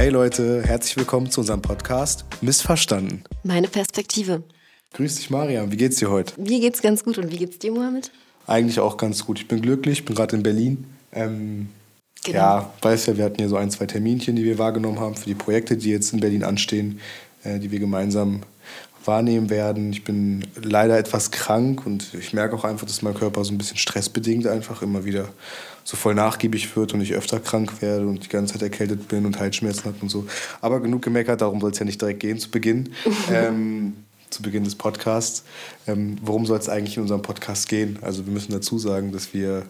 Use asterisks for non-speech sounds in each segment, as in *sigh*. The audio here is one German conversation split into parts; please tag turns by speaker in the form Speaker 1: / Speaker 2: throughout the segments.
Speaker 1: Hey Leute, herzlich willkommen zu unserem Podcast Missverstanden.
Speaker 2: Meine Perspektive.
Speaker 1: Grüß dich, Mariam. Wie geht's dir heute?
Speaker 2: Mir geht's ganz gut und wie geht's dir, Mohammed?
Speaker 1: Eigentlich auch ganz gut. Ich bin glücklich, bin gerade in Berlin. Ähm, genau. Ja, weißt ja, wir hatten hier so ein, zwei Terminchen, die wir wahrgenommen haben für die Projekte, die jetzt in Berlin anstehen, äh, die wir gemeinsam wahrnehmen werden. Ich bin leider etwas krank und ich merke auch einfach, dass mein Körper so ein bisschen stressbedingt einfach immer wieder so voll nachgiebig wird und ich öfter krank werde und die ganze Zeit erkältet bin und Halsschmerzen habe und so. Aber genug gemeckert, darum soll es ja nicht direkt gehen zu Beginn. *laughs* ähm, zu Beginn des Podcasts. Ähm, worum soll es eigentlich in unserem Podcast gehen? Also wir müssen dazu sagen, dass wir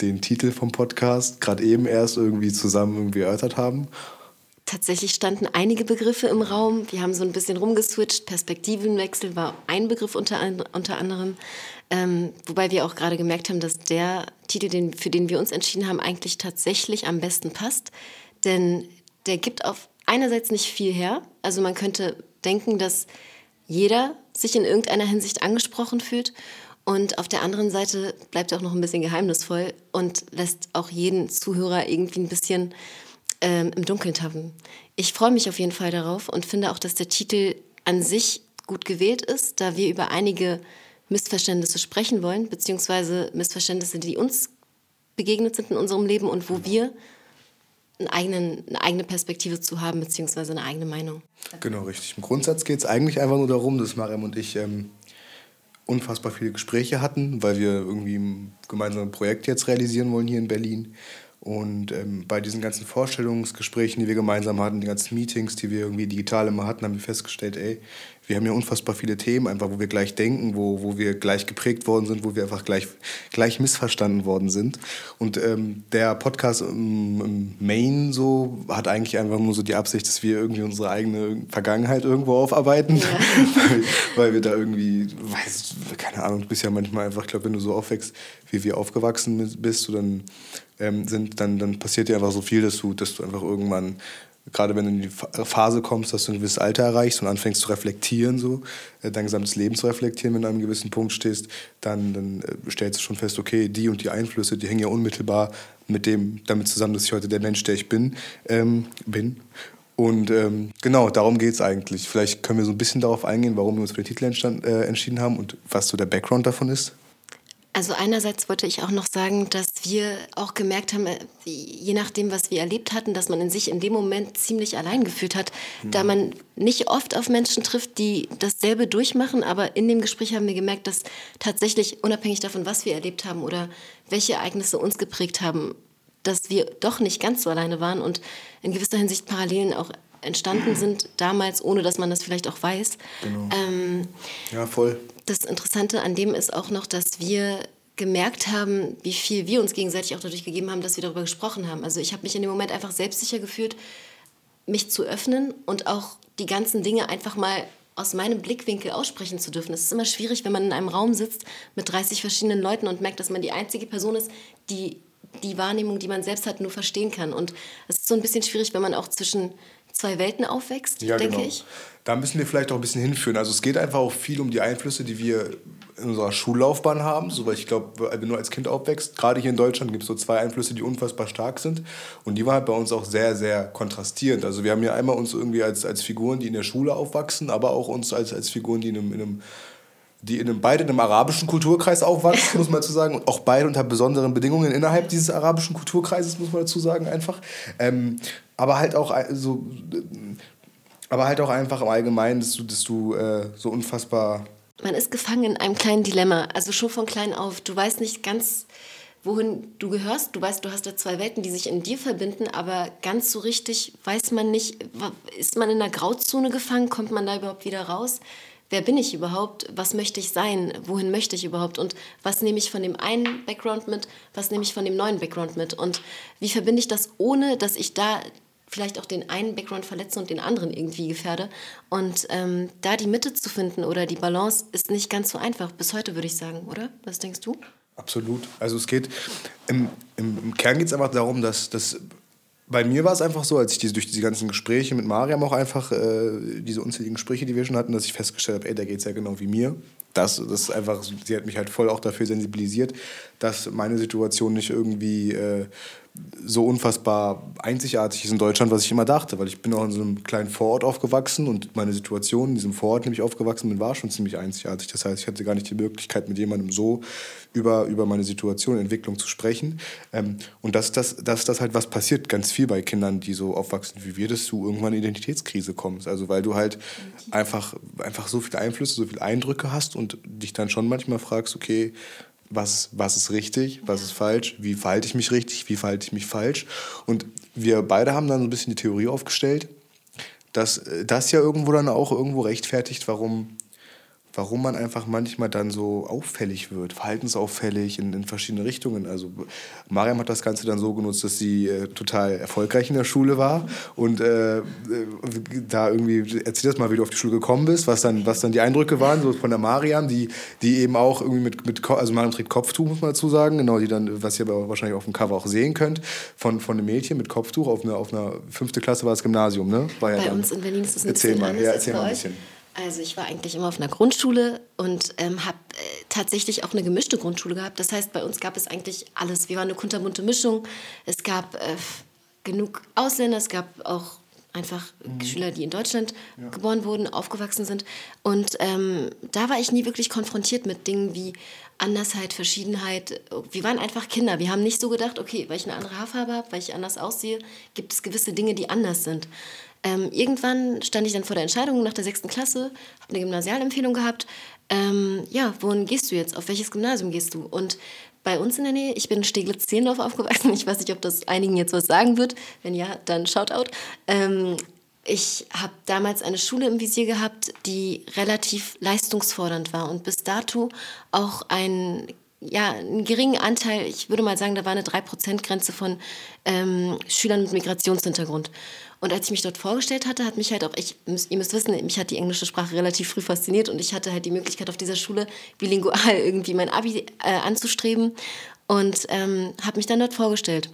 Speaker 1: den Titel vom Podcast gerade eben erst irgendwie zusammen irgendwie erörtert haben
Speaker 2: Tatsächlich standen einige Begriffe im Raum. Wir haben so ein bisschen rumgeswitcht. Perspektivenwechsel war ein Begriff unter, unter anderem. Ähm, wobei wir auch gerade gemerkt haben, dass der Titel, den, für den wir uns entschieden haben, eigentlich tatsächlich am besten passt. Denn der gibt auf einerseits nicht viel her. Also man könnte denken, dass jeder sich in irgendeiner Hinsicht angesprochen fühlt. Und auf der anderen Seite bleibt er auch noch ein bisschen geheimnisvoll und lässt auch jeden Zuhörer irgendwie ein bisschen ähm, im Dunkeln tappen. Ich freue mich auf jeden Fall darauf und finde auch, dass der Titel an sich gut gewählt ist, da wir über einige Missverständnisse sprechen wollen, beziehungsweise Missverständnisse, die uns begegnet sind in unserem Leben und wo wir einen eigenen, eine eigene Perspektive zu haben, beziehungsweise eine eigene Meinung.
Speaker 1: Genau, richtig. Im Grundsatz geht es eigentlich einfach nur darum, dass Mariam und ich ähm, unfassbar viele Gespräche hatten, weil wir irgendwie ein gemeinsames Projekt jetzt realisieren wollen hier in Berlin. Und ähm, bei diesen ganzen Vorstellungsgesprächen, die wir gemeinsam hatten, die ganzen Meetings, die wir irgendwie digital immer hatten, haben wir festgestellt, ey, wir haben ja unfassbar viele Themen, einfach wo wir gleich denken, wo, wo wir gleich geprägt worden sind, wo wir einfach gleich, gleich missverstanden worden sind. Und ähm, der Podcast im, im, Main so hat eigentlich einfach nur so die Absicht, dass wir irgendwie unsere eigene Vergangenheit irgendwo aufarbeiten, ja. *laughs* weil, weil, wir da irgendwie, weiß, keine Ahnung, du bist ja manchmal einfach, ich glaube, wenn du so aufwächst, wie wir aufgewachsen bist, du dann ähm, sind, dann, dann passiert dir einfach so viel, dass du, dass du einfach irgendwann, gerade wenn du in die Phase kommst, dass du ein gewisses Alter erreichst und anfängst zu reflektieren, so, äh, dein gesamtes Leben zu reflektieren, wenn du an einem gewissen Punkt stehst, dann, dann äh, stellst du schon fest, okay, die und die Einflüsse, die hängen ja unmittelbar mit dem, damit zusammen, dass ich heute der Mensch, der ich bin, ähm, bin. Und ähm, genau, darum geht es eigentlich. Vielleicht können wir so ein bisschen darauf eingehen, warum wir uns für den Titel äh, entschieden haben und was so der Background davon ist.
Speaker 2: Also einerseits wollte ich auch noch sagen, dass wir auch gemerkt haben, äh, je nachdem, was wir erlebt hatten, dass man in sich in dem Moment ziemlich allein gefühlt hat, mhm. da man nicht oft auf Menschen trifft, die dasselbe durchmachen, aber in dem Gespräch haben wir gemerkt, dass tatsächlich unabhängig davon, was wir erlebt haben oder welche Ereignisse uns geprägt haben, dass wir doch nicht ganz so alleine waren und in gewisser Hinsicht Parallelen auch entstanden sind damals, ohne dass man das vielleicht auch weiß.
Speaker 1: Genau. Ähm, ja, voll.
Speaker 2: Das Interessante an dem ist auch noch, dass wir gemerkt haben, wie viel wir uns gegenseitig auch dadurch gegeben haben, dass wir darüber gesprochen haben. Also ich habe mich in dem Moment einfach selbstsicher gefühlt, mich zu öffnen und auch die ganzen Dinge einfach mal aus meinem Blickwinkel aussprechen zu dürfen. Es ist immer schwierig, wenn man in einem Raum sitzt mit 30 verschiedenen Leuten und merkt, dass man die einzige Person ist, die die Wahrnehmung, die man selbst hat, nur verstehen kann. Und es ist so ein bisschen schwierig, wenn man auch zwischen zwei Welten aufwächst, ja, denke genau. ich.
Speaker 1: Da müssen wir vielleicht auch ein bisschen hinführen. Also es geht einfach auch viel um die Einflüsse, die wir in unserer Schullaufbahn haben. So, weil ich glaube, wenn du als Kind aufwächst, gerade hier in Deutschland gibt es so zwei Einflüsse, die unfassbar stark sind. Und die waren halt bei uns auch sehr, sehr kontrastierend. Also wir haben ja einmal uns irgendwie als, als Figuren, die in der Schule aufwachsen, aber auch uns als, als Figuren, die in einem, in einem die in einem, beide in einem arabischen Kulturkreis aufwachsen, muss man dazu sagen, und auch beide unter besonderen Bedingungen innerhalb dieses arabischen Kulturkreises, muss man dazu sagen, einfach. Ähm, aber halt auch äh, so, aber halt auch einfach im Allgemeinen, dass du, dass du äh, so unfassbar.
Speaker 2: Man ist gefangen in einem kleinen Dilemma, also schon von klein auf. Du weißt nicht ganz, wohin du gehörst. Du weißt, du hast da zwei Welten, die sich in dir verbinden, aber ganz so richtig weiß man nicht, ist man in einer Grauzone gefangen, kommt man da überhaupt wieder raus? Wer bin ich überhaupt, was möchte ich sein, wohin möchte ich überhaupt und was nehme ich von dem einen Background mit, was nehme ich von dem neuen Background mit und wie verbinde ich das, ohne dass ich da vielleicht auch den einen Background verletze und den anderen irgendwie gefährde. Und ähm, da die Mitte zu finden oder die Balance ist nicht ganz so einfach, bis heute würde ich sagen, oder? Was denkst du?
Speaker 1: Absolut. Also es geht, im, im, Kern geht es einfach darum, dass, dass bei mir war es einfach so, als ich diese, durch diese ganzen Gespräche mit Mariam auch einfach, äh, diese unzähligen Gespräche, die wir schon hatten, dass ich festgestellt habe, ey, da geht es ja genau wie mir. das, das ist einfach, sie hat mich halt voll auch dafür sensibilisiert, dass meine Situation nicht irgendwie äh, so unfassbar einzigartig ist in Deutschland, was ich immer dachte, weil ich bin auch in so einem kleinen Vorort aufgewachsen und meine Situation in diesem Vorort, in dem ich aufgewachsen bin, war schon ziemlich einzigartig. Das heißt, ich hatte gar nicht die Möglichkeit, mit jemandem so über, über meine Situation, Entwicklung zu sprechen. Ähm, und dass das, dass das halt was passiert, ganz viel bei Kindern, die so aufwachsen wie wir, dass du irgendwann in Identitätskrise kommst. Also weil du halt einfach, einfach so viele Einflüsse, so viele Eindrücke hast und dich dann schon manchmal fragst, okay, was, was ist richtig, was ist falsch, wie verhalte ich mich richtig, wie verhalte ich mich falsch. Und wir beide haben dann so ein bisschen die Theorie aufgestellt, dass das ja irgendwo dann auch irgendwo rechtfertigt, warum warum man einfach manchmal dann so auffällig wird, verhaltensauffällig in, in verschiedene Richtungen. Also Mariam hat das Ganze dann so genutzt, dass sie äh, total erfolgreich in der Schule war und äh, äh, da irgendwie, erzähl das mal, wie du auf die Schule gekommen bist, was dann, was dann die Eindrücke waren, so von der Mariam, die, die eben auch irgendwie mit, mit also Mariam trägt Kopftuch, muss man dazu sagen, genau, die dann, was ihr aber wahrscheinlich auf dem Cover auch sehen könnt, von, von einem Mädchen mit Kopftuch auf einer auf eine fünfte Klasse war das Gymnasium, ne? War
Speaker 2: Bei
Speaker 1: ja
Speaker 2: uns in Berlin ist das ein
Speaker 1: erzähl
Speaker 2: bisschen
Speaker 1: mal,
Speaker 2: anders
Speaker 1: ja, erzähl mal ein bisschen.
Speaker 2: Also ich war eigentlich immer auf einer Grundschule und ähm, habe äh, tatsächlich auch eine gemischte Grundschule gehabt. Das heißt, bei uns gab es eigentlich alles. Wir waren eine kunterbunte Mischung. Es gab äh, genug Ausländer, es gab auch einfach Schüler, die in Deutschland geboren wurden, aufgewachsen sind. Und ähm, da war ich nie wirklich konfrontiert mit Dingen wie Andersheit, Verschiedenheit. Wir waren einfach Kinder. Wir haben nicht so gedacht, okay, weil ich eine andere Haarfarbe habe, weil ich anders aussehe, gibt es gewisse Dinge, die anders sind. Ähm, irgendwann stand ich dann vor der Entscheidung nach der sechsten Klasse, habe eine Gymnasialempfehlung gehabt. Ähm, ja, wohin gehst du jetzt? Auf welches Gymnasium gehst du? Und bei uns in der Nähe, ich bin in Steglitz-Zehlendorf *laughs* aufgewachsen. Ich weiß nicht, ob das einigen jetzt was sagen wird. Wenn ja, dann Shoutout. Ähm, ich habe damals eine Schule im Visier gehabt, die relativ leistungsfordernd war und bis dato auch ein ja, einen geringen Anteil, ich würde mal sagen, da war eine 3%-Grenze von ähm, Schülern mit Migrationshintergrund. Und als ich mich dort vorgestellt hatte, hat mich halt auch, ich, ihr müsst wissen, mich hat die englische Sprache relativ früh fasziniert und ich hatte halt die Möglichkeit auf dieser Schule bilingual *laughs* irgendwie mein Abi äh, anzustreben und ähm, habe mich dann dort vorgestellt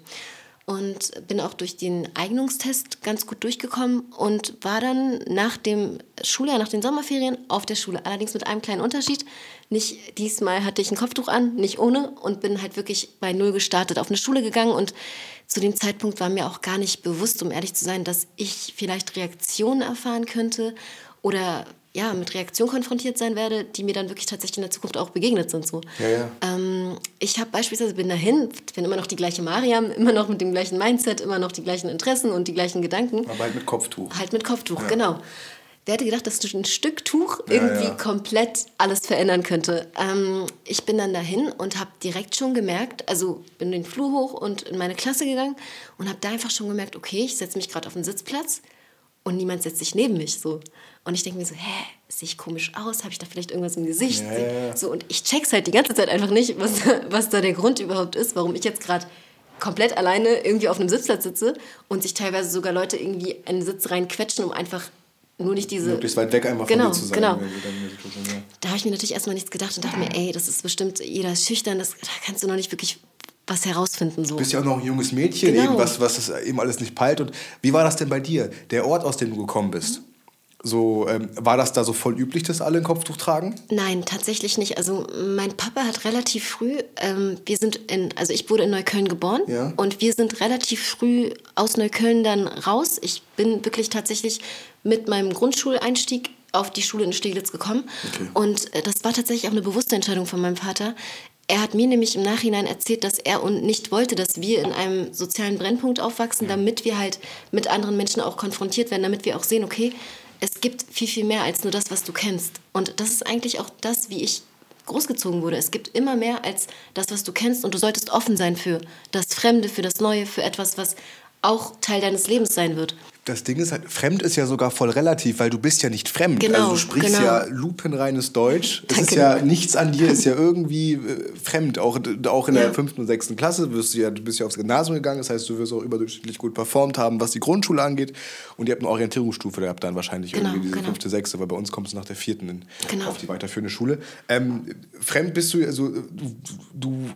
Speaker 2: und bin auch durch den Eignungstest ganz gut durchgekommen und war dann nach dem Schuljahr, nach den Sommerferien auf der Schule. Allerdings mit einem kleinen Unterschied. Nicht diesmal hatte ich ein Kopftuch an, nicht ohne und bin halt wirklich bei Null gestartet, auf eine Schule gegangen und zu dem Zeitpunkt war mir auch gar nicht bewusst, um ehrlich zu sein, dass ich vielleicht Reaktionen erfahren könnte oder ja, mit Reaktionen konfrontiert sein werde, die mir dann wirklich tatsächlich in der Zukunft auch begegnet sind. So.
Speaker 1: Ja, ja.
Speaker 2: Ähm, ich habe beispielsweise, bin dahin, bin immer noch die gleiche Mariam, immer noch mit dem gleichen Mindset, immer noch die gleichen Interessen und die gleichen Gedanken.
Speaker 1: Aber halt mit Kopftuch.
Speaker 2: Halt mit Kopftuch, genau. Wer hätte gedacht, dass durch ein Stück Tuch irgendwie
Speaker 1: ja.
Speaker 2: komplett alles verändern könnte? Ähm, ich bin dann dahin und habe direkt schon gemerkt, also bin den Flur hoch und in meine Klasse gegangen und habe da einfach schon gemerkt, okay, ich setze mich gerade auf den Sitzplatz und niemand setzt sich neben mich so. Und ich denke mir so, hä, sehe ich komisch aus? Habe ich da vielleicht irgendwas im Gesicht?
Speaker 1: Ja, ja, ja.
Speaker 2: So, und ich check's halt die ganze Zeit einfach nicht, was, was da der Grund überhaupt ist, warum ich jetzt gerade komplett alleine irgendwie auf einem Sitzplatz sitze und sich teilweise sogar Leute irgendwie einen Sitz reinquetschen, um einfach nur nicht diese...
Speaker 1: Möglichst weit weg einfach
Speaker 2: genau,
Speaker 1: von dir zu sein.
Speaker 2: Genau,
Speaker 1: ja.
Speaker 2: Da habe ich mir natürlich erstmal nichts gedacht und dachte mir, ey, das ist bestimmt, jeder ist schüchtern, das, da kannst du noch nicht wirklich was herausfinden. So.
Speaker 1: Du bist ja auch noch ein junges Mädchen,
Speaker 2: Genau.
Speaker 1: eben, was, was das eben alles nicht peilt. Und wie war das denn bei dir? Der Ort, aus dem du gekommen bist, so, ähm, war das da so voll üblich, dass alle ein Kopftuch tragen?
Speaker 2: Nein, tatsächlich nicht. Also mein Papa hat relativ früh, ähm, wir sind in, also ich wurde in Neukölln geboren
Speaker 1: Ja.
Speaker 2: und wir sind relativ früh aus Neukölln dann raus. Ich bin wirklich tatsächlich mit meinem Grundschuleinstieg auf die Schule in Steglitz gekommen
Speaker 1: Okay.
Speaker 2: und äh, das war tatsächlich auch eine bewusste Entscheidung von meinem Vater. Er hat mir nämlich im Nachhinein erzählt, dass er und nicht wollte, dass wir in einem sozialen Brennpunkt aufwachsen, damit wir halt mit anderen Menschen auch konfrontiert werden, damit wir auch sehen, okay, es gibt viel, viel mehr als nur das, was du kennst. Und das ist eigentlich auch das, wie ich großgezogen wurde. Es gibt immer mehr als das, was du kennst und du solltest offen sein für das Fremde, für das Neue, für etwas, was auch Teil deines Lebens sein wird.
Speaker 1: Das Ding ist halt, fremd ist ja sogar voll relativ, weil du bist ja nicht fremd.
Speaker 2: Genau,
Speaker 1: also du sprichst
Speaker 2: genau.
Speaker 1: ja lupenreines Deutsch. Es ist
Speaker 2: Danke.
Speaker 1: ja nichts an dir, ist ja irgendwie äh, fremd. Auch, auch in
Speaker 2: Ja.
Speaker 1: der fünften und sechsten Klasse wirst du ja, du bist ja aufs Gymnasium gegangen, das heißt, du wirst auch überdurchschnittlich gut performt haben, was die Grundschule angeht. Und ihr habt eine Orientierungsstufe gehabt dann wahrscheinlich
Speaker 2: Genau,
Speaker 1: irgendwie diese
Speaker 2: genau.
Speaker 1: fünfte, sechste, weil bei uns kommst du nach der vierten in,
Speaker 2: Genau.
Speaker 1: auf die weiterführende Schule. Ähm, fremd bist du, also du, du,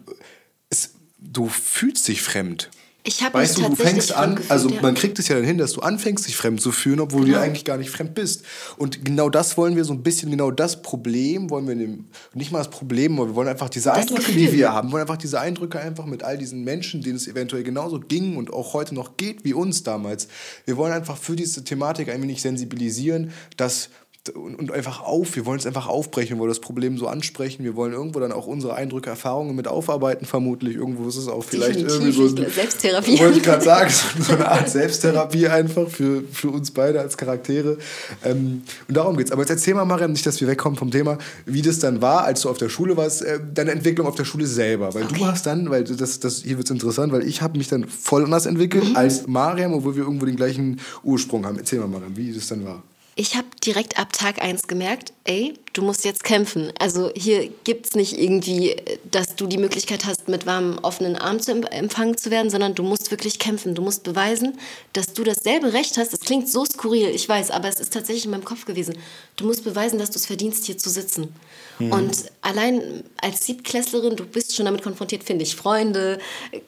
Speaker 1: es, du fühlst dich fremd.
Speaker 2: Ich habe
Speaker 1: Weißt du, du fängst an, also ja. man kriegt es ja dann hin, dass du anfängst, dich fremd zu fühlen, obwohl genau. du eigentlich gar nicht fremd bist. Und genau das wollen wir so ein bisschen, genau das Problem wollen wir nehmen. Nicht mal das Problem, wir wollen einfach diese das Eindrücke, Gefühl. die wir haben, wollen einfach diese Eindrücke einfach mit all diesen Menschen, denen es eventuell genauso ging und auch heute noch geht wie uns damals. Wir wollen einfach für diese Thematik ein wenig sensibilisieren, dass und, und einfach auf. Wir wollen es einfach aufbrechen, wir wollen das Problem so ansprechen. Wir wollen irgendwo dann auch unsere Eindrücke, Erfahrungen mit aufarbeiten, vermutlich. Irgendwo ist es auch vielleicht Definitiv, irgendwie so. Ein, Selbsttherapie. Wollte ich gerade sagen, so eine Art Selbsttherapie einfach für, für uns beide als Charaktere. Ähm, und darum geht es. Aber jetzt erzähl mal, Mariam, nicht, dass wir wegkommen vom Thema, wie das dann war, als du auf der Schule warst, äh, deine Entwicklung auf der Schule selber. Weil okay. du hast dann, weil das, das hier wird es interessant, weil ich habe mich dann voll anders entwickelt mhm. als Mariam, obwohl wir irgendwo den gleichen Ursprung haben. Erzähl mal, Mariam, wie das dann war
Speaker 2: ich habe direkt ab Tag 1 gemerkt, ey, du musst jetzt kämpfen. Also hier gibt es nicht irgendwie, dass du die Möglichkeit hast, mit warmen, offenen Armen zu empfangen zu werden, sondern du musst wirklich kämpfen. Du musst beweisen, dass du dasselbe Recht hast. Das klingt so skurril, ich weiß, aber es ist tatsächlich in meinem Kopf gewesen. Du musst beweisen, dass du es verdienst, hier zu sitzen. Mhm. Und allein als Siebtklässlerin, du bist schon damit konfrontiert, finde ich Freunde,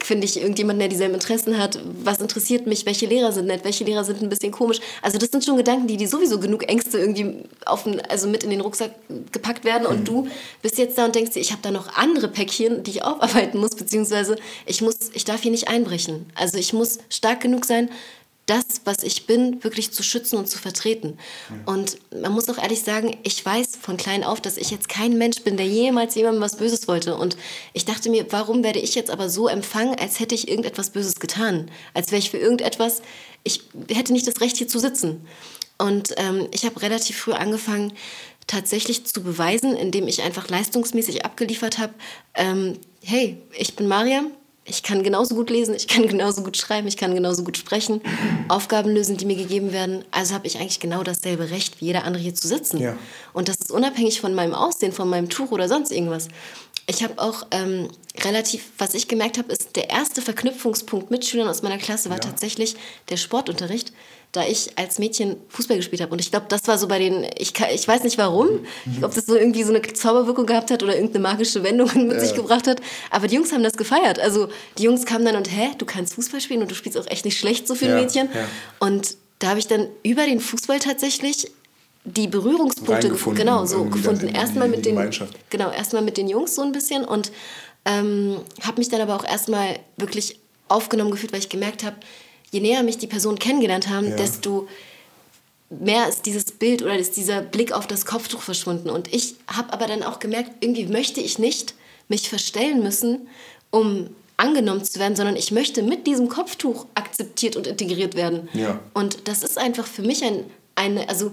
Speaker 2: finde ich irgendjemanden, der dieselben Interessen hat, was interessiert mich, welche Lehrer sind nett, welche Lehrer sind ein bisschen komisch. Also das sind schon Gedanken, die, die sowieso genug Ängste irgendwie auf also mit in den Rucksack gepackt werden mhm. und du bist jetzt da und denkst dir, ich habe da noch andere Päckchen, die ich aufarbeiten muss, beziehungsweise ich muss, ich darf hier nicht einbrechen. Also ich muss stark genug sein, das, was ich bin, wirklich zu schützen und zu vertreten. Ja. Und man muss auch ehrlich sagen, ich weiß von klein auf, dass ich jetzt kein Mensch bin, der jemals jemandem was Böses wollte. Und ich dachte mir, warum werde ich jetzt aber so empfangen, als hätte ich irgendetwas Böses getan? Als wäre ich für irgendetwas, ich hätte nicht das Recht, hier zu sitzen. Und ähm, ich habe relativ früh angefangen, tatsächlich zu beweisen, indem ich einfach leistungsmäßig abgeliefert habe, ähm, hey, ich bin Mariam, ich kann genauso gut lesen, ich kann *laughs* genauso gut schreiben, ich kann genauso gut sprechen, Aufgaben lösen, die mir gegeben werden. Also habe ich eigentlich genau dasselbe Recht wie jeder andere hier zu sitzen. Ja. Und das ist unabhängig von meinem Aussehen, von meinem Tuch oder sonst irgendwas. Ich habe auch ähm, relativ, was ich gemerkt habe, ist, der erste Verknüpfungspunkt mit Schülern aus meiner Klasse war ja. tatsächlich der Sportunterricht da ich als Mädchen Fußball gespielt habe. Und ich glaube, das war so bei den, ich, ich weiß nicht warum, ob das so irgendwie so eine Zauberwirkung gehabt hat oder irgendeine magische Wendung *laughs* mit ja. sich gebracht hat. Aber die Jungs haben das gefeiert. Also die Jungs kamen dann und, hä, du kannst Fußball spielen und du spielst auch echt nicht schlecht so für ein ja. Mädchen. Ja. Und da habe ich dann über den Fußball tatsächlich die Berührungspunkte genau so gefunden. Erstmal mit den genau erstmal mit den Jungs so ein bisschen und ähm, habe mich dann aber auch erstmal wirklich aufgenommen gefühlt, weil ich gemerkt habe, je näher mich die Person kennengelernt haben, ja. desto mehr ist dieses Bild oder ist dieser Blick auf das Kopftuch verschwunden. Und ich habe aber dann auch gemerkt, irgendwie möchte ich nicht mich verstellen müssen, um angenommen zu werden, sondern ich möchte mit diesem Kopftuch akzeptiert und integriert werden. Ja. Und das ist einfach für mich ein, eine, also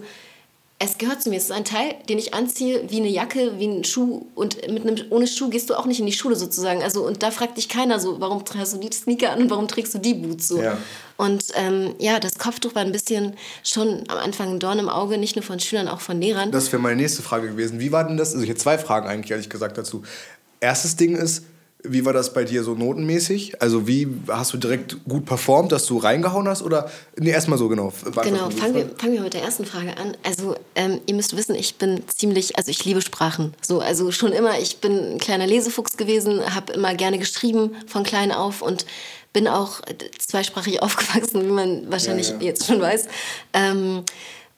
Speaker 2: es gehört zu mir. Es ist ein Teil, den ich anziehe wie eine Jacke, wie ein Schuh. Und mit einem, ohne Schuh gehst du auch nicht in die Schule sozusagen. Also, und da fragt dich keiner so, warum trägst du die Sneaker an und warum trägst du die Boots so. Ja. Und ähm, ja, das Kopftuch war ein bisschen schon am Anfang ein Dorn im Auge, nicht nur von Schülern, auch von Lehrern.
Speaker 1: Das wäre meine nächste Frage gewesen. Wie war denn das? Also ich hätte zwei Fragen eigentlich, ehrlich gesagt, dazu. Erstes Ding ist, wie war das bei dir so notenmäßig? Also wie hast du direkt gut performt, dass du reingehauen hast? Oder nee, erstmal so genau.
Speaker 2: Genau, fangen wir, fangen wir mit der ersten Frage an. Also ähm, ihr müsst wissen, ich bin ziemlich, also ich liebe Sprachen. So, also schon immer, ich bin ein kleiner Lesefuchs gewesen, habe immer gerne geschrieben von klein auf und bin auch zweisprachig *laughs* aufgewachsen, wie man wahrscheinlich ja, ja. jetzt schon weiß. Ähm,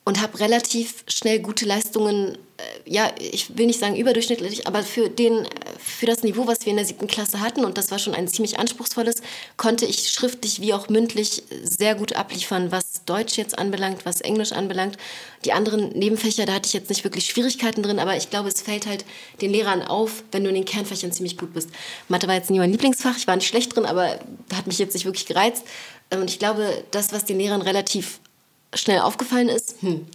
Speaker 2: und habe relativ schnell gute Leistungen äh, ja, ich will nicht sagen überdurchschnittlich, aber für, den, für das Niveau, was wir in der siebten Klasse hatten, und das war schon ein ziemlich anspruchsvolles, konnte ich schriftlich wie auch mündlich sehr gut abliefern, was Deutsch jetzt anbelangt, was Englisch anbelangt. Die anderen Nebenfächer, da hatte ich jetzt nicht wirklich Schwierigkeiten drin, aber ich glaube, es fällt halt den Lehrern auf, wenn du in den Kernfächern ziemlich gut bist. Mathe war jetzt nie mein Lieblingsfach, ich war nicht schlecht drin, aber hat mich jetzt nicht wirklich gereizt. Und ich glaube, das, was den Lehrern relativ schnell aufgefallen ist, hm,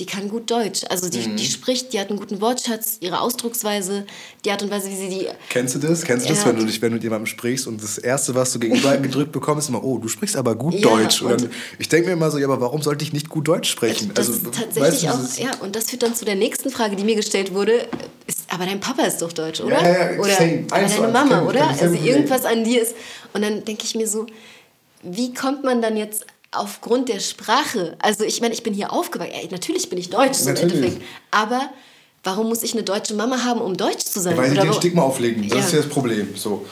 Speaker 2: die kann gut Deutsch. Also die, mhm. die spricht, die hat einen guten Wortschatz, ihre Ausdrucksweise, die Art und Weise, wie sie die.
Speaker 1: Kennst du das? Kennst du das, wenn du dich, wenn du mit jemandem sprichst und das Erste, was du gegenüber *laughs* gedrückt bekommst, ist immer, oh, du sprichst aber gut ja, Deutsch. Und dann, ich denke mir immer so, ja, aber warum sollte ich nicht gut Deutsch sprechen?
Speaker 2: Das also, tatsächlich weißt du, auch, ja, und das führt dann zu der nächsten Frage, die mir gestellt wurde. Ist, aber dein Papa ist doch Deutsch, oder? Ja, ja, oder same. oder deine Mama, oder? Also irgendwas an dir ist. Und dann denke ich mir so, wie kommt man dann jetzt aufgrund der Sprache, also ich meine, ich bin hier aufgewachsen, natürlich bin ich Deutsch so im Endeffekt, aber warum muss ich eine deutsche Mama haben, um Deutsch zu sein?
Speaker 1: Weil sie den Stigma auflegen, das ja. ist ja das Problem. So.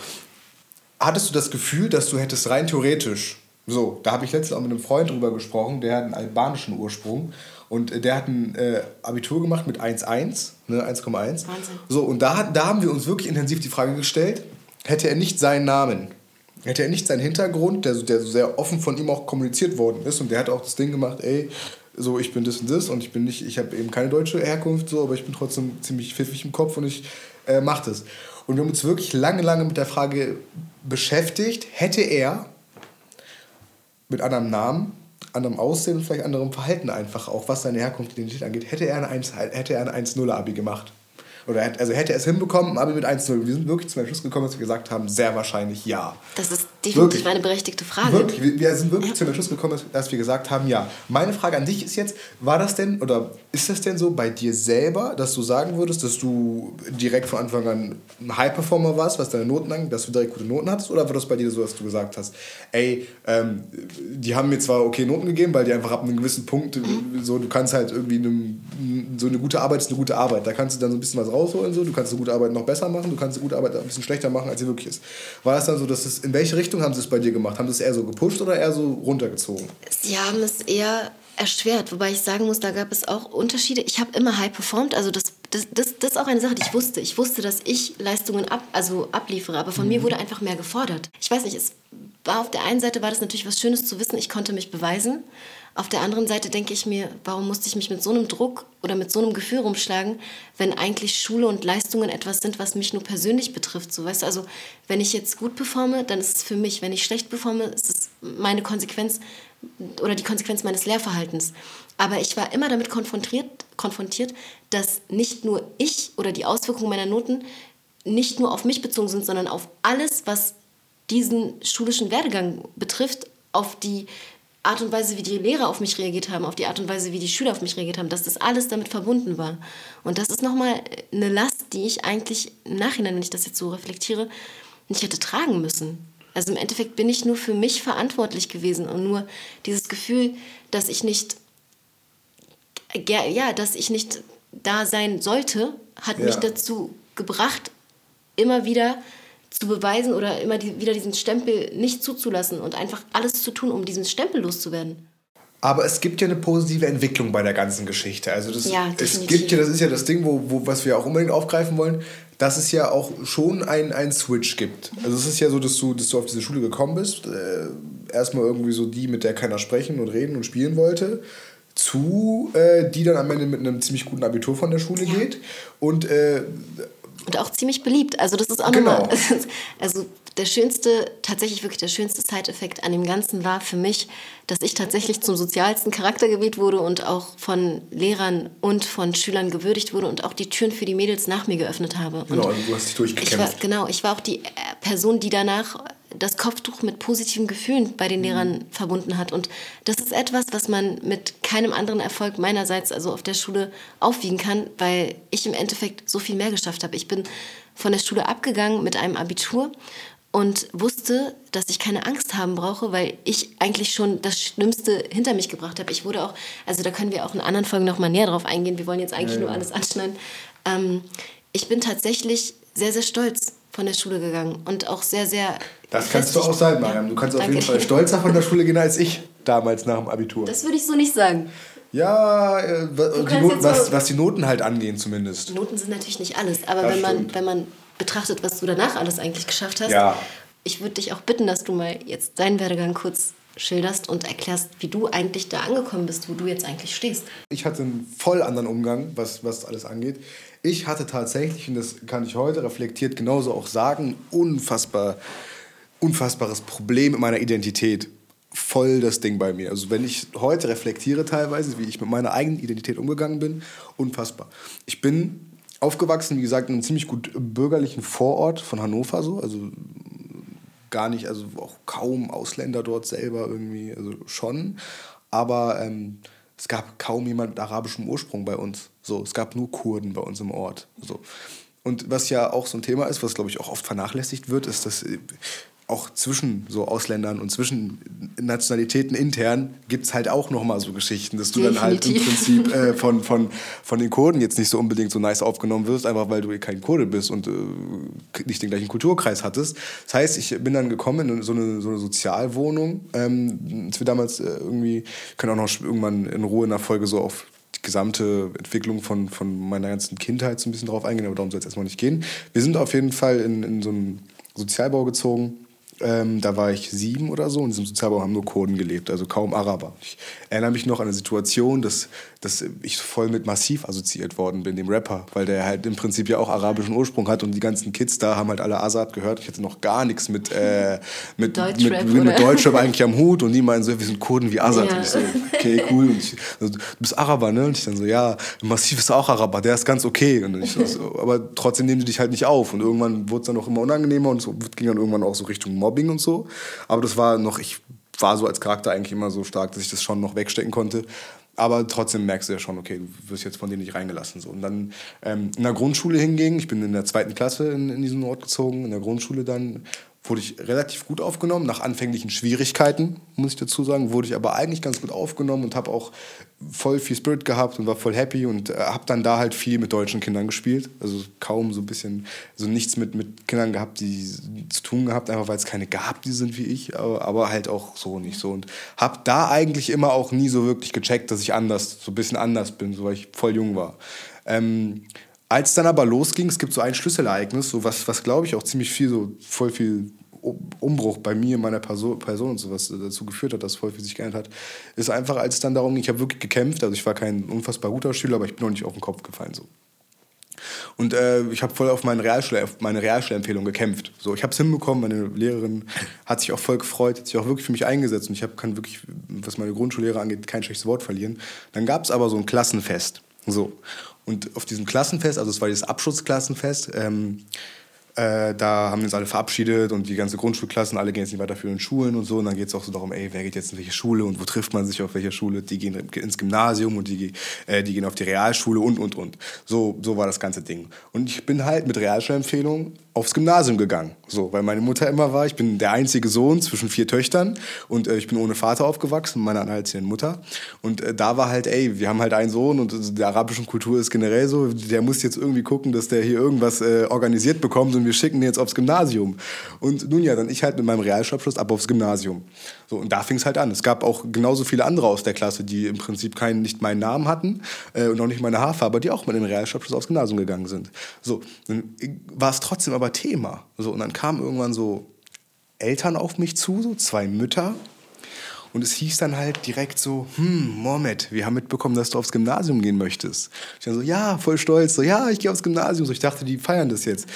Speaker 1: hattest du das Gefühl, dass du hättest rein theoretisch, so, da habe ich letztens auch mit einem Freund drüber gesprochen, der hat einen albanischen Ursprung und der hat ein äh, Abitur gemacht mit 1,1, ne, 1,1. So, und da, da haben wir uns wirklich intensiv die Frage gestellt, hätte er nicht seinen Namen, hätte er nicht seinen Hintergrund, der, der sehr offen von ihm auch kommuniziert worden ist und der hat auch das Ding gemacht, ey, so ich bin das und das und ich bin nicht, ich habe eben keine deutsche Herkunft, so, aber ich bin trotzdem ziemlich pfiffig im Kopf und ich äh, mache das. Und wir haben uns wirklich lange, lange mit der Frage beschäftigt, hätte er mit anderem Namen, anderem Aussehen und vielleicht anderem Verhalten einfach auch, was seine Herkunft, Identität angeht, hätte er ein 1-0-Abi gemacht. Oder also hätte er es hinbekommen, aber mit 1-0. Wir sind wirklich zum Schluss gekommen, dass wir gesagt haben, sehr wahrscheinlich ja.
Speaker 2: Das ist definitiv wirklich. eine berechtigte Frage.
Speaker 1: Wirklich, wir sind wirklich ja. zum Schluss gekommen, dass wir gesagt haben, ja. Meine Frage an dich ist jetzt, war das denn oder ist das denn so bei dir selber, dass du sagen würdest, dass du direkt von Anfang an ein High-Performer warst, was deine Noten angeht, dass du direkt gute Noten hattest? Oder war das bei dir so, dass du gesagt hast, ey, ähm, die haben mir zwar okay Noten gegeben, weil die einfach ab einem gewissen Punkt, mhm. so, du kannst halt irgendwie eine, so eine gute Arbeit ist eine gute Arbeit. Da kannst du dann so ein bisschen was rausholen, so. du kannst eine gute Arbeit noch besser machen, du kannst eine gute Arbeit ein bisschen schlechter machen, als sie wirklich ist. War das dann so, dass es, in welche Richtung haben sie es bei dir gemacht? Haben sie es eher so gepusht oder eher so runtergezogen?
Speaker 2: Sie haben es eher erschwert, wobei ich sagen muss, da gab es auch Unterschiede. Ich habe immer high performt, also das, das, das, das ist auch eine Sache, die ich wusste. Ich wusste, dass ich Leistungen ab, also abliefere, aber von mhm. mir wurde einfach mehr gefordert. Ich weiß nicht, es war auf der einen Seite war das natürlich was Schönes zu wissen, ich konnte mich beweisen. Auf der anderen Seite denke ich mir, warum musste ich mich mit so einem Druck oder mit so einem Gefühl rumschlagen, wenn eigentlich Schule und Leistungen etwas sind, was mich nur persönlich betrifft. So, weißt du, also wenn ich jetzt gut performe, dann ist es für mich. Wenn ich schlecht performe, ist es meine Konsequenz oder die Konsequenz meines Lehrverhaltens. Aber ich war immer damit konfrontiert, konfrontiert, dass nicht nur ich oder die Auswirkungen meiner Noten nicht nur auf mich bezogen sind, sondern auf alles, was diesen schulischen Werdegang betrifft, auf die Art und Weise, wie die Lehrer auf mich reagiert haben, auf die Art und Weise, wie die Schüler auf mich reagiert haben, dass das alles damit verbunden war. Und das ist nochmal eine Last, die ich eigentlich im Nachhinein, wenn ich das jetzt so reflektiere, nicht hätte tragen müssen. Also im Endeffekt bin ich nur für mich verantwortlich gewesen und nur dieses Gefühl, dass ich nicht, ja, dass ich nicht da sein sollte, hat ja. mich dazu gebracht, immer wieder zu beweisen oder immer die, wieder diesen Stempel nicht zuzulassen und einfach alles zu tun, um diesen Stempel loszuwerden.
Speaker 1: Aber es gibt ja eine positive Entwicklung bei der ganzen Geschichte. Also das, ja, es gibt ja, das ist ja das Ding, wo, wo, was wir auch unbedingt aufgreifen wollen, dass es ja auch schon einen Switch gibt. Also es ist ja so, dass du, dass du auf diese Schule gekommen bist, äh, erstmal irgendwie so die, mit der keiner sprechen und reden und spielen wollte, zu äh, die dann am Ende mit einem ziemlich guten Abitur von der Schule ja. geht und äh,
Speaker 2: und auch ziemlich beliebt. Also das ist auch genau. nochmal, *laughs* also der schönste, tatsächlich wirklich der schönste Side-Effekt an dem Ganzen war für mich, dass ich tatsächlich zum sozialsten Charakter gewählt wurde und auch von Lehrern und von Schülern gewürdigt wurde und auch die Türen für die Mädels nach mir geöffnet habe. Genau, also du hast dich durchgekämpft. Ich war, genau, ich war auch die äh, Person, die danach das Kopftuch mit positiven Gefühlen bei den mhm. Lehrern verbunden hat. Und das ist etwas, was man mit keinem anderen Erfolg meinerseits, also auf der Schule, aufwiegen kann, weil ich im Endeffekt so viel mehr geschafft habe. Ich bin von der Schule abgegangen mit einem Abitur und wusste, dass ich keine Angst haben brauche, weil ich eigentlich schon das Schlimmste hinter mich gebracht habe. Ich wurde auch, also da können wir auch in anderen Folgen noch mal näher drauf eingehen. Wir wollen jetzt eigentlich ja, ja. nur alles anschneiden. Ähm, ich bin tatsächlich sehr, sehr stolz von der Schule gegangen und auch sehr, sehr.
Speaker 1: Das kannst du auch sein, Mariam. Du kannst auf jeden Fall stolzer von der Schule gehen als ich damals nach dem Abitur.
Speaker 2: Das würde ich so nicht sagen.
Speaker 1: Ja, äh, Not, was, was die Noten halt angehen zumindest.
Speaker 2: Noten sind natürlich nicht alles, aber wenn man, wenn man betrachtet, was du danach alles eigentlich geschafft hast, ja. ich würde dich auch bitten, dass du mal jetzt deinen Werdegang kurz schilderst und erklärst, wie du eigentlich da angekommen bist, wo du jetzt eigentlich stehst.
Speaker 1: Ich hatte einen voll anderen Umgang, was, was alles angeht. Ich hatte tatsächlich, und das kann ich heute reflektiert genauso auch sagen, unfassbar, unfassbares Problem mit meiner Identität. Voll das Ding bei mir. Also wenn ich heute reflektiere teilweise, wie ich mit meiner eigenen Identität umgegangen bin, unfassbar. Ich bin aufgewachsen, wie gesagt, in einem ziemlich gut bürgerlichen Vorort von Hannover so, also gar nicht, also auch kaum Ausländer dort selber irgendwie, also schon, aber ähm, es gab kaum jemand mit arabischem Ursprung bei uns. So, es gab nur Kurden bei uns im Ort. So. Und was ja auch so ein Thema ist, was glaube ich auch oft vernachlässigt wird, ist, dass äh, auch zwischen so Ausländern und zwischen Nationalitäten intern gibt es halt auch nochmal so Geschichten, dass du Definitiv. dann halt im Prinzip äh, von, von, von den Kurden jetzt nicht so unbedingt so nice aufgenommen wirst, einfach weil du kein Kurde bist und äh, nicht den gleichen Kulturkreis hattest. Das heißt, ich bin dann gekommen in so eine, so eine Sozialwohnung, ähm, als wir damals äh, irgendwie, können auch noch irgendwann in Ruhe in der Folge so auf gesamte Entwicklung von, von meiner ganzen Kindheit so ein bisschen drauf eingehen, aber darum soll es erstmal nicht gehen. Wir sind auf jeden Fall in, in so einen Sozialbau gezogen ähm, da war ich sieben oder so. In diesem Sozialbau haben nur Kurden gelebt, also kaum Araber. Ich erinnere mich noch an eine Situation, dass, dass ich voll mit Massiv assoziiert worden bin, dem Rapper, weil der halt im Prinzip ja auch arabischen Ursprung hat und die ganzen Kids da haben halt alle Azad gehört. Ich hatte noch gar nichts mit, äh, *laughs* mit, Deutschrap, mit, mit Deutschrap eigentlich am Hut und die meinen so, wir sind Kurden wie Azad. Ja. Und ich so, okay, cool. Und ich, also, du bist Araber, ne? Und ich dann so, ja, Massiv ist auch Araber, der ist ganz okay. Und ich so, aber trotzdem nehmen die dich halt nicht auf. Und irgendwann wurde es dann auch immer unangenehmer und so ging dann irgendwann auch so Richtung Mobbing und so. Aber das war noch, ich war so als Charakter eigentlich immer so stark, dass ich das schon noch wegstecken konnte. Aber trotzdem merkst du ja schon, okay, du wirst jetzt von denen nicht reingelassen. So. Und dann ähm, in der Grundschule hinging, ich bin in der zweiten Klasse in, in diesen Ort gezogen, in der Grundschule dann wurde ich relativ gut aufgenommen, nach anfänglichen Schwierigkeiten, muss ich dazu sagen, wurde ich aber eigentlich ganz gut aufgenommen und habe auch voll viel Spirit gehabt und war voll happy und äh, habe dann da halt viel mit deutschen Kindern gespielt. Also kaum so ein bisschen, so nichts mit, mit Kindern gehabt, die zu tun gehabt, einfach weil es keine gab, die sind wie ich, aber, aber halt auch so nicht so. Und habe da eigentlich immer auch nie so wirklich gecheckt, dass ich anders, so ein bisschen anders bin, so weil ich voll jung war. Ähm, als dann aber losging, es gibt so ein Schlüsselereignis, so was, was glaube ich auch ziemlich viel, so voll viel Umbruch bei mir, meiner Person, Person und sowas dazu geführt hat, dass voll viel sich geändert hat, ist einfach, als es dann darum ging, ich habe wirklich gekämpft, also ich war kein unfassbar guter Schüler, aber ich bin noch nicht auf den Kopf gefallen so. Und äh, ich habe voll auf meine, Realschule, auf meine Realschulempfehlung gekämpft. So, ich habe es hinbekommen, meine Lehrerin hat sich auch voll gefreut, hat sich auch wirklich für mich eingesetzt und ich hab, kann wirklich, was meine Grundschullehrer angeht, kein schlechtes Wort verlieren. Dann gab es aber so ein Klassenfest. So. Und auf diesem Klassenfest, also es war dieses Abschlussklassenfest, ähm, äh, da haben wir uns alle verabschiedet und die ganze Grundschulklassen, alle gehen jetzt nicht weiter für den Schulen und so. Und dann geht es auch so darum, ey, wer geht jetzt in welche Schule und wo trifft man sich auf welcher Schule? Die gehen ins Gymnasium und die, äh, die gehen auf die Realschule und, und, und. So, so war das ganze Ding. Und ich bin halt mit Realschulempfehlung aufs Gymnasium gegangen. So, weil meine Mutter immer war, ich bin der einzige Sohn zwischen vier Töchtern und äh, ich bin ohne Vater aufgewachsen, meine alleinerziehende Mutter. Und äh, da war halt, ey, wir haben halt einen Sohn und äh, der arabischen Kultur ist generell so, der muss jetzt irgendwie gucken, dass der hier irgendwas äh, organisiert bekommt und wir schicken den jetzt aufs Gymnasium. Und nun ja, dann ich halt mit meinem Realschulabschluss ab aufs Gymnasium. So, und da fing es halt an. Es gab auch genauso viele andere aus der Klasse, die im Prinzip keinen, nicht meinen Namen hatten äh, und auch nicht meine Haarfarbe, die auch mit dem Realschulabschluss aufs Gymnasium gegangen sind. So, dann war es trotzdem aber Thema. So, und dann kamen irgendwann so Eltern auf mich zu, so zwei Mütter. Und es hieß dann halt direkt so, hm, Mohammed, wir haben mitbekommen, dass du aufs Gymnasium gehen möchtest. Ich dann so, ja, voll stolz, so, ja, ich gehe aufs Gymnasium. So, ich dachte, die feiern das jetzt.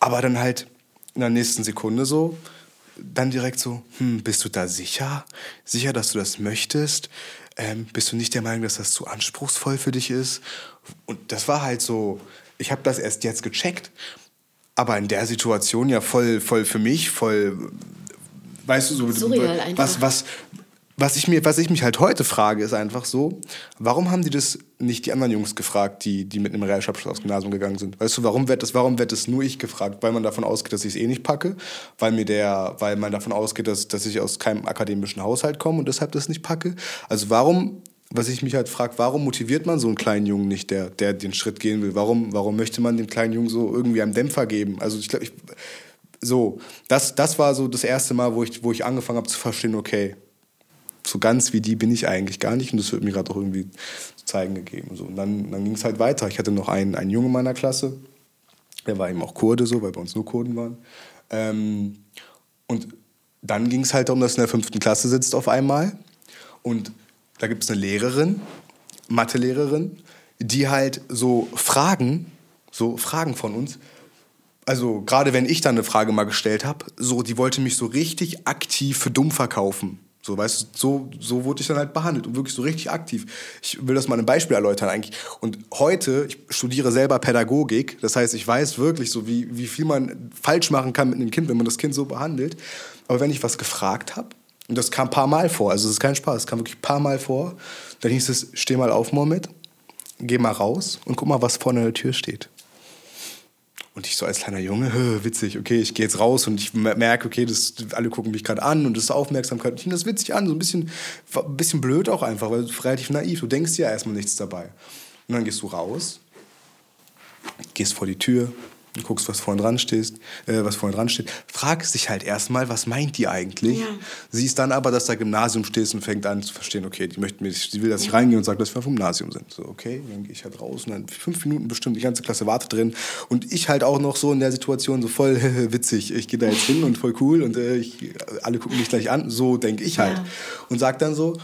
Speaker 1: Aber dann halt in der nächsten Sekunde so, dann direkt so, hm, bist du da sicher? Sicher, dass du das möchtest? Ähm, bist du nicht der Meinung, dass das zu anspruchsvoll für dich ist? Und das war halt so, ich habe das erst jetzt gecheckt aber in der Situation ja voll, voll für mich, voll, weißt du, so, Surreal was, was, was ich, mir, was ich mich halt heute frage, ist einfach so, warum haben die das nicht die anderen Jungs gefragt, die, die mit einem Realschulabschluss aufs Gymnasium gegangen sind? Weißt du, warum wird das, warum wird das nur ich gefragt? Weil man davon ausgeht, dass ich es eh nicht packe, weil, mir der, weil man davon ausgeht, dass, dass ich aus keinem akademischen Haushalt komme und deshalb das nicht packe. Also warum was ich mich halt frage, warum motiviert man so einen kleinen Jungen nicht, der, der den Schritt gehen will? Warum, warum möchte man dem kleinen Jungen so irgendwie einen Dämpfer geben? Also ich glaube, so, das, das war so das erste Mal, wo ich, wo ich angefangen habe zu verstehen, okay, so ganz wie die bin ich eigentlich gar nicht und das wird mir gerade auch irgendwie zu zeigen gegeben. So. Und dann, dann ging es halt weiter. Ich hatte noch einen, einen Jungen in meiner Klasse, der war eben auch Kurde, so, weil bei uns nur Kurden waren. Ähm, und dann ging es halt darum, dass er in der fünften Klasse sitzt auf einmal und da gibt es eine Lehrerin, Mathelehrerin, die halt so Fragen, so Fragen von uns, also gerade wenn ich dann eine Frage mal gestellt habe, so, die wollte mich so richtig aktiv für dumm verkaufen. So, weißt du, so, so wurde ich dann halt behandelt und wirklich so richtig aktiv. Ich will das mal ein Beispiel erläutern eigentlich. Und heute, ich studiere selber Pädagogik, das heißt, ich weiß wirklich so, wie, wie viel man falsch machen kann mit einem Kind, wenn man das Kind so behandelt. Aber wenn ich was gefragt habe, und das kam ein paar Mal vor. Also es ist kein Spaß. Es kam wirklich ein paar Mal vor. Dann hieß es, steh mal auf, Mohammed. Geh mal raus und guck mal, was vorne an der Tür steht. Und ich so als kleiner Junge, witzig, okay, ich gehe jetzt raus und ich merke, okay, das, alle gucken mich gerade an und das ist Aufmerksamkeit. Ich finde das witzig an, so ein bisschen, ein bisschen blöd auch einfach, weil relativ naiv. Du denkst ja erstmal nichts dabei. Und dann gehst du raus, gehst vor die Tür, Du guckst, was vorne dran steht, äh, was vorne dran steht. Fragst dich halt erstmal, was meint die eigentlich? Ja. Siehst dann aber, dass da Gymnasium steht und fängt an zu verstehen, okay, die möchte mich, sie will, dass ich reingehe und sage, dass wir vom Gymnasium sind. So, okay, dann gehe ich halt raus und dann fünf Minuten bestimmt, die ganze Klasse wartet drin. Und ich halt auch noch so in der Situation so voll *laughs* witzig. Ich gehe da jetzt hin und voll cool und äh, ich, alle gucken mich gleich an. So denke ich halt. Ja. Und sag dann so,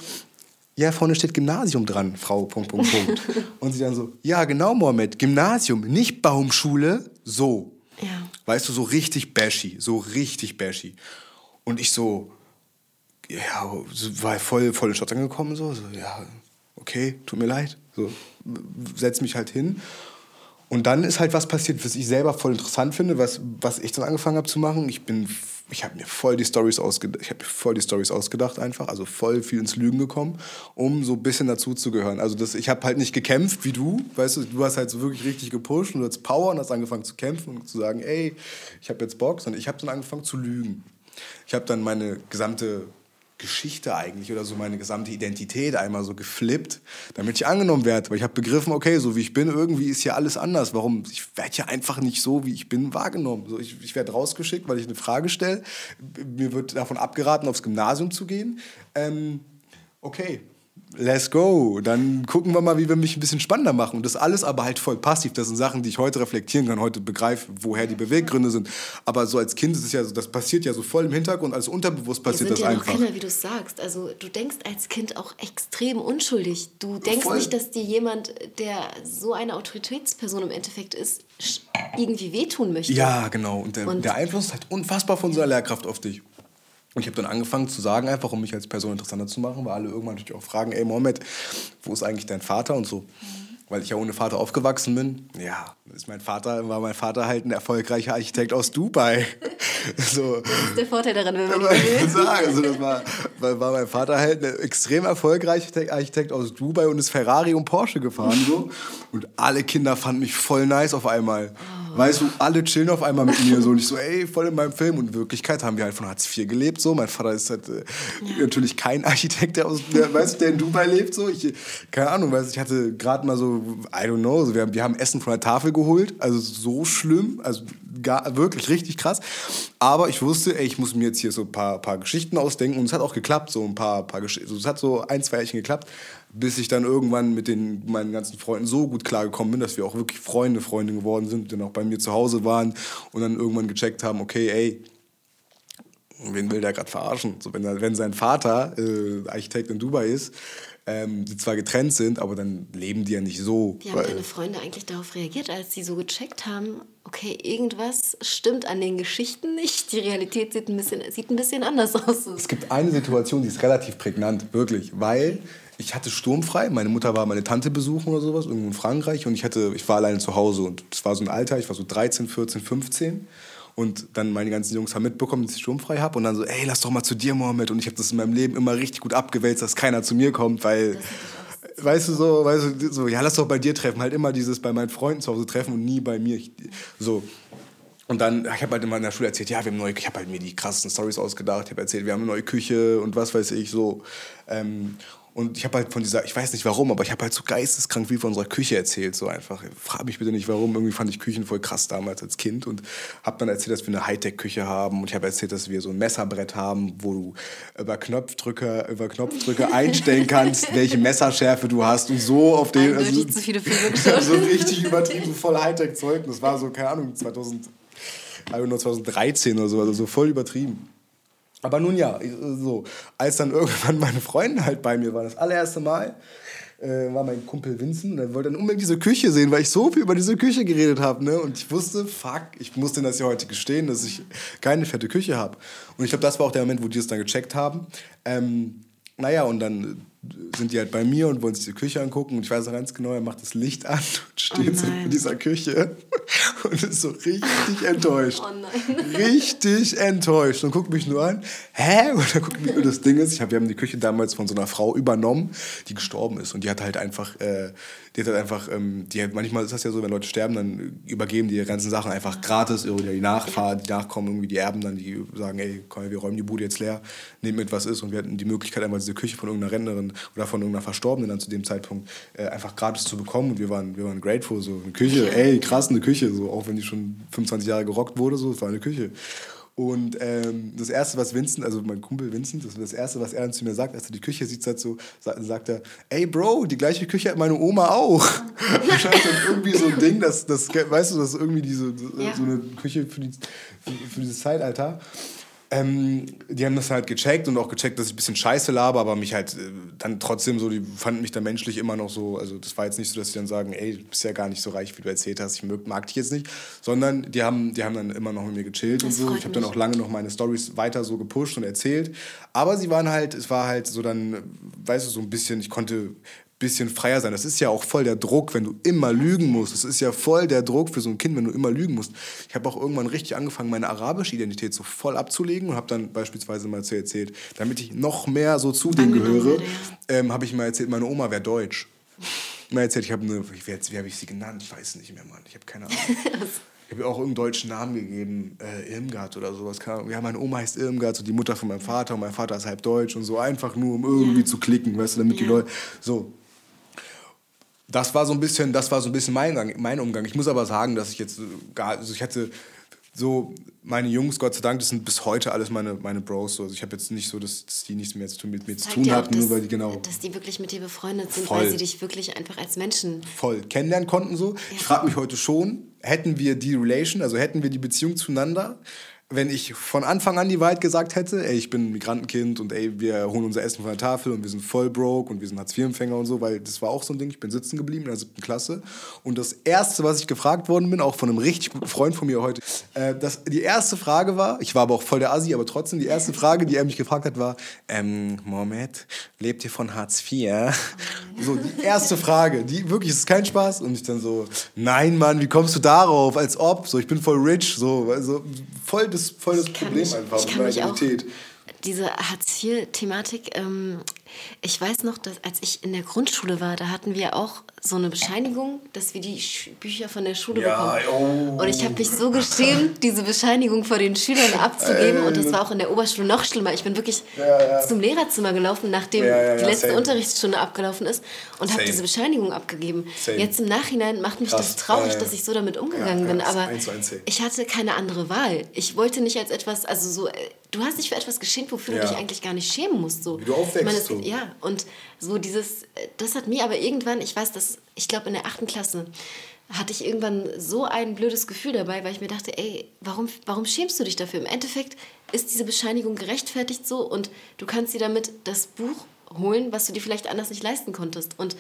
Speaker 1: ja, vorne steht Gymnasium dran, Frau, Punkt, Punkt, Punkt. *laughs* Und sie dann so, ja, genau, Mohammed, Gymnasium, nicht Baumschule, so. Ja. Weißt du, so richtig bashy, so richtig bashy. Und ich so, ja, war voll, voll in Stadt angekommen, so, so, ja, okay, tut mir leid, so, setz mich halt hin. Und dann ist halt was passiert, was ich selber voll interessant finde, was, was ich dann angefangen habe zu machen. Ich bin ich habe mir voll die Stories ausgedacht, ich habe voll die Stories ausgedacht einfach, also voll viel ins Lügen gekommen, um so ein bisschen dazu zu gehören. Also das, ich habe halt nicht gekämpft wie du, weißt du, du hast halt so wirklich richtig gepusht und du hast Power und hast angefangen zu kämpfen und zu sagen, ey, ich habe jetzt Bock, sondern ich habe dann angefangen zu lügen. Ich habe dann meine gesamte Geschichte eigentlich oder so meine gesamte Identität einmal so geflippt, damit ich angenommen werde. Weil ich habe begriffen, okay, so wie ich bin, irgendwie ist hier alles anders. Warum? Ich werde ja einfach nicht so, wie ich bin, wahrgenommen. So, ich, ich werde rausgeschickt, weil ich eine Frage stelle. Mir wird davon abgeraten, aufs Gymnasium zu gehen. Ähm, okay, let's go. Dann gucken wir mal, wie wir mich ein bisschen spannender machen. Und das alles aber halt voll passiv. Das sind Sachen, die ich heute reflektieren kann, heute begreife, woher die Beweggründe sind. Aber so als Kind ist es ja so, das passiert ja so voll im Hintergrund, als unterbewusst passiert das
Speaker 2: ja
Speaker 1: einfach.
Speaker 2: Kinder, wie du sagst. Also du denkst als Kind auch extrem unschuldig. Du denkst voll. nicht, dass dir jemand, der so eine Autoritätsperson im Endeffekt ist, irgendwie wehtun möchte.
Speaker 1: Ja, genau. Und der, Und der Einfluss ist halt unfassbar von so einer Lehrkraft auf dich. Und ich habe dann angefangen zu sagen, einfach um mich als Person interessanter zu machen, weil alle irgendwann natürlich auch fragen, ey Mohammed, wo ist eigentlich dein Vater und so. Mhm. Weil ich ja ohne Vater aufgewachsen bin. Ja, ist mein Vater, war mein Vater halt ein erfolgreicher Architekt aus Dubai. *laughs*
Speaker 2: so. Das ist der Vorteil daran, wenn man *laughs* ihn
Speaker 1: sagen. Also das war, war mein Vater halt ein extrem erfolgreicher Architekt aus Dubai und ist Ferrari und Porsche gefahren. So. Und alle Kinder fanden mich voll nice auf einmal. Oh. Weißt du, alle chillen auf einmal mit mir so und ich so, ey, voll in meinem Film. Und in Wirklichkeit haben wir halt von Hartz IV gelebt. So. Mein Vater ist halt äh, ja. natürlich kein Architekt, der, aus, der, weißt du, der in Dubai lebt. So. Ich, keine Ahnung, weißt, ich hatte gerade mal so, I don't know, so, wir, haben, wir haben Essen von der Tafel geholt. Also so schlimm, also gar, wirklich richtig krass. Aber ich wusste, ey, ich muss mir jetzt hier so ein paar, paar Geschichten ausdenken. Und es hat auch geklappt, so ein paar, paar Geschichten. Also es hat so ein, zwei Jährchen geklappt bis ich dann irgendwann mit den, meinen ganzen Freunden so gut klargekommen bin, dass wir auch wirklich Freunde, Freunde geworden sind, die dann auch bei mir zu Hause waren und dann irgendwann gecheckt haben, okay, ey, wen will der gerade verarschen? So, wenn, wenn sein Vater äh, Architekt in Dubai ist, ähm, die zwar getrennt sind, aber dann leben die ja nicht so.
Speaker 2: Wie haben deine Freunde eigentlich darauf reagiert, als sie so gecheckt haben, okay, irgendwas stimmt an den Geschichten nicht, die Realität sieht ein bisschen, sieht ein bisschen anders aus.
Speaker 1: Es gibt eine Situation, die ist relativ prägnant, wirklich, weil ich hatte sturmfrei. Meine Mutter war meine Tante besuchen oder sowas, irgendwo in Frankreich. Und ich, hatte, ich war alleine zu Hause. Und es war so ein Alter, ich war so 13, 14, 15. Und dann meine ganzen Jungs haben mitbekommen, dass ich sturmfrei habe. Und dann so, ey, lass doch mal zu dir, Mohammed. Und ich habe das in meinem Leben immer richtig gut abgewälzt, dass keiner zu mir kommt, weil weißt du so, weißt du, so, ja, lass doch bei dir treffen. Halt immer dieses bei meinen Freunden zu Hause treffen und nie bei mir. Ich, so. Und dann, ich habe halt immer in der Schule erzählt, ja, wir haben neue, ich habe halt mir die krassen Stories ausgedacht. Ich habe erzählt, wir haben eine neue Küche und was weiß ich so. Ähm, und ich habe halt von dieser, ich weiß nicht warum, aber ich habe halt so geisteskrank viel von unserer Küche erzählt, so einfach. Frag mich bitte nicht warum. Irgendwie fand ich Küchen voll krass damals als Kind und habe dann erzählt, dass wir eine Hightech-Küche haben und ich habe erzählt, dass wir so ein Messerbrett haben, wo du über Knopfdrücke, über Knopfdrücke *laughs* einstellen kannst, welche Messerschärfe du hast und so auf den. Also, zu viele Filme *laughs* geschaut. so richtig übertrieben, voll Hightech-Zeug. Das war so, keine Ahnung, 2000, 2013 oder so, also so voll übertrieben. Aber nun ja, so, als dann irgendwann meine Freunde halt bei mir waren, das allererste Mal, äh, war mein Kumpel Vincent und er wollte dann unbedingt diese Küche sehen, weil ich so viel über diese Küche geredet habe. Ne? Und ich wusste, fuck, ich muss denen das ja heute gestehen, dass ich keine fette Küche habe. Und ich glaube, das war auch der Moment, wo die es dann gecheckt haben. Ähm, naja, und dann sind die halt bei mir und wollen sich die Küche angucken. Und ich weiß noch ganz genau, er macht das Licht an und steht oh so in dieser Küche *laughs* und ist so richtig enttäuscht. Oh. Richtig enttäuscht und guckt mich nur an. Hä? Und dann guckt mich, das Ding ist, ich hab, wir haben die Küche damals von so einer Frau übernommen, die gestorben ist und die hat halt einfach, äh, die hat halt einfach, ähm, die hat, manchmal ist das ja so, wenn Leute sterben, dann übergeben die ganzen Sachen einfach gratis die Nachfahren, die Nachkommen, irgendwie die Erben dann, die sagen, ey, komm, wir räumen die Bude jetzt leer, nehmen mit, was ist und wir hatten die Möglichkeit, einmal diese Küche von irgendeiner Rentnerin oder von irgendeiner Verstorbenen dann zu dem Zeitpunkt äh, einfach gratis zu bekommen und wir waren, wir waren grateful, so eine Küche, ey, krass, eine Küche, so auch wenn die schon 25 Jahre gerockt wurde, so, es war eine Küche. Und ähm, das Erste, was Vincent, also mein Kumpel Vincent, das, das Erste, was er dann zu mir sagt, als er die Küche sieht, sagt, so, sagt er, ey Bro, die gleiche Küche hat meine Oma auch. *laughs* ist irgendwie so ein Ding, das, das, weißt du, das ist irgendwie diese, ja. so eine Küche für, die, für, für dieses Zeitalter. Ähm, die haben das halt gecheckt und auch gecheckt, dass ich ein bisschen scheiße laber, aber mich halt äh, dann trotzdem so, die fanden mich dann menschlich immer noch so, also das war jetzt nicht so, dass sie dann sagen, ey, du bist ja gar nicht so reich, wie du erzählt hast, ich mag, mag dich jetzt nicht, sondern die haben, die haben dann immer noch mit mir gechillt das und so. Ich habe dann auch lange noch meine Stories weiter so gepusht und erzählt, aber sie waren halt, es war halt so dann, weißt du, so ein bisschen, ich konnte bisschen freier sein. Das ist ja auch voll der Druck, wenn du immer lügen musst. Das ist ja voll der Druck für so ein Kind, wenn du immer lügen musst. Ich habe auch irgendwann richtig angefangen, meine arabische Identität so voll abzulegen und habe dann beispielsweise mal zu erzählt, damit ich noch mehr so zu denen gehöre, ähm, habe ich mal erzählt, meine Oma wäre deutsch. Mal erzählt, ich habe eine, wie, wie habe ich sie genannt? Ich weiß nicht mehr, Mann. Ich habe keine Ahnung. *laughs* Ich habe ihr auch irgendeinen deutschen Namen gegeben, äh, Irmgard oder sowas. Ja, meine Oma heißt Irmgard, so die Mutter von meinem Vater und mein Vater ist halb deutsch und so, einfach nur, um irgendwie ja. zu klicken, weißt du, damit ja. die Leute. So, das war so ein bisschen, das war so ein bisschen mein, mein Umgang. Ich muss aber sagen, dass ich jetzt gar, also ich hatte so meine Jungs, Gott sei Dank, das sind bis heute alles meine, meine Bros. Also ich habe jetzt nicht so, dass, dass, die nichts mehr zu, mit mir zu tun hatten, nur weil die genau.
Speaker 2: Dass die wirklich mit dir befreundet sind, voll, weil sie dich wirklich einfach als Menschen
Speaker 1: voll kennenlernen konnten so. Ja. Ich frage mich heute schon, hätten wir die Relation, also hätten wir die Beziehung zueinander, wenn ich von Anfang an die Wahrheit gesagt hätte, ey, ich bin ein Migrantenkind und ey, wir holen unser Essen von der Tafel und wir sind voll broke und wir sind Hartz-IV-Empfänger und so, weil das war auch so ein Ding, ich bin sitzen geblieben in der siebten Klasse. Und das Erste, was ich gefragt worden bin, auch von einem richtig guten Freund von mir heute, äh, das, die erste Frage war, ich war aber auch voll der Assi, aber trotzdem, die erste Frage, die er mich gefragt hat, war, ähm, Mohamed, lebt ihr von Hartz IV? So, die erste Frage, die wirklich, ist kein Spaß. Und ich dann so, nein, Mann, wie kommst du darauf, als ob, so, ich bin voll rich, so, also voll das, voll das Problem mich, einfach mit Identität.
Speaker 2: Diese Hartz-IV-Thematik, ähm, ich weiß noch, dass als ich in der Grundschule war, da hatten wir auch so eine Bescheinigung, dass wir die Sch Bücher von der Schule ja, bekommen. Oh. Und ich habe mich so geschämt, diese Bescheinigung vor den Schülern abzugeben. und das war auch in der Oberschule noch schlimmer. Ich bin wirklich ja, ja. zum Lehrerzimmer gelaufen, nachdem die letzte same. Unterrichtsstunde abgelaufen ist und habe diese Bescheinigung abgegeben. Same. Jetzt im Nachhinein macht mich Krass. das traurig, dass ich so damit umgegangen bin. Aber ich hatte keine andere Wahl. Ich wollte nicht als etwas, also so, äh, du hast dich für etwas geschämt, wofür du dich eigentlich gar nicht schämen musst. So.
Speaker 1: Wie du aufwächst. Meine,
Speaker 2: so. Ja, und so dieses, das hat mir aber irgendwann, ich weiß, dass ich glaube in der achten Klasse hatte ich irgendwann so ein blödes Gefühl dabei, weil ich mir dachte, ey, warum, warum schämst du dich dafür? Im Endeffekt ist diese Bescheinigung gerechtfertigt so und du kannst dir damit das Buch holen, was du dir vielleicht anders nicht leisten konntest. Und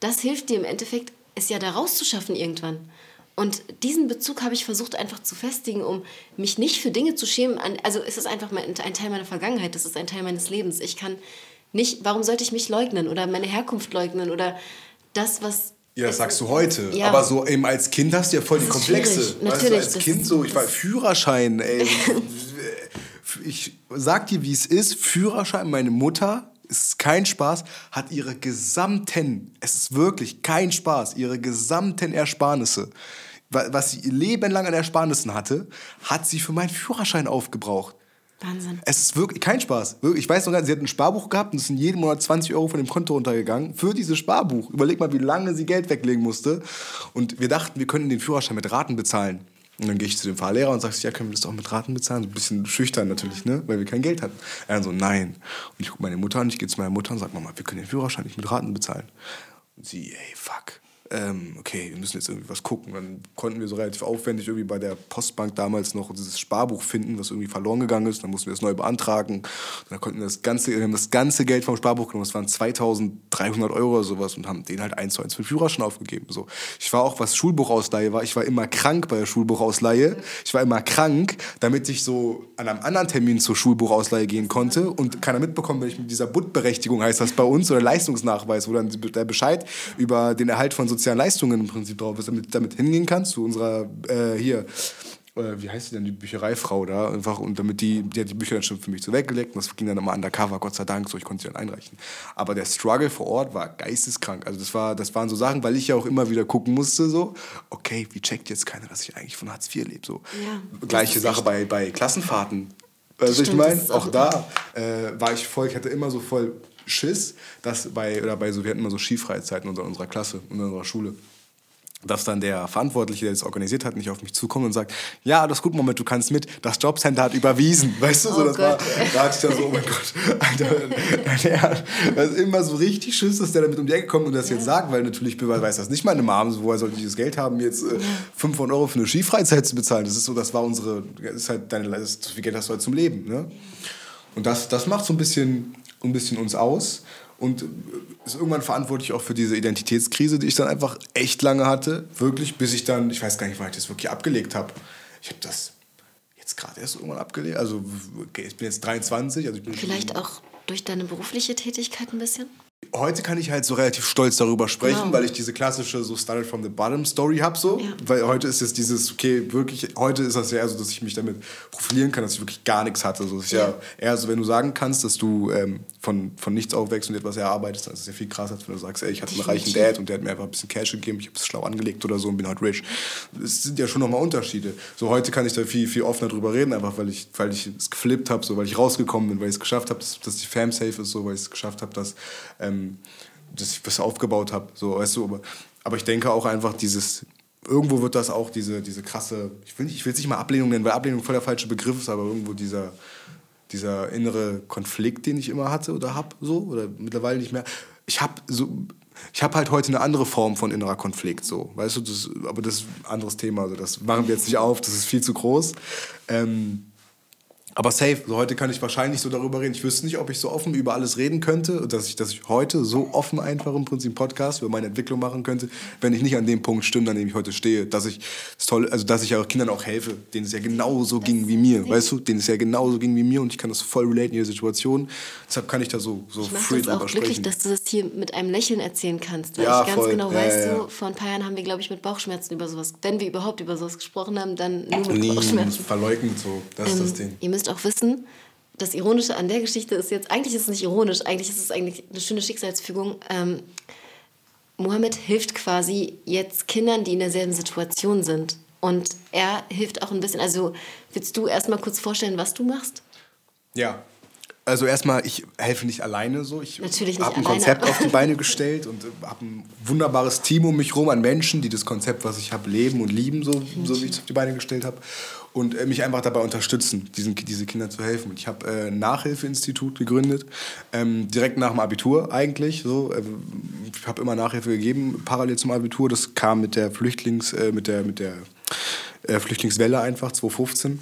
Speaker 2: das hilft dir im Endeffekt, es ja da rauszuschaffen irgendwann. Und diesen Bezug habe ich versucht einfach zu festigen, um mich nicht für Dinge zu schämen. Also es ist einfach ein Teil meiner Vergangenheit, das ist ein Teil meines Lebens. Ich kann nicht, warum sollte ich mich leugnen oder meine Herkunft leugnen oder das, was.
Speaker 1: Ja, das sagst du heute. Ja. Aber so eben als Kind hast du ja voll das die Komplexe. Natürlich. Weißt du, als Kind so, ich war Führerschein, ey. *laughs* ich sag dir, wie es ist. Führerschein, meine Mutter, ist kein Spaß, hat ihre gesamten, es ist wirklich kein Spaß, ihre gesamten Ersparnisse, was sie ihr Leben lang an Ersparnissen hatte, hat sie für meinen Führerschein aufgebraucht. Wahnsinn. Es ist wirklich kein Spaß. Ich weiß noch, sie hat ein Sparbuch gehabt und es sind jeden Monat 20 Euro von dem Konto runtergegangen für dieses Sparbuch. Überleg mal, wie lange sie Geld weglegen musste. Und wir dachten, wir können den Führerschein mit Raten bezahlen. Und dann gehe ich zu dem Fahrlehrer und sage, ja, können wir das auch mit Raten bezahlen? So ein bisschen schüchtern natürlich, ne? weil wir kein Geld hatten. Er dann so, nein. Und ich gucke meine Mutter an, ich gehe zu meiner Mutter und sage, Mama, wir können den Führerschein nicht mit Raten bezahlen. Und sie, ey, fuck ähm, okay, wir müssen jetzt irgendwie was gucken. Dann konnten wir so relativ aufwendig irgendwie bei der Postbank damals noch dieses Sparbuch finden, was irgendwie verloren gegangen ist. Dann mussten wir das neu beantragen. Und dann konnten wir das ganze, wir haben das ganze Geld vom Sparbuch genommen. Das waren 2300 Euro oder sowas und haben den halt eins zu eins für den Führerschein aufgegeben. So. Ich war auch, was Schulbuchausleihe war, ich war immer krank bei der Schulbuchausleihe. Ich war immer krank, damit ich so an einem anderen Termin zur Schulbuchausleihe gehen konnte und keiner mitbekommen, wenn ich mit dieser Buttberechtigung heißt das bei uns oder Leistungsnachweis, wo dann der Bescheid über den Erhalt von Sozial sozialen Leistungen im Prinzip drauf ist, damit, damit hingehen kannst zu unserer, äh, hier, äh, wie heißt sie denn, die Büchereifrau da, einfach, und damit die, die hat die Bücher dann schon für mich so weggelegt und das ging dann immer undercover, Gott sei Dank, so, ich konnte sie dann einreichen. Aber der Struggle vor Ort war geisteskrank, also das, war, das waren so Sachen, weil ich ja auch immer wieder gucken musste, so, okay, wie checkt jetzt keiner, dass ich eigentlich von Hartz IV lebe, so. Ja, Gleiche Sache bei, bei Klassenfahrten, also ich meine, auch, auch da äh, war ich voll, ich hatte immer so voll Schiss, dass bei, oder bei so, wir hatten immer so Skifreizeiten in unserer Klasse, in unserer Schule dass dann der Verantwortliche, der das organisiert hat, nicht auf mich zukommt und sagt, ja, alles gut, Moment, du kannst mit, das Jobcenter hat überwiesen, weißt du, so, oh das war, da hatte ich dann so, oh mein Gott, Alter, der, das ist immer so richtig Schiss, dass der damit um die Ecke kommt und das jetzt sagt, weil natürlich weiß das nicht meine Mom, woher sollte ich das Geld haben, jetzt äh, 500 Euro für eine Skifreizeit zu bezahlen, das ist so, das war unsere, das ist halt deine, das ist, viel Geld hast du halt zum Leben, ne? Und das, das macht so ein bisschen, ein bisschen uns aus und ist irgendwann verantwortlich auch für diese Identitätskrise, die ich dann einfach echt lange hatte. Wirklich, bis ich dann, ich weiß gar nicht, wann ich das wirklich abgelegt habe. Ich habe das jetzt gerade erst irgendwann abgelegt. Also, okay, ich bin jetzt 23. Also ich bin
Speaker 2: Vielleicht auch durch deine berufliche Tätigkeit ein bisschen?
Speaker 1: Heute kann ich halt so relativ stolz darüber sprechen, genau. weil ich diese klassische so Started from the Bottom Story habe so, ja. weil heute ist es dieses okay, wirklich heute ist das ja eher so, dass ich mich damit profilieren kann, dass ich wirklich gar nichts hatte. So ist ja. ja eher so, wenn du sagen kannst, dass du ähm, von, von nichts aufwächst und etwas erarbeitest, dann ist es ja viel krasser, als wenn du sagst, ey, ich hatte einen reichen Dad und der hat mir einfach ein bisschen Cash gegeben, ich habe es schlau angelegt oder so und bin halt rich. Es sind ja schon nochmal Unterschiede. So heute kann ich da viel viel offener drüber reden, einfach weil ich weil ich es geflippt habe, so weil ich rausgekommen bin, weil ich es geschafft habe, dass, dass die Fam safe ist, so weil ich es geschafft habe, dass ähm, dass ich was aufgebaut habe. So, weißt du, aber, aber ich denke auch einfach dieses, irgendwo wird das auch diese, diese krasse, ich will, ich will es nicht mal Ablehnung nennen, weil Ablehnung voll der falsche Begriff ist, aber irgendwo dieser, dieser innere Konflikt, den ich immer hatte oder habe, so, oder mittlerweile nicht mehr. Ich habe so, ich habe halt heute eine andere Form von innerer Konflikt, so, weißt du, das, aber das ist ein anderes Thema, also das machen wir jetzt nicht auf, das ist viel zu groß. Ähm, aber safe, so heute kann ich wahrscheinlich so darüber reden. Ich wüsste nicht, ob ich so offen über alles reden könnte, dass ich, dass ich heute so offen einfach im Prinzip Podcast über meine Entwicklung machen könnte, wenn ich nicht an dem Punkt stimme, an dem ich heute stehe. Dass ich das toll, also dass ich auch Kindern auch helfe, denen es ja genauso ging wie mir, weißt du, denen es ja genauso ging wie mir und ich kann das voll relate in ihre Situation. Deshalb kann ich da so, so
Speaker 2: ich free drüber sprechen. glücklich, dass du das hier mit einem Lächeln erzählen kannst, weil ja, ich ganz voll. genau ja, weiß, ja, ja. vor ein paar Jahren haben wir, glaube ich, mit Bauchschmerzen über sowas, wenn wir überhaupt über sowas gesprochen haben, dann nur mit
Speaker 1: Nie, Bauchschmerzen. verleugnet so, das ähm, ist das Ding.
Speaker 2: Müsst auch wissen, das Ironische an der Geschichte ist jetzt, eigentlich ist es nicht ironisch, eigentlich ist es eigentlich eine schöne Schicksalsfügung. Ähm, Mohammed hilft quasi jetzt Kindern, die in derselben Situation sind. Und er hilft auch ein bisschen. Also, willst du erstmal kurz vorstellen, was du machst?
Speaker 1: Ja, also erstmal, ich helfe nicht alleine so. Ich habe ein Konzept auf die Beine gestellt und habe ein wunderbares Team um mich herum an Menschen, die das Konzept, was ich habe, leben und lieben, so, so wie ich es auf die Beine gestellt habe. Und äh, mich einfach dabei unterstützen, diesen, diese Kinder zu helfen. Ich habe äh, ein Nachhilfeinstitut gegründet, ähm, direkt nach dem Abitur eigentlich. So. Äh, ich habe immer Nachhilfe gegeben, parallel zum Abitur. Das kam mit der Flüchtlings, äh, mit der, mit der äh, Flüchtlingswelle einfach, 2015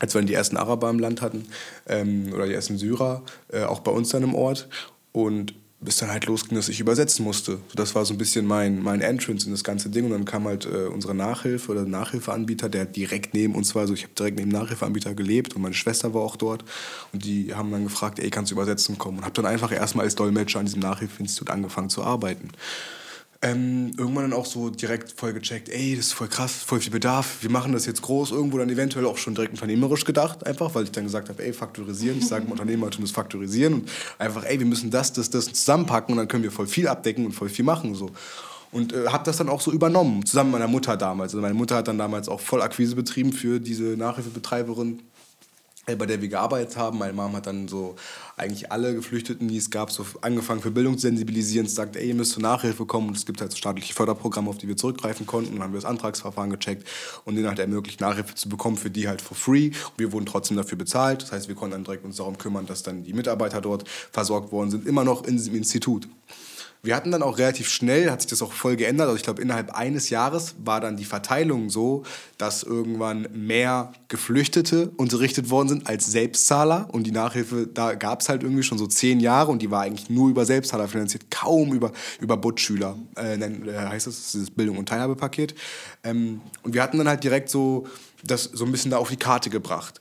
Speaker 1: als wir dann die ersten Araber im Land hatten ähm, oder die ersten Syrer, äh, auch bei uns dann im Ort. Und bis dann halt losging, dass ich übersetzen musste. So, das war so ein bisschen mein, mein Entrance in das ganze Ding. Und dann kam halt äh, unsere Nachhilfe oder Nachhilfeanbieter, der direkt neben uns war. Also ich habe direkt neben dem Nachhilfeanbieter gelebt und meine Schwester war auch dort. Und die haben dann gefragt, ey, kannst du übersetzen kommen? Und habe dann einfach erstmal als Dolmetscher an diesem Nachhilfeinstitut angefangen zu arbeiten ähm, irgendwann dann auch so direkt voll gecheckt, ey, das ist voll krass, voll viel Bedarf, wir machen das jetzt groß, irgendwo dann eventuell auch schon direkt unternehmerisch gedacht, einfach, weil ich dann gesagt habe, ey, faktorisieren, ich sage im Unternehmertum das Faktorisieren und einfach, ey, wir müssen das, das, das zusammenpacken und dann können wir voll viel abdecken und voll viel machen, so. Und äh, habe das dann auch so übernommen, zusammen mit meiner Mutter damals. Also meine Mutter hat dann damals auch voll Akquise betrieben für diese Nachhilfebetreiberin bei der wir gearbeitet haben. Meine Mom hat dann so eigentlich alle Geflüchteten, die es gab, so angefangen für Bildung zu sensibilisieren, sagt, ey, ihr müsst zur Nachhilfe kommen und es gibt halt so staatliche Förderprogramme, auf die wir zurückgreifen konnten. Dann haben wir das Antragsverfahren gecheckt und denen halt ermöglicht, Nachhilfe zu bekommen, für die halt for free. Und wir wurden trotzdem dafür bezahlt. Das heißt, wir konnten dann direkt uns darum kümmern, dass dann die Mitarbeiter dort versorgt worden sind, immer noch in diesem Institut. Wir hatten dann auch relativ schnell, hat sich das auch voll geändert. Also ich glaube, innerhalb eines Jahres war dann die Verteilung so, dass irgendwann mehr Geflüchtete unterrichtet worden sind als Selbstzahler. Und die Nachhilfe, da gab es halt irgendwie schon so zehn Jahre und die war eigentlich nur über Selbstzahler finanziert, kaum über, über Buttschüler. Äh, äh, heißt das, das Bildung- und Teilhabepaket. Ähm, und wir hatten dann halt direkt so das so ein bisschen da auf die Karte gebracht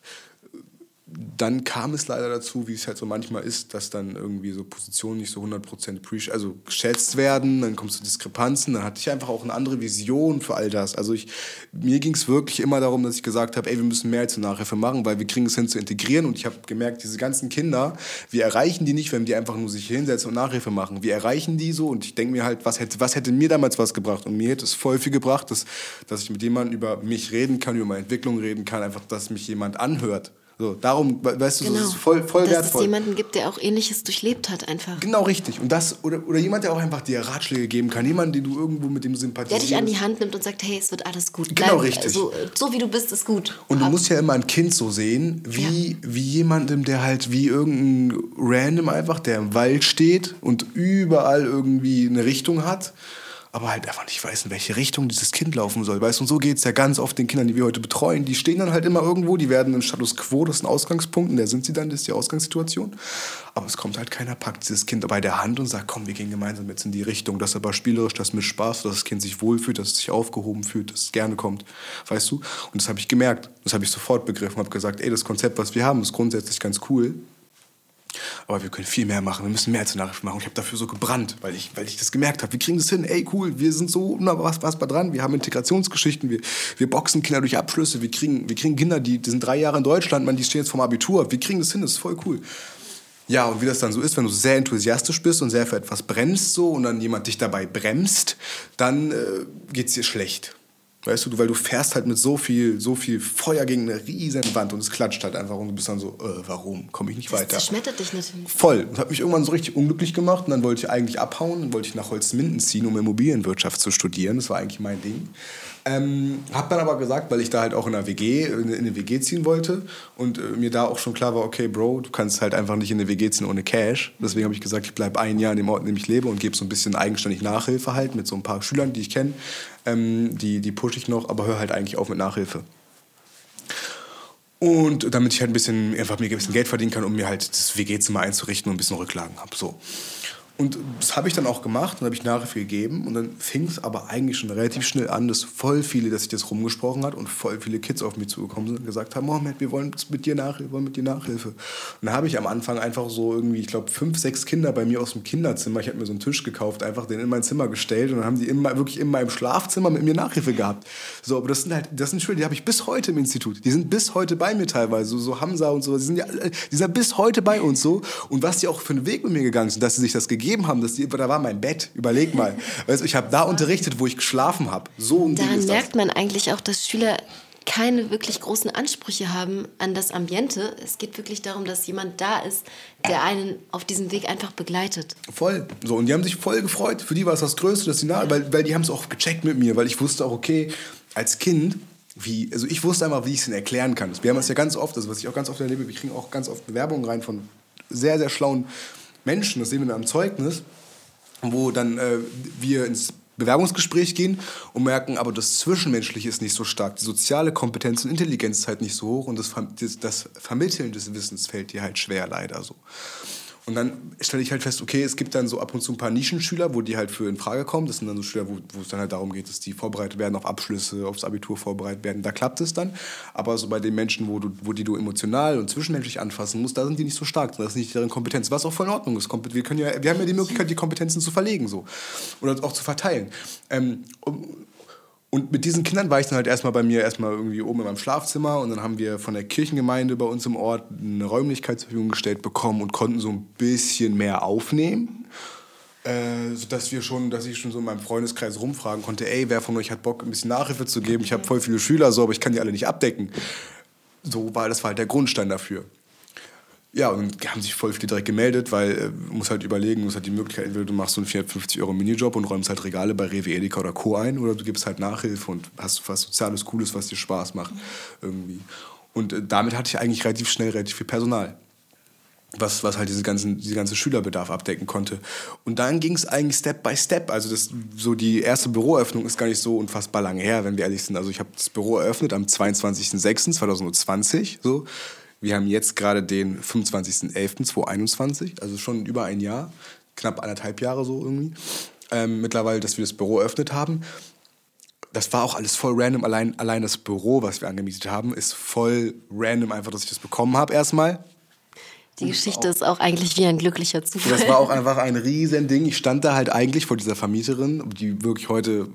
Speaker 1: dann kam es leider dazu, wie es halt so manchmal ist, dass dann irgendwie so Positionen nicht so 100% also geschätzt werden, dann kommt es zu Diskrepanzen, dann hatte ich einfach auch eine andere Vision für all das. Also ich, mir ging es wirklich immer darum, dass ich gesagt habe, ey, wir müssen mehr als eine Nachhilfe machen, weil wir kriegen es hin zu integrieren und ich habe gemerkt, diese ganzen Kinder, wir erreichen die nicht, wenn die einfach nur sich hinsetzen und Nachhilfe machen. Wir erreichen die so und ich denke mir halt, was hätte, was hätte mir damals was gebracht? Und mir hätte es voll viel gebracht, dass, dass ich mit jemandem über mich reden kann, über meine Entwicklung reden kann, einfach, dass mich jemand anhört so, darum, weißt du, genau. das ist voll, voll
Speaker 2: Dass
Speaker 1: wertvoll.
Speaker 2: es jemanden gibt, der auch Ähnliches durchlebt hat, einfach.
Speaker 1: Genau, richtig. Und das, oder, oder jemand, der auch einfach dir Ratschläge geben kann. Jemand, den du irgendwo mit dem sympathisierst.
Speaker 2: Der dich an die Hand nimmt und sagt, hey, es wird alles gut.
Speaker 1: Genau, Bleib, richtig.
Speaker 2: So, so wie du bist, ist gut.
Speaker 1: Und du musst ja immer ein Kind so sehen, wie, ja. wie jemandem, der halt wie irgendein Random einfach, der im Wald steht und überall irgendwie eine Richtung hat aber halt einfach nicht weiß, in welche Richtung dieses Kind laufen soll. Weißt und so geht es ja ganz oft den Kindern, die wir heute betreuen. Die stehen dann halt immer irgendwo, die werden im Status quo, das ist ein Ausgangspunkt, und der sind sie dann, das ist die Ausgangssituation. Aber es kommt halt keiner, packt dieses Kind bei der Hand und sagt, komm, wir gehen gemeinsam jetzt in die Richtung. Das ist aber spielerisch, das mit Spaß, dass das Kind sich wohlfühlt, dass es sich aufgehoben fühlt, dass es gerne kommt. Weißt du? Und das habe ich gemerkt. Das habe ich sofort begriffen, habe gesagt, ey, das Konzept, was wir haben, ist grundsätzlich ganz cool. Aber wir können viel mehr machen. Wir müssen mehr zur Nachricht machen. Ich habe dafür so gebrannt, weil ich, weil ich das gemerkt habe. Wir kriegen das hin. Ey, cool. Wir sind so was dran. Wir haben Integrationsgeschichten. Wir, wir boxen Kinder durch Abschlüsse. Wir kriegen, wir kriegen Kinder, die, die sind drei Jahre in Deutschland. Man, die stehen jetzt vom Abitur. Wir kriegen das hin. Das ist voll cool. Ja, und wie das dann so ist, wenn du sehr enthusiastisch bist und sehr für etwas brennst so und dann jemand dich dabei bremst, dann äh, geht es dir schlecht. Weißt du, weil du fährst halt mit so viel, so viel Feuer gegen eine riesen Wand und es klatscht halt einfach und du bist dann so, äh, warum komme ich nicht
Speaker 2: das
Speaker 1: weiter?
Speaker 2: Das zerschmettert dich natürlich.
Speaker 1: Voll. Das hat mich irgendwann so richtig unglücklich gemacht und dann wollte ich eigentlich abhauen, dann wollte ich nach Holzminden ziehen, um Immobilienwirtschaft zu studieren. Das war eigentlich mein Ding. Ähm, hab dann aber gesagt, weil ich da halt auch in einer WG, in eine WG ziehen wollte und äh, mir da auch schon klar war, okay, Bro, du kannst halt einfach nicht in eine WG ziehen ohne Cash. Deswegen habe ich gesagt, ich bleibe ein Jahr in dem Ort, in dem ich lebe und gebe so ein bisschen eigenständig Nachhilfe halt mit so ein paar Schülern, die ich kenne. Ähm, die die pushe ich noch, aber höre halt eigentlich auf mit Nachhilfe. Und damit ich halt ein bisschen, einfach mir ein bisschen Geld verdienen kann, um mir halt das WG-Zimmer einzurichten und ein bisschen Rücklagen habe. So. Und das habe ich dann auch gemacht und habe ich Nachhilfe gegeben. Und dann fing es aber eigentlich schon relativ schnell an, dass voll viele, dass sich das rumgesprochen hat und voll viele Kids auf mich zugekommen sind und gesagt haben, Mohammed, wir wollen mit dir Nachhilfe, wollen mit dir Nachhilfe. Und dann habe ich am Anfang einfach so irgendwie, ich glaube, fünf, sechs Kinder bei mir aus dem Kinderzimmer, ich habe mir so einen Tisch gekauft, einfach den in mein Zimmer gestellt und dann haben die immer, wirklich in meinem Schlafzimmer mit mir Nachhilfe gehabt. So, aber das sind halt, das sind Schüler, die habe ich bis heute im Institut. Die sind bis heute bei mir teilweise, so, so Hamza und so, die sind ja, die sind bis heute bei uns so. Und was die auch für einen Weg mit mir gegangen sind, dass sie sich das gegeben gegeben haben, dass die, da war mein Bett. Überleg mal. Weißt ich habe da unterrichtet, wo ich geschlafen habe. So ein
Speaker 2: Daran merkt man eigentlich auch, dass Schüler keine wirklich großen Ansprüche haben an das Ambiente. Es geht wirklich darum, dass jemand da ist, der einen auf diesem Weg einfach begleitet.
Speaker 1: Voll. So, und die haben sich voll gefreut. Für die war es das Größte, dass die nah, weil, weil die haben es auch gecheckt mit mir, weil ich wusste auch, okay, als Kind, wie, also ich wusste einfach, wie ich es ihnen erklären kann. Wir haben es ja ganz oft, also was ich auch ganz oft erlebe, wir kriegen auch ganz oft Bewerbungen rein von sehr, sehr schlauen Menschen, das sehen wir in einem Zeugnis, wo dann äh, wir ins Bewerbungsgespräch gehen und merken, aber das Zwischenmenschliche ist nicht so stark. Die soziale Kompetenz und Intelligenz ist halt nicht so hoch und das, Vermitteln des Wissens fällt dir halt schwer, leider so. Und dann stelle ich halt fest, okay, es gibt dann so ab und zu ein paar Nischenschüler, wo die halt für in Frage kommen. Das sind dann so Schüler, wo, wo es dann halt darum geht, dass die vorbereitet werden auf Abschlüsse, aufs Abitur vorbereitet werden. Da klappt es dann. Aber so bei den Menschen, wo, du, wo die du emotional und zwischenmenschlich anfassen musst, da sind die nicht so stark. Das ist nicht deren Kompetenz, was auch voll in Ordnung ist. Wir, können ja, wir haben ja die Möglichkeit, die Kompetenzen zu verlegen so. oder auch zu verteilen. Ähm, und mit diesen Kindern war ich dann halt erstmal bei mir erstmal irgendwie oben in meinem Schlafzimmer und dann haben wir von der Kirchengemeinde bei uns im Ort eine Räumlichkeit zur Verfügung gestellt bekommen und konnten so ein bisschen mehr aufnehmen. Äh, sodass wir schon, dass ich schon so in meinem Freundeskreis rumfragen konnte, ey, wer von euch hat Bock, ein bisschen Nachhilfe zu geben? Ich habe voll viele Schüler, so, aber ich kann die alle nicht abdecken. So war das war halt der Grundstein dafür. Ja, und haben sich voll viele direkt gemeldet, weil äh, muss halt überlegen, muss halt die Möglichkeit, entweder du machst so einen 450 Euro Minijob und räumst halt Regale bei Rewe, Edeka oder Co. ein oder du gibst halt Nachhilfe und hast was Soziales, Cooles, was dir Spaß macht irgendwie. Und äh, damit hatte ich eigentlich relativ schnell relativ viel Personal, was, was halt diese ganzen, diese ganze Schülerbedarf abdecken konnte. Und dann ging es eigentlich Step by Step. Also das, so die erste Büroeröffnung ist gar nicht so unfassbar lange her, wenn wir ehrlich sind. Also ich habe das Büro eröffnet am 22.06.2020, so wir haben jetzt gerade den 25.11.2021, also schon über ein Jahr, knapp anderthalb Jahre so irgendwie, ähm, mittlerweile, dass wir das Büro eröffnet haben. das war auch alles voll random. Allein, allein das Büro, was wir angemietet haben, ist voll random, einfach, dass ich das bekommen habe erstmal.
Speaker 2: Die Geschichte ist auch eigentlich wie ein glücklicher Zufall.
Speaker 1: Das war auch einfach ein riesen Ding. Ich stand da halt eigentlich vor dieser Vermieterin, die wirklich heute,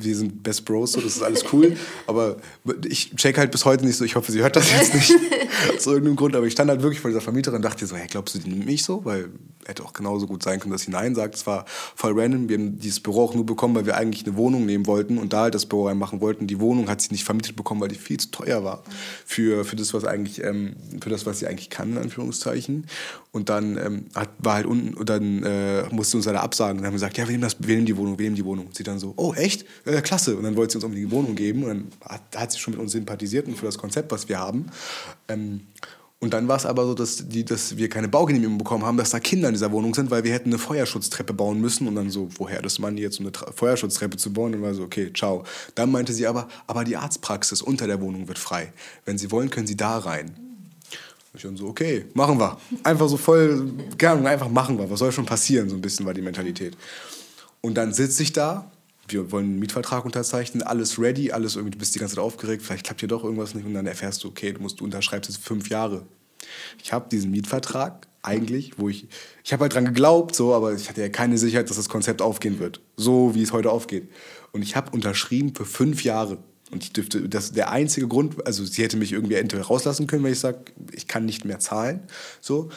Speaker 1: wir sind Best Bros, so, das ist alles cool. *laughs* aber ich check halt bis heute nicht so, ich hoffe, sie hört das jetzt nicht *laughs* aus irgendeinem Grund, aber ich stand halt wirklich vor dieser Vermieterin und dachte so, hey, glaubst du, die nimmt mich so? Weil hätte auch genauso gut sein können, dass sie Nein sagt. Es war voll random. Wir haben dieses Büro auch nur bekommen, weil wir eigentlich eine Wohnung nehmen wollten und da halt das Büro reinmachen wollten. Die Wohnung hat sie nicht vermietet bekommen, weil die viel zu teuer war für, für das, was eigentlich, ähm, für das, was sie eigentlich kann, in Anführungszeichen. Und dann ähm, hat, war halt unten, und dann äh, musste uns leider absagen. Und dann haben wir gesagt, ja, wir nehmen, das, wir nehmen die Wohnung, wir nehmen die Wohnung. Und sie dann so, oh, echt? Äh, klasse. Und dann wollte sie uns unbedingt die Wohnung geben. Und dann hat, hat sie schon mit uns sympathisiert und für das Konzept, was wir haben. Ähm, und dann war es aber so, dass, die, dass wir keine Baugenehmigung bekommen haben, dass da Kinder in dieser Wohnung sind, weil wir hätten eine Feuerschutztreppe bauen müssen. Und dann so, woher das Mann jetzt so eine Tra Feuerschutztreppe zu bauen? Und war so, okay, ciao. Dann meinte sie aber, aber die Arztpraxis unter der Wohnung wird frei. Wenn Sie wollen, können Sie da rein. Ich dann so, okay, machen wir. Einfach so voll, gerne, einfach machen wir. Was soll schon passieren? So ein bisschen war die Mentalität. Und dann sitze ich da, wir wollen einen Mietvertrag unterzeichnen, alles ready, alles irgendwie, du bist die ganze Zeit aufgeregt, vielleicht klappt hier doch irgendwas nicht und dann erfährst du, okay, du musst, du unterschreibst jetzt fünf Jahre. Ich habe diesen Mietvertrag eigentlich, wo ich, ich habe halt dran geglaubt, so, aber ich hatte ja keine Sicherheit, dass das Konzept aufgehen wird, so wie es heute aufgeht. Und ich habe unterschrieben für fünf Jahre. Und ich dürfte, das der einzige Grund, also sie hätte mich irgendwie entweder rauslassen können, wenn ich sage, ich kann nicht mehr zahlen. So.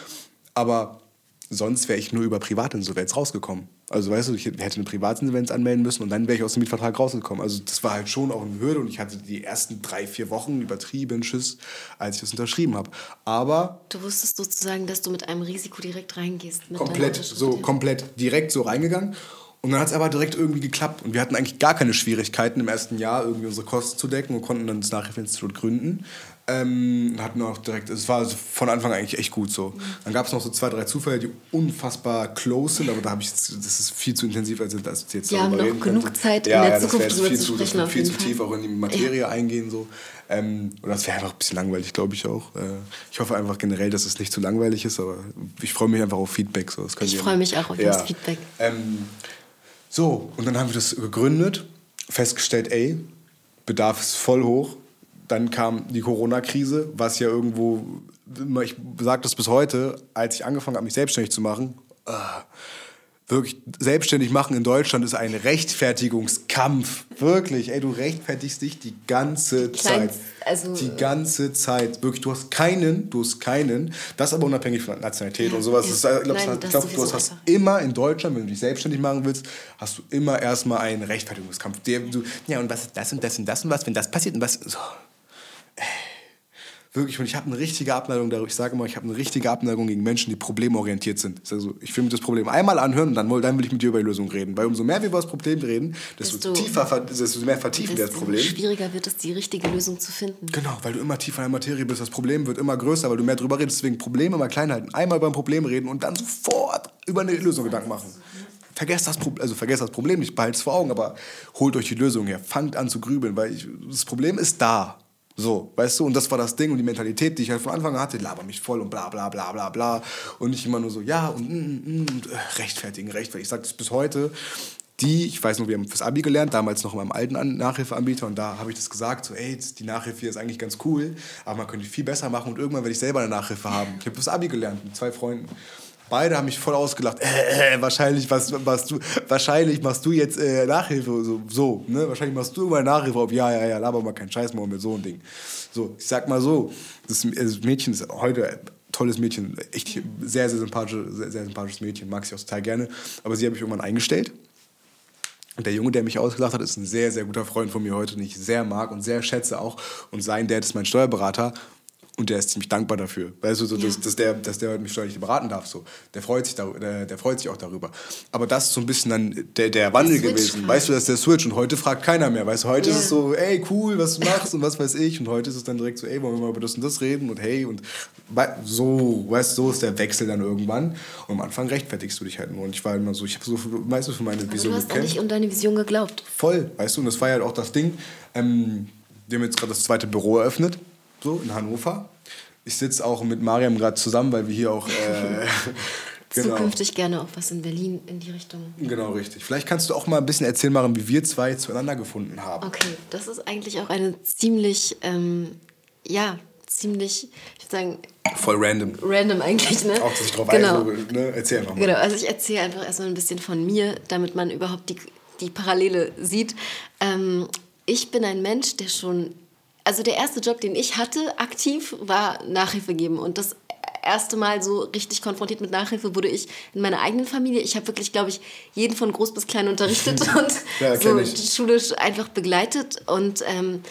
Speaker 1: Aber sonst wäre ich nur über Privatinsolvenz rausgekommen. Also weißt du, ich hätte eine Privatinsolvenz anmelden müssen und dann wäre ich aus dem Mietvertrag rausgekommen. Also das war halt schon auch eine Hürde und ich hatte die ersten drei, vier Wochen übertrieben Schiss, als ich das unterschrieben habe. Aber...
Speaker 2: Du wusstest sozusagen, dass du mit einem Risiko direkt reingehst.
Speaker 1: komplett, so komplett direkt so reingegangen. Und dann hat es aber direkt irgendwie geklappt. Und wir hatten eigentlich gar keine Schwierigkeiten im ersten Jahr, irgendwie unsere Kosten zu decken und konnten dann das Nachhilfeinstitut gründen. Ähm, hatten auch direkt, es war von Anfang an eigentlich echt gut so. Dann gab es noch so zwei, drei Zufälle, die unfassbar close sind, aber da habe ich das ist viel zu intensiv, als dass jetzt
Speaker 2: Wir haben noch genug könnte. Zeit
Speaker 1: ja, in der ja, Zukunft drüber zu sprechen. Das viel zu tief auch in die Materie ja. eingehen so. Ähm, und das wäre einfach ein bisschen langweilig, glaube ich auch. Äh, ich hoffe einfach generell, dass es nicht zu langweilig ist, aber ich freue mich einfach auf Feedback. So.
Speaker 2: ich freue mich auch auf ja. das Feedback.
Speaker 1: Ähm, so, und dann haben wir das gegründet, festgestellt, ey, Bedarf ist voll hoch. Dann kam die Corona-Krise, was ja irgendwo, ich sage das bis heute, als ich angefangen habe, mich selbstständig zu machen, uh, wirklich selbstständig machen in Deutschland ist ein Rechtfertigungskampf. Wirklich, ey, du rechtfertigst dich die ganze Zeit. Also die ganze Zeit. Wirklich, du hast keinen, du hast keinen, das aber unabhängig von Nationalität ja, und sowas. Ist, ich glaube, glaub, du hast einfach. immer in Deutschland, wenn du dich selbstständig machen willst, hast du immer erstmal einen Rechtfertigungskampf. Der, du, ja, und was ist das und das und das und was, wenn das passiert und was. So. Ey wirklich, und ich habe eine richtige Abneigung darüber. Ich sage immer, ich habe eine richtige Abneigung gegen Menschen, die problemorientiert sind. Also, ich will mir das Problem einmal anhören und dann, dann will ich mit dir über die Lösung reden. Weil umso mehr wir über das Problem reden, desto, desto tiefer, desto mehr vertiefen wir das Problem.
Speaker 2: schwieriger wird es, die richtige Lösung zu finden.
Speaker 1: Genau, weil du immer tiefer in der Materie bist. Das Problem wird immer größer, weil du mehr drüber redest. Deswegen Probleme immer klein halten. Einmal über ein Problem reden und dann sofort über eine Lösung Gedanken machen vergesst das, also vergesst das Problem nicht, behaltet es vor Augen, aber holt euch die Lösung her. Fangt an zu grübeln, weil ich, das Problem ist da. So, weißt du, und das war das Ding und die Mentalität, die ich halt von Anfang an hatte, laber mich voll und bla bla bla bla bla. Und nicht immer nur so, ja, und, mm, mm, mm und äh, rechtfertigen, rechtfertigen. Ich sage das bis heute. Die, ich weiß noch, wir haben fürs Abi gelernt, damals noch in meinem alten Nachhilfeanbieter und da habe ich das gesagt, so, ey, die Nachhilfe hier ist eigentlich ganz cool, aber man könnte viel besser machen und irgendwann werde ich selber eine Nachhilfe haben. Ich habe fürs Abi gelernt mit zwei Freunden. Beide haben mich voll ausgelacht. Äh, äh, wahrscheinlich, was, was du, wahrscheinlich machst du jetzt äh, Nachhilfe, so, so, ne? Wahrscheinlich machst du immer Nachhilfe auf, ja, ja, ja, laber mal keinen Scheiß mehr mit so ein Ding. So, ich sag mal so, das, das Mädchen ist heute ein tolles Mädchen, echt sehr, sehr, sympathisch, sehr, sehr sympathisches Mädchen, mag sie auch total gerne. Aber sie habe ich irgendwann eingestellt. Und der Junge, der mich ausgelacht hat, ist ein sehr, sehr guter Freund von mir heute, den ich sehr mag und sehr schätze auch. Und sein Dad ist mein Steuerberater. Und der ist ziemlich dankbar dafür. Weißt du, so, ja. dass, dass, der, dass der mich steuerlich beraten darf. So. Der, freut sich darüber, der, der, freut sich auch darüber. Aber das ist so ein bisschen dann der, der Wandel der gewesen. Halt. Weißt du, das ist der Switch. Und heute fragt keiner mehr. Weißt du, heute yeah. ist es so, ey, cool, was du machst und was weiß ich. Und heute ist es dann direkt so, ey, wollen wir mal über das und das reden? Und hey, und so, weißt du, so ist der Wechsel dann irgendwann. Und am Anfang rechtfertigst du dich halt nur. Und ich war immer so, ich habe so meistens für meine
Speaker 2: Vision Aber du hast gekämpft. nicht um deine Vision geglaubt.
Speaker 1: Voll, weißt du, und das war ja halt auch das Ding. Ähm, wir haben jetzt gerade das zweite Büro eröffnet, so in Hannover ich sitze auch mit Mariam gerade zusammen, weil wir hier auch äh, *laughs*
Speaker 2: genau. zukünftig gerne auch was in Berlin in die Richtung.
Speaker 1: Genau, richtig. Vielleicht kannst du auch mal ein bisschen erzählen, machen, wie wir zwei zueinander gefunden haben.
Speaker 2: Okay, das ist eigentlich auch eine ziemlich, ähm, ja, ziemlich, ich würde sagen.
Speaker 1: Voll random.
Speaker 2: Random eigentlich, ne?
Speaker 1: Auch, dass ich drauf genau. ein, ne? Erzähl einfach mal.
Speaker 2: Genau, also ich erzähle einfach erstmal ein bisschen von mir, damit man überhaupt die, die Parallele sieht. Ähm, ich bin ein Mensch, der schon also der erste Job, den ich hatte, aktiv, war Nachhilfe geben. Und das erste Mal so richtig konfrontiert mit Nachhilfe wurde ich in meiner eigenen Familie. Ich habe wirklich, glaube ich, jeden von groß bis klein unterrichtet *laughs* und ja, so ich. schulisch einfach begleitet und ähm,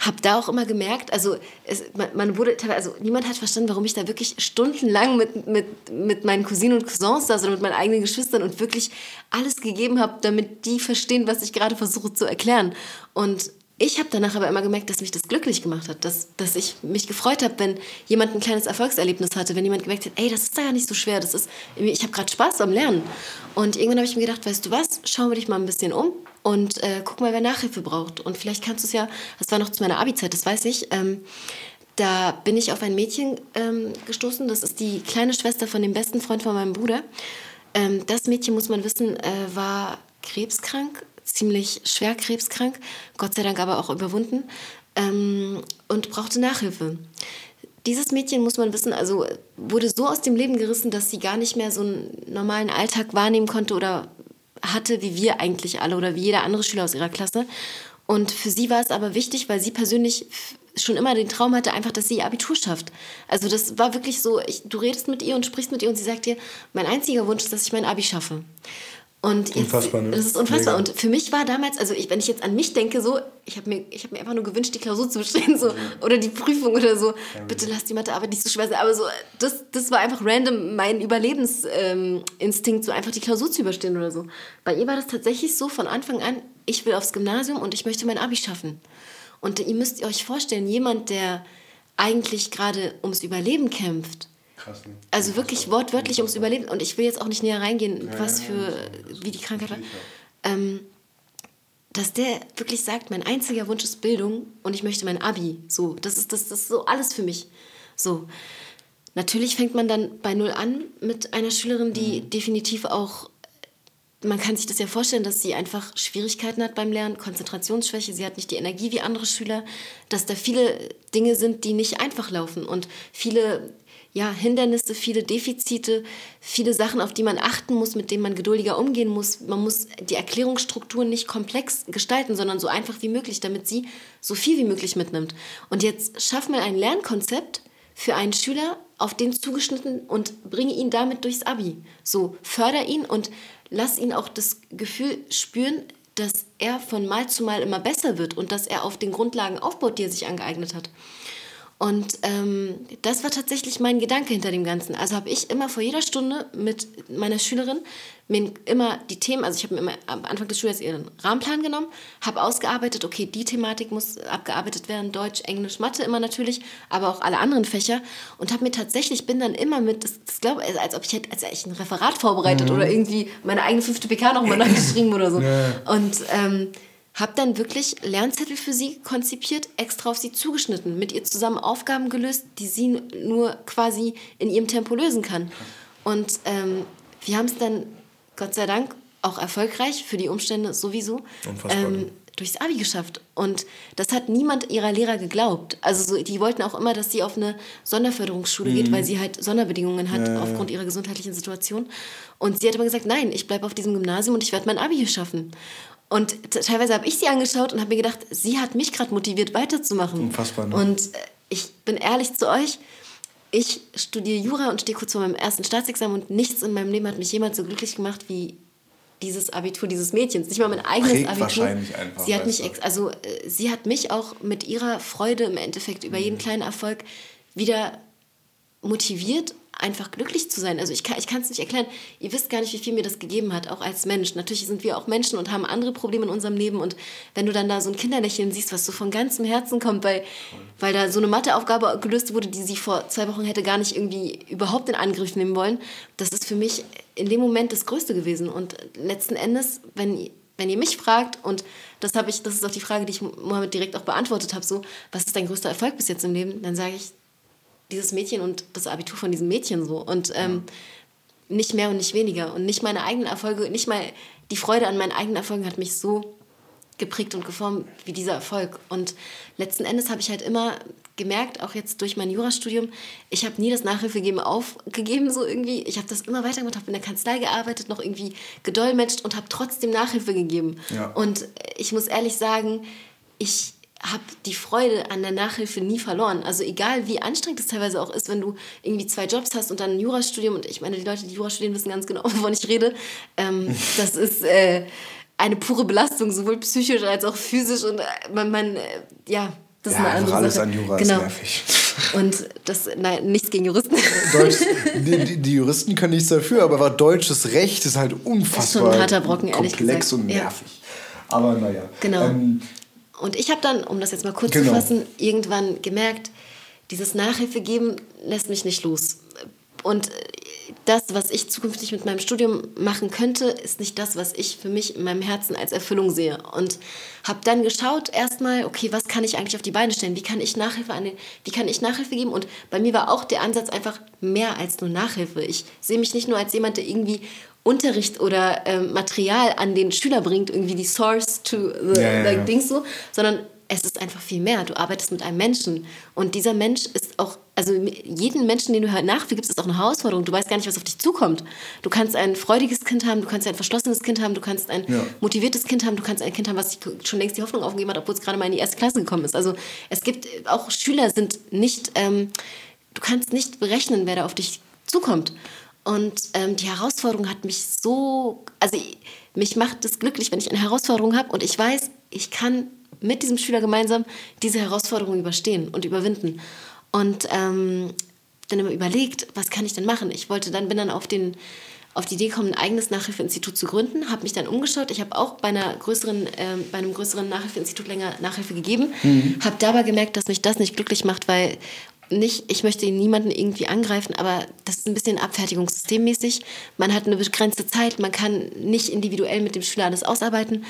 Speaker 2: habe da auch immer gemerkt, also es, man, man, wurde, also niemand hat verstanden, warum ich da wirklich stundenlang mit, mit, mit meinen Cousinen und Cousins saß oder mit meinen eigenen Geschwistern und wirklich alles gegeben habe, damit die verstehen, was ich gerade versuche zu erklären. Und ich habe danach aber immer gemerkt, dass mich das glücklich gemacht hat, dass, dass ich mich gefreut habe, wenn jemand ein kleines Erfolgserlebnis hatte, wenn jemand gemerkt hat, ey, das ist da ja nicht so schwer, das ist, ich habe gerade Spaß am Lernen. Und irgendwann habe ich mir gedacht, weißt du was, schauen wir dich mal ein bisschen um und äh, guck mal, wer Nachhilfe braucht. Und vielleicht kannst du es ja, das war noch zu meiner Abi-Zeit, das weiß ich, ähm, da bin ich auf ein Mädchen ähm, gestoßen, das ist die kleine Schwester von dem besten Freund von meinem Bruder. Ähm, das Mädchen, muss man wissen, äh, war krebskrank ziemlich schwer krebskrank, Gott sei Dank aber auch überwunden ähm, und brauchte Nachhilfe. Dieses Mädchen, muss man wissen, also wurde so aus dem Leben gerissen, dass sie gar nicht mehr so einen normalen Alltag wahrnehmen konnte oder hatte, wie wir eigentlich alle oder wie jeder andere Schüler aus ihrer Klasse. Und für sie war es aber wichtig, weil sie persönlich schon immer den Traum hatte, einfach, dass sie ihr Abitur schafft. Also das war wirklich so, ich, du redest mit ihr und sprichst mit ihr und sie sagt dir, mein einziger Wunsch ist, dass ich mein Abi schaffe. Und jetzt, unfassbar, ne? Das ist unfassbar. Mega. Und für mich war damals, also ich, wenn ich jetzt an mich denke, so, ich habe mir, hab mir einfach nur gewünscht, die Klausur zu bestehen, so, mhm. oder die Prüfung oder so. Ja, Bitte lass die Mathearbeit nicht so schwer sein. Aber so, das, das war einfach random mein Überlebensinstinkt, ähm, so einfach die Klausur zu überstehen oder so. Bei ihr war das tatsächlich so von Anfang an, ich will aufs Gymnasium und ich möchte mein Abi schaffen. Und ihr müsst euch vorstellen, jemand, der eigentlich gerade ums Überleben kämpft, Krass, ne? Also wirklich wortwörtlich ums Überleben. Und ich will jetzt auch nicht näher reingehen, ja, was für, wie die Krankheit war. Ähm, dass der wirklich sagt, mein einziger Wunsch ist Bildung und ich möchte mein Abi. So, das ist, das, das ist so alles für mich. So. Natürlich fängt man dann bei Null an mit einer Schülerin, die mhm. definitiv auch, man kann sich das ja vorstellen, dass sie einfach Schwierigkeiten hat beim Lernen, Konzentrationsschwäche, sie hat nicht die Energie wie andere Schüler, dass da viele Dinge sind, die nicht einfach laufen und viele ja, Hindernisse, viele Defizite, viele Sachen, auf die man achten muss, mit denen man geduldiger umgehen muss. Man muss die Erklärungsstrukturen nicht komplex gestalten, sondern so einfach wie möglich, damit sie so viel wie möglich mitnimmt. Und jetzt schaff mal ein Lernkonzept für einen Schüler, auf den zugeschnitten und bringe ihn damit durchs Abi. So, förder ihn und lass ihn auch das Gefühl spüren, dass er von Mal zu Mal immer besser wird und dass er auf den Grundlagen aufbaut, die er sich angeeignet hat. Und ähm, das war tatsächlich mein Gedanke hinter dem Ganzen. Also habe ich immer vor jeder Stunde mit meiner Schülerin mir immer die Themen, also ich habe mir immer am Anfang des Schuljahres ihren Rahmenplan genommen, habe ausgearbeitet, okay, die Thematik muss abgearbeitet werden, Deutsch, Englisch, Mathe immer natürlich, aber auch alle anderen Fächer und habe mir tatsächlich, bin dann immer mit, das, das glaube ich, als ob ich hätte, als ich ein Referat vorbereitet mhm. oder irgendwie meine eigene fünfte PK nochmal *laughs* nachgeschrieben oder so. Ja. Und ähm, habe dann wirklich Lernzettel für sie konzipiert, extra auf sie zugeschnitten, mit ihr zusammen Aufgaben gelöst, die sie nur quasi in ihrem Tempo lösen kann. Und ähm, wir haben es dann, Gott sei Dank, auch erfolgreich für die Umstände sowieso ähm, durchs Abi geschafft. Und das hat niemand ihrer Lehrer geglaubt. Also so, die wollten auch immer, dass sie auf eine Sonderförderungsschule mhm. geht, weil sie halt Sonderbedingungen hat ja, aufgrund ihrer gesundheitlichen Situation. Und sie hat immer gesagt, nein, ich bleibe auf diesem Gymnasium und ich werde mein Abi hier schaffen. Und teilweise habe ich sie angeschaut und habe mir gedacht, sie hat mich gerade motiviert, weiterzumachen. Unfassbar, ne? Und äh, ich bin ehrlich zu euch, ich studiere Jura und stehe kurz vor meinem ersten Staatsexamen und nichts in meinem Leben hat mich jemals so glücklich gemacht wie dieses Abitur dieses Mädchens. Nicht mal mein eigenes Prägt Abitur. Wahrscheinlich einfach, sie hat mich, also äh, sie hat mich auch mit ihrer Freude im Endeffekt über mhm. jeden kleinen Erfolg wieder motiviert einfach glücklich zu sein. Also ich kann es nicht erklären. Ihr wisst gar nicht, wie viel mir das gegeben hat, auch als Mensch. Natürlich sind wir auch Menschen und haben andere Probleme in unserem Leben. Und wenn du dann da so ein Kinderlächeln siehst, was so von ganzem Herzen kommt, weil, weil da so eine Matheaufgabe gelöst wurde, die sie vor zwei Wochen hätte gar nicht irgendwie überhaupt in Angriff nehmen wollen, das ist für mich in dem Moment das Größte gewesen. Und letzten Endes, wenn wenn ihr mich fragt, und das ich, das ist auch die Frage, die ich Mohammed direkt auch beantwortet habe, so, was ist dein größter Erfolg bis jetzt im Leben? Dann sage ich, dieses Mädchen und das Abitur von diesem Mädchen so. Und ähm, nicht mehr und nicht weniger. Und nicht meine eigenen Erfolge, nicht mal die Freude an meinen eigenen Erfolgen hat mich so geprägt und geformt wie dieser Erfolg. Und letzten Endes habe ich halt immer gemerkt, auch jetzt durch mein Jurastudium, ich habe nie das Nachhilfegeben aufgegeben, so irgendwie. Ich habe das immer weitergemacht, habe in der Kanzlei gearbeitet, noch irgendwie gedolmetscht und habe trotzdem Nachhilfe gegeben. Ja. Und ich muss ehrlich sagen, ich habe die Freude an der Nachhilfe nie verloren. Also egal, wie anstrengend es teilweise auch ist, wenn du irgendwie zwei Jobs hast und dann ein Jurastudium, und ich meine, die Leute, die Jura studieren, wissen ganz genau, *laughs* wovon ich rede. Ähm, *laughs* das ist... Äh, eine pure Belastung, sowohl psychisch als auch physisch. Und äh, man, man äh, ja, das ja, ist eine andere alles Sache. an Jura genau. ist nervig. *laughs* Und das, nein, nichts gegen Juristen.
Speaker 1: Deutsch, die, die, Juristen können nichts dafür, aber deutsches Recht ist halt unfassbar ist schon ein harter Brocken, komplex und nervig. Ja. Aber naja.
Speaker 2: Genau. Ähm, und ich habe dann, um das jetzt mal kurz genau. zu fassen, irgendwann gemerkt, dieses Nachhilfe geben lässt mich nicht los. Und das, was ich zukünftig mit meinem Studium machen könnte, ist nicht das, was ich für mich in meinem Herzen als Erfüllung sehe. Und habe dann geschaut erstmal, okay, was kann ich eigentlich auf die Beine stellen? Wie kann ich Nachhilfe an den, wie kann ich Nachhilfe geben? Und bei mir war auch der Ansatz einfach mehr als nur Nachhilfe. Ich sehe mich nicht nur als jemand, der irgendwie Unterricht oder ähm, Material an den Schüler bringt, irgendwie die Source to the ja, like, ja. Dings so, sondern es ist einfach viel mehr. Du arbeitest mit einem Menschen und dieser Mensch ist auch, also jeden Menschen, den du halt nachgibst, ist auch eine Herausforderung. Du weißt gar nicht, was auf dich zukommt. Du kannst ein freudiges Kind haben, du kannst ein verschlossenes Kind haben, du kannst ein ja. motiviertes Kind haben, du kannst ein Kind haben, was schon längst die Hoffnung aufgegeben hat, obwohl es gerade mal in die erste Klasse gekommen ist. Also es gibt auch Schüler sind nicht, ähm, du kannst nicht berechnen, wer da auf dich zukommt. Und ähm, die Herausforderung hat mich so, also mich macht es glücklich, wenn ich eine Herausforderung habe und ich weiß, ich kann mit diesem Schüler gemeinsam diese Herausforderung überstehen und überwinden. Und ähm, dann immer überlegt, was kann ich denn machen? Ich wollte dann, bin dann auf, den, auf die Idee gekommen, ein eigenes Nachhilfeinstitut zu gründen, habe mich dann umgeschaut. Ich habe auch bei, einer größeren, äh, bei einem größeren Nachhilfeinstitut länger Nachhilfe gegeben, mhm. habe dabei gemerkt, dass mich das nicht glücklich macht, weil nicht, ich möchte niemanden irgendwie angreifen, aber das ist ein bisschen abfertigungssystemmäßig. Man hat eine begrenzte Zeit, man kann nicht individuell mit dem Schüler alles ausarbeiten.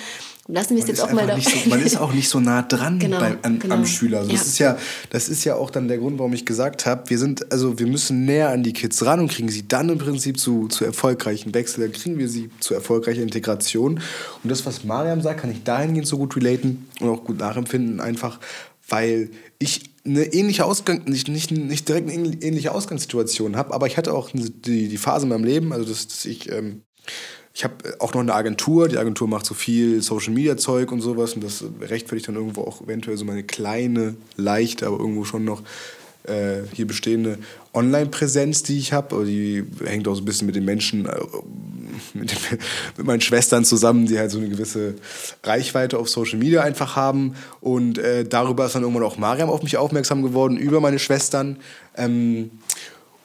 Speaker 2: Lassen wir es jetzt auch mal
Speaker 1: da. So, *laughs* man ist auch nicht so nah dran genau, bei, an, genau. am Schüler. Also ja. Das, ist ja, das ist ja auch dann der Grund, warum ich gesagt habe, wir sind, also wir müssen näher an die Kids ran und kriegen sie dann im Prinzip zu, zu erfolgreichen Wechsel, dann kriegen wir sie zu erfolgreicher Integration. Und das, was Mariam sagt, kann ich dahingehend so gut relaten und auch gut nachempfinden, einfach weil ich eine ähnliche Ausgang, nicht, nicht, nicht direkt eine ähnliche Ausgangssituation habe, aber ich hatte auch die, die Phase in meinem Leben, also dass, dass ich, ähm, ich habe auch noch eine Agentur, die Agentur macht so viel Social Media Zeug und sowas und das rechtfertigt dann irgendwo auch eventuell so meine kleine, leichte, aber irgendwo schon noch äh, hier bestehende Online-Präsenz, die ich habe. Die hängt auch so ein bisschen mit den Menschen, äh, mit, den, mit, meinen Schwestern zusammen, die halt so eine gewisse Reichweite auf Social Media einfach haben. Und äh, darüber ist dann irgendwann auch Mariam auf mich aufmerksam geworden, über meine Schwestern. Ähm,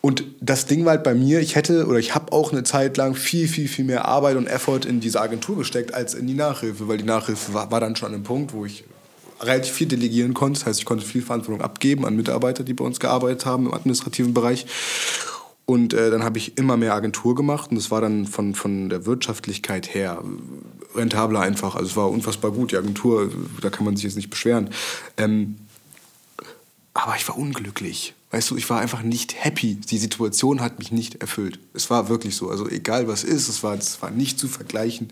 Speaker 1: und das Ding war halt bei mir, ich hätte oder ich habe auch eine Zeit lang viel, viel, viel mehr Arbeit und Effort in diese Agentur gesteckt als in die Nachhilfe, weil die Nachhilfe war, war dann schon an einem Punkt, wo ich relativ viel delegieren konnte. Das heißt, ich konnte viel Verantwortung abgeben an Mitarbeiter, die bei uns gearbeitet haben im administrativen Bereich. Und äh, dann habe ich immer mehr Agentur gemacht und das war dann von, von der Wirtschaftlichkeit her rentabler einfach. Also es war unfassbar gut, die Agentur, da kann man sich jetzt nicht beschweren. Ähm, aber ich war unglücklich. Weißt du, ich war einfach nicht happy. Die Situation hat mich nicht erfüllt. Es war wirklich so. Also egal was ist, es war, es war nicht zu vergleichen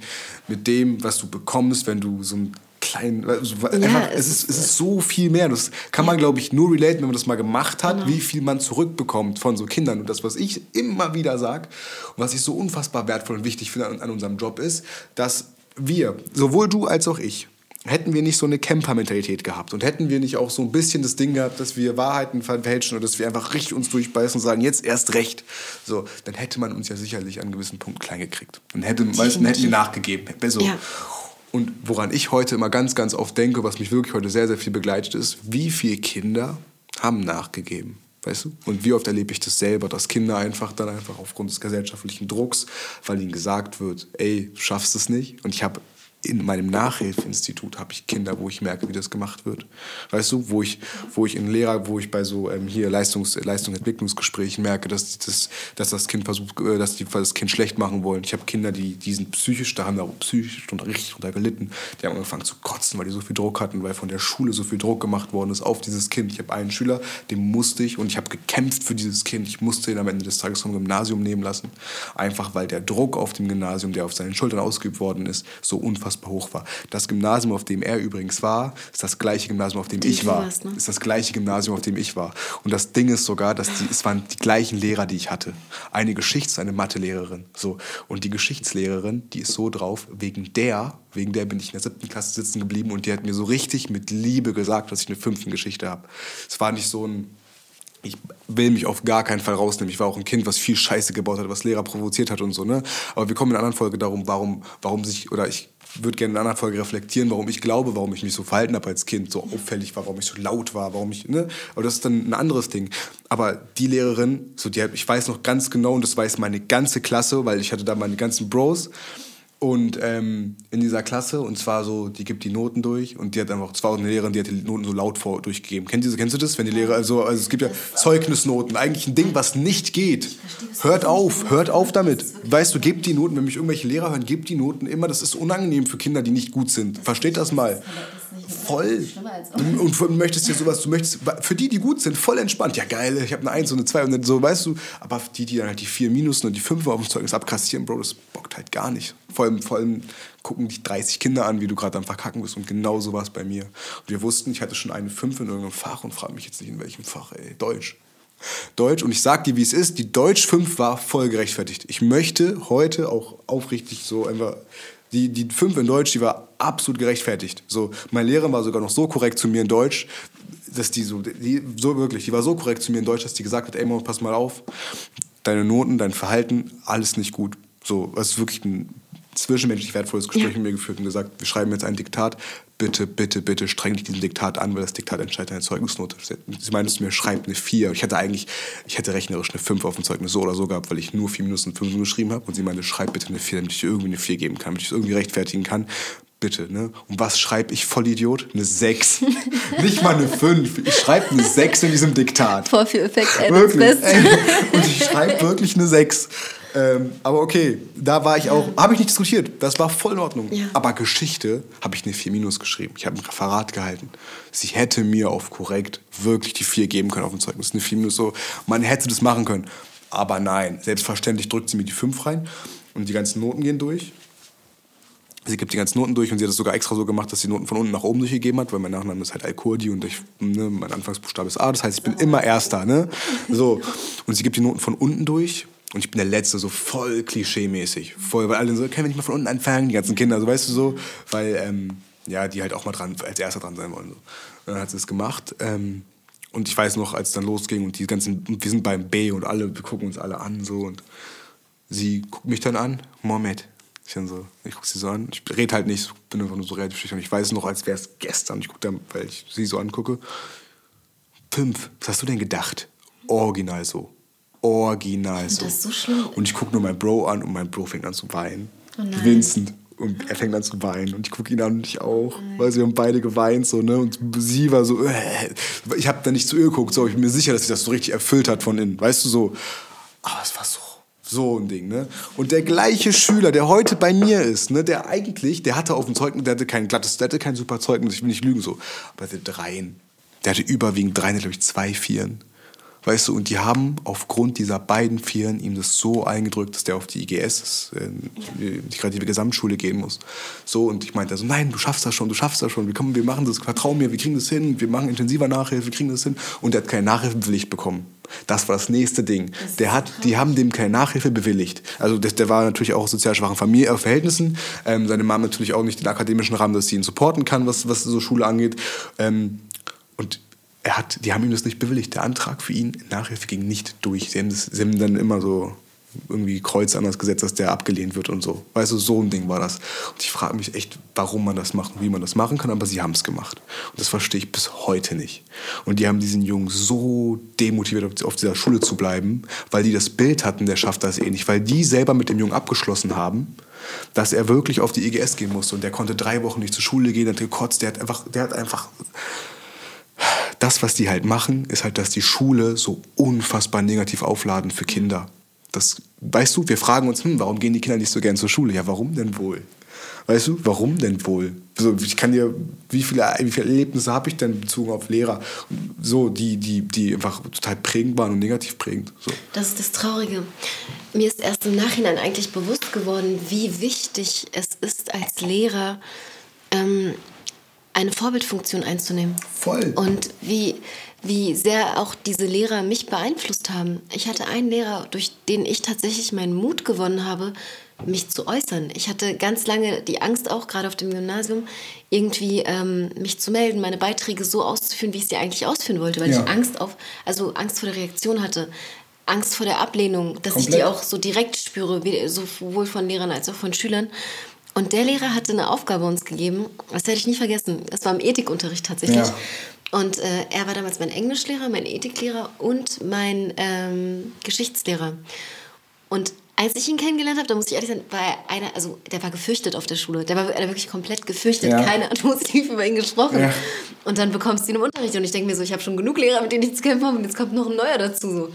Speaker 1: mit dem, was du bekommst, wenn du so ein klein. Also ja, einfach, es, ist, es ist so viel mehr. Das kann man, glaube ich, nur relaten, wenn man das mal gemacht hat, genau. wie viel man zurückbekommt von so Kindern. Und das, was ich immer wieder sage und was ich so unfassbar wertvoll und wichtig finde an, an unserem Job ist, dass wir, sowohl du als auch ich, hätten wir nicht so eine Camper-Mentalität gehabt und hätten wir nicht auch so ein bisschen das Ding gehabt, dass wir Wahrheiten verfälschen oder dass wir einfach richtig uns durchbeißen und sagen, jetzt erst recht, so, dann hätte man uns ja sicherlich an einem gewissen Punkt klein gekriegt. Dann hätte, meisten hätten wir nachgegeben. So. Ja. Und woran ich heute immer ganz, ganz oft denke, was mich wirklich heute sehr, sehr viel begleitet ist, wie viele Kinder haben nachgegeben? Weißt du? Und wie oft erlebe ich das selber, dass Kinder einfach dann einfach aufgrund des gesellschaftlichen Drucks, weil ihnen gesagt wird, ey, du schaffst es nicht. Und ich habe in meinem Nachhilfeinstitut habe ich Kinder, wo ich merke, wie das gemacht wird. Weißt du, wo ich, wo ich in Lehrer, wo ich bei so ähm, hier Leistungs, Leistungsentwicklungsgesprächen merke, dass das, dass das Kind versucht, äh, dass die das Kind schlecht machen wollen. Ich habe Kinder, die, die sind psychisch, da haben wir auch psychisch und richtig drunter gelitten. Die haben angefangen zu kotzen, weil die so viel Druck hatten, weil von der Schule so viel Druck gemacht worden ist auf dieses Kind. Ich habe einen Schüler, den musste ich und ich habe gekämpft für dieses Kind. Ich musste ihn am Ende des Tages vom Gymnasium nehmen lassen, einfach weil der Druck auf dem Gymnasium, der auf seinen Schultern ausgeübt worden ist, so unfassbar unfassbar hoch war. Das Gymnasium, auf dem er übrigens war, ist das gleiche Gymnasium, auf dem die ich war. Warst, ne? Ist das gleiche Gymnasium, auf dem ich war. Und das Ding ist sogar, dass die, es waren die gleichen Lehrer, die ich hatte. Eine Geschichts-, eine Mathelehrerin. So. Und die Geschichtslehrerin, die ist so drauf, wegen der, wegen der bin ich in der siebten Klasse sitzen geblieben und die hat mir so richtig mit Liebe gesagt, dass ich eine fünfte Geschichte habe. Es war nicht so ein ich will mich auf gar keinen Fall rausnehmen. Ich war auch ein Kind, was viel Scheiße gebaut hat, was Lehrer provoziert hat und so, ne? Aber wir kommen in einer anderen Folge darum, warum, warum sich, oder ich würde gerne in einer Folge reflektieren, warum ich glaube, warum ich mich so verhalten habe als Kind, so auffällig war, warum ich so laut war, warum ich, ne? Aber das ist dann ein anderes Ding. Aber die Lehrerin, so die, ich weiß noch ganz genau, und das weiß meine ganze Klasse, weil ich hatte da meine ganzen Bros, und ähm, in dieser Klasse, und zwar so, die gibt die Noten durch und die hat einfach, zwar eine Lehrerin, die hat die Noten so laut vor, durchgegeben. Kennt ihr, kennst du das? Wenn die Lehrer, also, also es gibt ja Zeugnisnoten, eigentlich ein Ding, was nicht geht. Hört auf, hört auf damit. Weißt du, gebt die Noten, wenn mich irgendwelche Lehrer hören, gebt die Noten immer, das ist unangenehm für Kinder, die nicht gut sind. Versteht das mal voll. Und du möchtest dir sowas, du möchtest, für die, die gut sind, voll entspannt. Ja, geil, ich habe eine Eins und eine Zwei und dann so, weißt du. Aber die, die dann halt die vier Minusen und die fünf auf dem Zeugnis abkassieren, Bro, das bockt halt gar nicht. Vor allem, vor allem gucken dich 30 Kinder an, wie du gerade am Verkacken bist. Und genau so war es bei mir. Und wir wussten, ich hatte schon eine Fünf in irgendeinem Fach und frage mich jetzt nicht, in welchem Fach, ey. Deutsch. Deutsch und ich sag dir, wie es ist, die Deutsch 5 war voll gerechtfertigt. Ich möchte heute auch aufrichtig so einfach die, die 5 in Deutsch, die war absolut gerechtfertigt. So, mein Lehrer war sogar noch so korrekt zu mir in Deutsch, dass die so, die, so wirklich, die war so korrekt zu mir in Deutsch, dass die gesagt hat, ey, Mann, pass mal auf, deine Noten, dein Verhalten, alles nicht gut. So, es ist wirklich ein zwischenmenschlich wertvolles Gespräch ja. mit mir geführt und gesagt, wir schreiben jetzt ein Diktat, bitte, bitte, bitte streng dich diesem Diktat an, weil das Diktat entscheidet deine Zeugnisnote. Sie meinte zu mir, schreib eine 4. Ich hätte eigentlich, ich hätte rechnerisch eine 5 auf dem Zeugnis so oder so gehabt, weil ich nur 4 Minus und 5 geschrieben habe. Und sie meinte, schreib bitte eine 4, damit ich irgendwie eine 4 geben kann, damit ich es irgendwie rechtfertigen kann. Bitte, ne? Und was schreibe ich, Vollidiot? Eine 6. *laughs* Nicht mal eine 5. Ich schreibe eine 6 in diesem Diktat. Vorführeffekt, ey, Wirklich. *laughs* Und ich schreibe wirklich eine 6. Ähm, aber okay, da war ich auch, habe ich nicht diskutiert, das war voll in Ordnung. Ja. Aber Geschichte habe ich eine 4 minus geschrieben. Ich habe ein Referat gehalten. Sie hätte mir auf korrekt wirklich die 4 geben können auf dem Zeugnis. Eine 4 minus so, man hätte das machen können. Aber nein, selbstverständlich drückt sie mir die 5 rein und die ganzen Noten gehen durch. Sie gibt die ganzen Noten durch und sie hat es sogar extra so gemacht, dass sie Noten von unten nach oben durchgegeben hat, weil mein Nachname ist halt Alkurdi und ich, ne, mein Anfangsbuchstabe ist A, das heißt, ich bin immer Erster. Ne? So. Und sie gibt die Noten von unten durch und ich bin der Letzte, so voll klischee-mäßig. Voll, weil alle so, können wir nicht mal von unten anfangen, die ganzen Kinder, so weißt du so, weil, ähm, ja, die halt auch mal dran, als Erster dran sein wollen. So. Und dann hat sie es gemacht. Ähm, und ich weiß noch, als es dann losging und die ganzen, wir sind beim B und alle, wir gucken uns alle an, so, und sie guckt mich dann an, Mohammed. Ich dann so, ich gucke sie so an, ich rede halt nicht, bin einfach nur so relativ schüchtern. Ich weiß noch, als wäre es gestern, ich gucke dann, weil ich sie so angucke. Fünf, was hast du denn gedacht? Original so original so. Das ist so schlimm. Und ich gucke nur meinen Bro an und mein Bro fängt an zu weinen. Oh Vincent. Und er fängt an zu weinen. Und ich gucke ihn an und ich auch. Nein. Weil sie haben beide geweint. So, ne? Und sie war so, äh. ich habe da nicht zu ihr geguckt. So, ich bin mir sicher, dass sie das so richtig erfüllt hat von innen. Weißt du so. Aber es war so so ein Ding, ne? Und der gleiche Schüler, der heute bei mir ist, ne, der eigentlich, der hatte auf dem Zeugnis, der hatte kein glattes, der hatte kein super Zeugnis, ich will nicht lügen so, aber der hatte dreien. Der hatte überwiegend dreien, glaube ich, zwei Vieren. Weißt du, und die haben aufgrund dieser beiden Vieren ihm das so eingedrückt, dass der auf die IGS, die kreative Gesamtschule gehen muss. So, und ich meinte so, nein, du schaffst das schon, du schaffst das schon, wir, kommen, wir machen das, vertrau mir, wir kriegen das hin, wir machen intensiver Nachhilfe, wir kriegen das hin. Und er hat keine Nachhilfe bewilligt bekommen. Das war das nächste Ding. Der hat, die haben dem keine Nachhilfe bewilligt. Also das, der war natürlich auch aus sozial schwachen Familie, äh, Verhältnissen. Ähm, seine Mama natürlich auch nicht den akademischen Rahmen, dass sie ihn supporten kann, was, was so Schule angeht. Ähm, und er hat, die haben ihm das nicht bewilligt. Der Antrag für ihn Nachhilfe ging nicht durch. Sie haben, das, sie haben dann immer so irgendwie Kreuz anders gesetzt, dass der abgelehnt wird und so. Weißt du, so ein Ding war das. Und ich frage mich echt, warum man das macht und wie man das machen kann, aber sie haben es gemacht. Und das verstehe ich bis heute nicht. Und die haben diesen Jungen so demotiviert, auf dieser Schule zu bleiben, weil die das Bild hatten, der schafft das eh nicht. Weil die selber mit dem Jungen abgeschlossen haben dass er wirklich auf die IGS gehen musste und der konnte drei Wochen nicht zur Schule gehen, hat gekotzt, der hat einfach, der hat einfach das, was die halt machen, ist halt, dass die Schule so unfassbar negativ aufladen für Kinder. Das, weißt du, wir fragen uns, hm, warum gehen die Kinder nicht so gern zur Schule? Ja, warum denn wohl? Weißt du, warum denn wohl? So, ich kann dir, wie viele, wie viele Erlebnisse habe ich denn bezogen auf Lehrer? So, die, die, die einfach total prägend waren und negativ prägend. So.
Speaker 2: Das ist das Traurige. Mir ist erst im Nachhinein eigentlich bewusst geworden, wie wichtig es ist, als Lehrer ähm, eine Vorbildfunktion einzunehmen.
Speaker 1: Voll.
Speaker 2: Und wie, wie sehr auch diese Lehrer mich beeinflusst haben. Ich hatte einen Lehrer, durch den ich tatsächlich meinen Mut gewonnen habe, mich zu äußern. Ich hatte ganz lange die Angst auch, gerade auf dem Gymnasium, irgendwie ähm, mich zu melden, meine Beiträge so auszuführen, wie ich sie eigentlich ausführen wollte, weil ja. ich Angst auf, also Angst vor der Reaktion hatte. Angst vor der Ablehnung, dass Komplett. ich die auch so direkt spüre, sowohl von Lehrern als auch von Schülern. Und der Lehrer hatte eine Aufgabe uns gegeben, das werde ich nie vergessen. Es war im Ethikunterricht tatsächlich. Ja. Und äh, er war damals mein Englischlehrer, mein Ethiklehrer und mein ähm, Geschichtslehrer. Und als ich ihn kennengelernt habe, da muss ich ehrlich sagen, war er einer, also der war gefürchtet auf der Schule. Der war, der war wirklich komplett gefürchtet. Ja. Keiner hat positiv über ihn gesprochen. Ja. Und dann bekommst du ihn im Unterricht. Und ich denke mir so, ich habe schon genug Lehrer, mit denen ich zu kämpfen habe. Und jetzt kommt noch ein neuer dazu. So.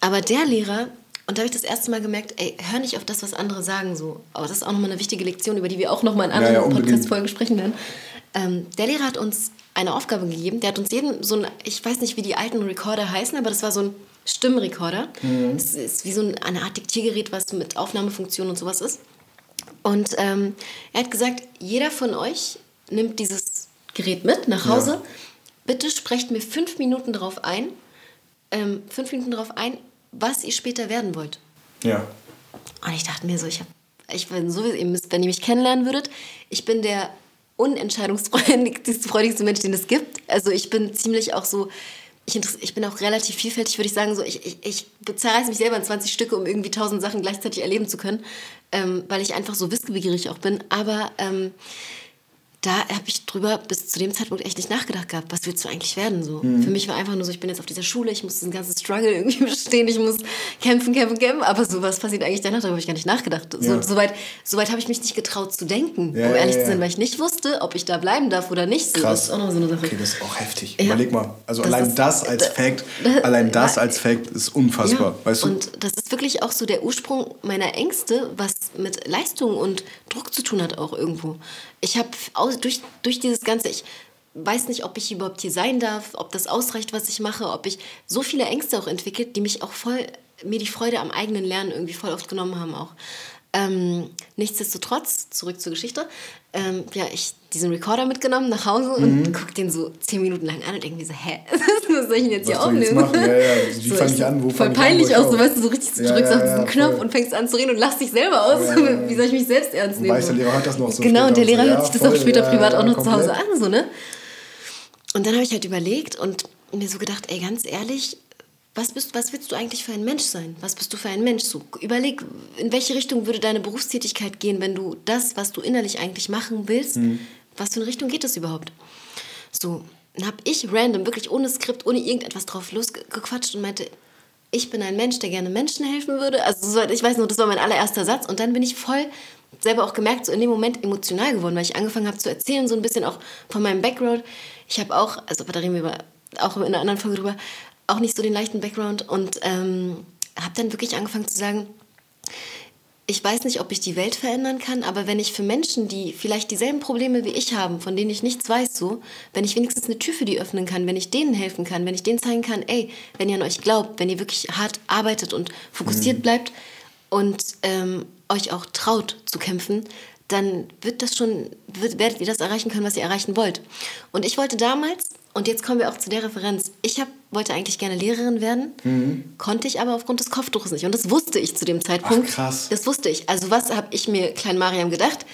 Speaker 2: Aber der Lehrer, und da habe ich das erste Mal gemerkt, ey, hör nicht auf das, was andere sagen. So. Aber das ist auch nochmal eine wichtige Lektion, über die wir auch nochmal in anderen ja, ja, Podcast-Folgen sprechen werden. Ähm, der Lehrer hat uns eine Aufgabe gegeben. Der hat uns jeden so ein, ich weiß nicht, wie die alten Recorder heißen, aber das war so ein Stimmrekorder. Mhm. Das ist wie so eine Art Diktiergerät, was mit Aufnahmefunktion und sowas ist. Und ähm, er hat gesagt, jeder von euch nimmt dieses Gerät mit nach Hause. Ja. Bitte sprecht mir fünf Minuten darauf ein, ähm, fünf Minuten darauf ein, was ihr später werden wollt.
Speaker 1: Ja.
Speaker 2: Und ich dachte mir so, ich habe, ich bin so, ihr müsst, wenn ihr mich kennenlernen würdet, ich bin der unentscheidungsfreudigste Mensch, den es gibt. Also ich bin ziemlich auch so, ich, ich bin auch relativ vielfältig, würde ich sagen. So, ich, ich, ich zerreiße mich selber in 20 Stücke, um irgendwie tausend Sachen gleichzeitig erleben zu können, ähm, weil ich einfach so wissbegierig auch bin. Aber ähm, da habe ich drüber bis zu dem Zeitpunkt echt nicht nachgedacht gehabt, was willst du eigentlich werden? So. Mhm. Für mich war einfach nur so, ich bin jetzt auf dieser Schule, ich muss diesen ganzen Struggle irgendwie *laughs* bestehen, ich muss kämpfen, kämpfen, kämpfen, aber so was passiert eigentlich danach, darüber habe ich gar nicht nachgedacht. Ja. So, weit, so weit habe ich mich nicht getraut zu denken, ja, um ehrlich ja, zu sein, weil ich nicht wusste, ob ich da bleiben darf oder nicht. So,
Speaker 1: Krass. Das ist auch noch so eine Sache. Okay, das ist auch heftig. Überleg mal, also das allein ist, das als Fact, *laughs* da, allein das als Fact ist unfassbar, weißt du?
Speaker 2: Und das ist wirklich auch so der Ursprung meiner Ängste, was mit Leistung und Druck zu tun hat auch irgendwo ich habe durch, durch dieses Ganze, ich weiß nicht, ob ich überhaupt hier sein darf, ob das ausreicht, was ich mache, ob ich so viele Ängste auch entwickelt, die mich auch voll, mir die Freude am eigenen Lernen irgendwie voll oft genommen haben auch. Ähm, nichtsdestotrotz, zurück zur Geschichte, ähm, ja, ich diesen Recorder mitgenommen nach Hause und mhm. guck den so zehn Minuten lang an und denke mir so, hä, *laughs* was soll ich denn jetzt Was hier aufnehmen? Jetzt ja, ja. Wie so, fange ich an? Wo voll peinlich auch, so weißt du, so richtig, du ja, drückst ja, auf diesen Knopf voll. und fängst an zu reden und lachst dich selber aus. *laughs* Wie soll ich mich selbst ernst nehmen? Weiß, der Lehrer hat das noch so. Genau, und der Lehrer hört sich das auch später privat auch noch komplett. zu Hause an, so, ne? Und dann habe ich halt überlegt und mir so gedacht, ey, ganz ehrlich, was, bist, was willst du eigentlich für ein Mensch sein? Was bist du für ein Mensch? So, überleg, in welche Richtung würde deine Berufstätigkeit gehen, wenn du das, was du innerlich eigentlich machen willst, mhm. was für eine Richtung geht das überhaupt? So, dann habe ich random, wirklich ohne Skript, ohne irgendetwas drauf losgequatscht und meinte, ich bin ein Mensch, der gerne Menschen helfen würde. Also ich weiß noch, das war mein allererster Satz. Und dann bin ich voll selber auch gemerkt, so in dem Moment emotional geworden, weil ich angefangen habe zu erzählen, so ein bisschen auch von meinem Background. Ich habe auch, also da reden wir auch in einer anderen Folge drüber, auch nicht so den leichten Background und ähm, habe dann wirklich angefangen zu sagen, ich weiß nicht, ob ich die Welt verändern kann, aber wenn ich für Menschen, die vielleicht dieselben Probleme wie ich haben, von denen ich nichts weiß, so, wenn ich wenigstens eine Tür für die öffnen kann, wenn ich denen helfen kann, wenn ich denen zeigen kann, ey, wenn ihr an euch glaubt, wenn ihr wirklich hart arbeitet und fokussiert mhm. bleibt und ähm, euch auch traut zu kämpfen, dann wird das schon, wird, werdet ihr das erreichen können, was ihr erreichen wollt. Und ich wollte damals und jetzt kommen wir auch zu der Referenz. Ich hab, wollte eigentlich gerne Lehrerin werden, mhm. konnte ich aber aufgrund des Kopftuches nicht. Und das wusste ich zu dem Zeitpunkt. Ach, krass. Das wusste ich. Also was habe ich mir, Klein Mariam, gedacht?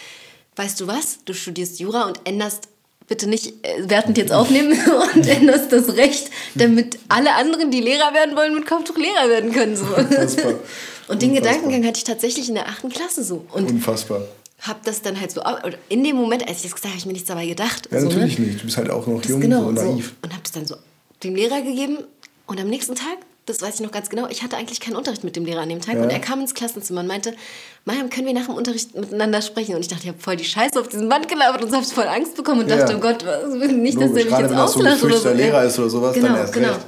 Speaker 2: Weißt du was? Du studierst Jura und änderst, bitte nicht äh, wertend jetzt aufnehmen, *laughs* und änderst das Recht, damit alle anderen, die Lehrer werden wollen, mit Kopftuch Lehrer werden können. So. Unfassbar. *laughs* Und den Unfassbar. Gedankengang hatte ich tatsächlich in der achten Klasse so. Und
Speaker 1: Unfassbar
Speaker 2: habe das dann halt so, in dem Moment, als ich das gesagt habe, habe ich mir nichts dabei gedacht.
Speaker 1: Ja, so, natürlich ne? nicht. Du bist halt auch noch das jung genau, und
Speaker 2: naiv. So. Und habe das dann so dem Lehrer gegeben und am nächsten Tag das weiß ich noch ganz genau, ich hatte eigentlich keinen Unterricht mit dem Lehrer an dem Tag ja. und er kam ins Klassenzimmer und meinte, Mariam, können wir nach dem Unterricht miteinander sprechen? Und ich dachte, ich habe voll die Scheiße auf diesem Band gelabert und habe voll Angst bekommen und dachte, ja. oh Gott, nicht, dass er mich jetzt auslacht
Speaker 1: so oder so. Lehrer ist oder sowas,
Speaker 2: genau,
Speaker 1: dann erst
Speaker 2: genau. Recht.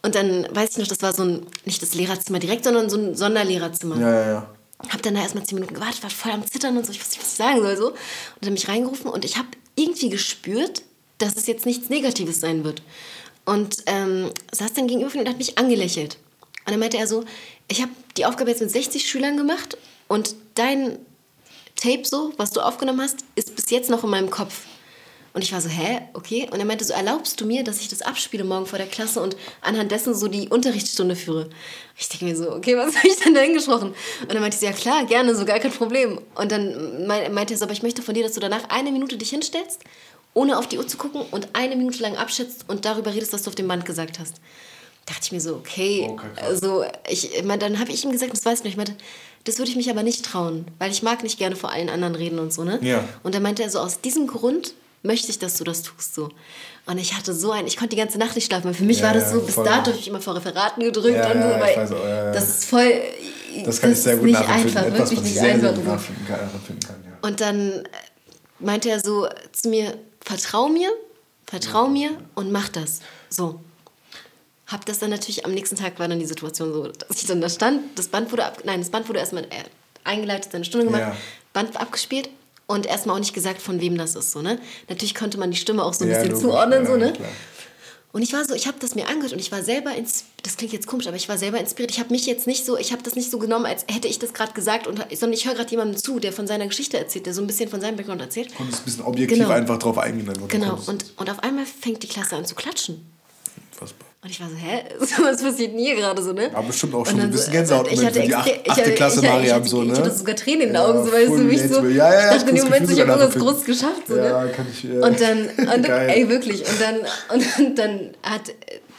Speaker 2: Und dann weiß ich noch, das war so ein, nicht das Lehrerzimmer direkt, sondern so ein Sonderlehrerzimmer.
Speaker 1: Ja, ja, ja.
Speaker 2: Hab dann da erstmal zehn Minuten gewartet, war voll am Zittern und so, ich wusste nicht, was ich sagen soll. So. Und dann mich reingerufen und ich habe irgendwie gespürt, dass es jetzt nichts Negatives sein wird. Und ähm, saß dann gegenüber von und hat mich angelächelt. Und dann meinte er so, ich habe die Aufgabe jetzt mit 60 Schülern gemacht und dein Tape so, was du aufgenommen hast, ist bis jetzt noch in meinem Kopf. Und ich war so, hä, okay. Und er meinte so, erlaubst du mir, dass ich das abspiele morgen vor der Klasse und anhand dessen so die Unterrichtsstunde führe? Ich denke mir so, okay, was *laughs* habe ich denn da hingesprochen? Und dann meinte sie, ja klar, gerne, so gar kein Problem. Und dann meinte er so, aber ich möchte von dir, dass du danach eine Minute dich hinstellst, ohne auf die Uhr zu gucken und eine Minute lang abschätzt und darüber redest, was du auf dem Band gesagt hast dachte ich mir so, okay, okay also ich, dann habe ich ihm gesagt, das weiß ich nicht, ich meinte, das würde ich mich aber nicht trauen, weil ich mag nicht gerne vor allen anderen reden und so, ne?
Speaker 1: Ja.
Speaker 2: Und dann meinte er so, aus diesem Grund möchte ich, dass du das tust, so. Und ich hatte so ein, ich konnte die ganze Nacht nicht schlafen, weil für mich ja, war das so, bis dato habe ich immer vor Referaten gedrückt ja, und so, weil auch, ja, das ist voll,
Speaker 1: das kann das ich sehr gut nicht
Speaker 2: einfach,
Speaker 1: Etwas,
Speaker 2: wirklich nicht
Speaker 1: sehr,
Speaker 2: einfach.
Speaker 1: Sehr kann, kann,
Speaker 2: und dann meinte er so zu mir, vertrau mir, vertrau mir und mach das, so. Hab das dann natürlich, am nächsten Tag war dann die Situation so, dass ich dann da stand, das Band wurde ab, nein, das Band wurde erstmal äh, eingeleitet, eine Stunde gemacht, ja. Band abgespielt und erstmal auch nicht gesagt, von wem das ist, so, ne? Natürlich konnte man die Stimme auch so ein ja, bisschen zuordnen, so, ne? Klar. Und ich war so, ich habe das mir angehört und ich war selber, ins, das klingt jetzt komisch, aber ich war selber inspiriert. Ich habe mich jetzt nicht so, ich habe das nicht so genommen, als hätte ich das gerade gesagt, und, sondern ich höre gerade jemandem zu, der von seiner Geschichte erzählt, der so ein bisschen von seinem Background erzählt.
Speaker 1: Und es ein bisschen objektiv genau. einfach drauf eingehen.
Speaker 2: Genau, und, und auf einmal fängt die Klasse an zu klatschen. Und ich war so, hä? *laughs* Was passiert denn hier gerade so, ne?
Speaker 1: Aber bestimmt auch schon ein bisschen Gänsehaut
Speaker 2: ich hatte,
Speaker 1: die acht, achte Klasse
Speaker 2: ich,
Speaker 1: Mariam
Speaker 2: ich,
Speaker 1: so, ne?
Speaker 2: Ich hatte sogar Tränen in den Augen, so, weißt du, mich so.
Speaker 1: Ja, ja, ja,
Speaker 2: ich dachte in dem Moment, ich habe irgendwas Großes geschafft, so, ne?
Speaker 1: Ja, kann ich, ja.
Speaker 2: Und dann, *laughs* und ey, wirklich, und dann, und dann hat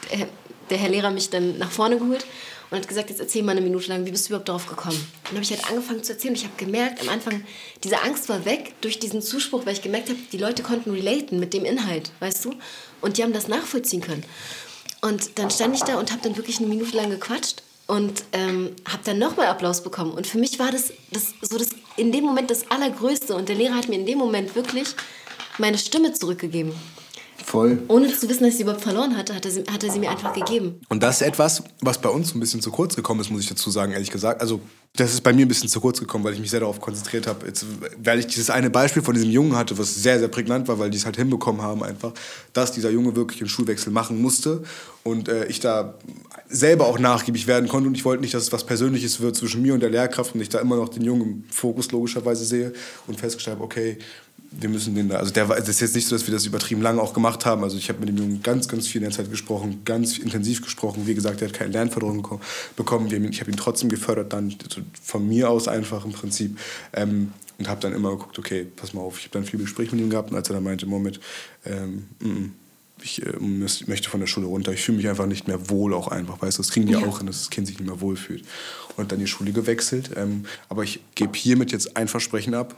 Speaker 2: äh, der Herr Lehrer mich dann nach vorne geholt und hat gesagt, jetzt erzähl mal eine Minute lang, wie bist du überhaupt darauf gekommen? Und dann habe ich halt angefangen zu erzählen und ich habe gemerkt, am Anfang, diese Angst war weg durch diesen Zuspruch, weil ich gemerkt habe, die Leute konnten relaten mit dem Inhalt, weißt du? Und die haben das nachvollziehen können. Und dann stand ich da und habe dann wirklich eine Minute lang gequatscht und ähm, habe dann nochmal Applaus bekommen. Und für mich war das, das so das in dem Moment das Allergrößte. Und der Lehrer hat mir in dem Moment wirklich meine Stimme zurückgegeben.
Speaker 1: Voll.
Speaker 2: Ohne zu wissen, dass ich sie überhaupt verloren hatte, hat er, sie, hat er sie mir einfach gegeben.
Speaker 1: Und das ist etwas, was bei uns ein bisschen zu kurz gekommen ist, muss ich dazu sagen, ehrlich gesagt. Also, das ist bei mir ein bisschen zu kurz gekommen, weil ich mich sehr darauf konzentriert habe. Jetzt, weil ich dieses eine Beispiel von diesem Jungen hatte, was sehr, sehr prägnant war, weil die es halt hinbekommen haben, einfach, dass dieser Junge wirklich einen Schulwechsel machen musste. Und äh, ich da selber auch nachgiebig werden konnte. Und ich wollte nicht, dass es was Persönliches wird zwischen mir und der Lehrkraft und ich da immer noch den Jungen im Fokus logischerweise sehe und festgestellt habe, okay, wir müssen den da, also der es ist jetzt nicht so, dass wir das übertrieben lange auch gemacht haben. Also ich habe mit dem Jungen ganz, ganz viel in der Zeit gesprochen, ganz intensiv gesprochen. Wie gesagt, er hat keine Lernförderung bekommen. Ich habe ihn trotzdem gefördert, dann von mir aus einfach im Prinzip. Ähm, und habe dann immer geguckt, okay, pass mal auf, ich habe dann viel Gespräch mit ihm gehabt und als er dann meinte, Moment, ähm, mm, mm, ich äh, möchte von der Schule runter, ich fühle mich einfach nicht mehr wohl auch einfach, weißt du, das kriegen die ja. auch hin, dass das Kind sich nicht mehr wohl fühlt. Und dann die Schule gewechselt. Ähm, aber ich gebe hiermit jetzt ein Versprechen ab,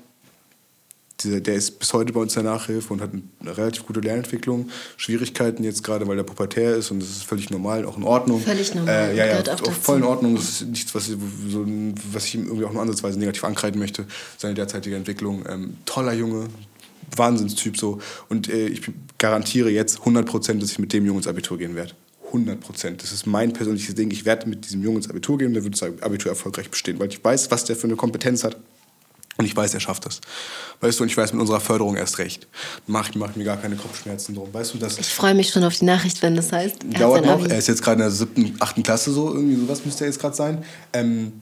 Speaker 1: der ist bis heute bei uns in der Nachhilfe und hat eine relativ gute Lernentwicklung. Schwierigkeiten jetzt gerade, weil der pubertär ist und das ist völlig normal, auch in Ordnung.
Speaker 2: Völlig normal.
Speaker 1: Äh, ja, ja, auch, auch voll in Ordnung. Das ist nichts, was, so, was ich ihm irgendwie auch nur ansatzweise negativ ankreiden möchte. Seine derzeitige Entwicklung. Ähm, toller Junge, Wahnsinnstyp so. Und äh, ich garantiere jetzt 100 Prozent, dass ich mit dem Jungen ins Abitur gehen werde. 100 Prozent. Das ist mein persönliches Ding. Ich werde mit diesem Jungen ins Abitur gehen, der wird das Abitur erfolgreich bestehen, weil ich weiß, was der für eine Kompetenz hat. Und ich weiß, er schafft das. Weißt du, und ich weiß mit unserer Förderung erst recht. Macht, macht mir gar keine Kopfschmerzen drum. Weißt du, dass
Speaker 2: ich freue mich schon auf die Nachricht, wenn das heißt.
Speaker 1: Er dauert noch. Er ist jetzt gerade in der siebten, achten Klasse so, irgendwie sowas müsste er jetzt gerade sein. Ähm,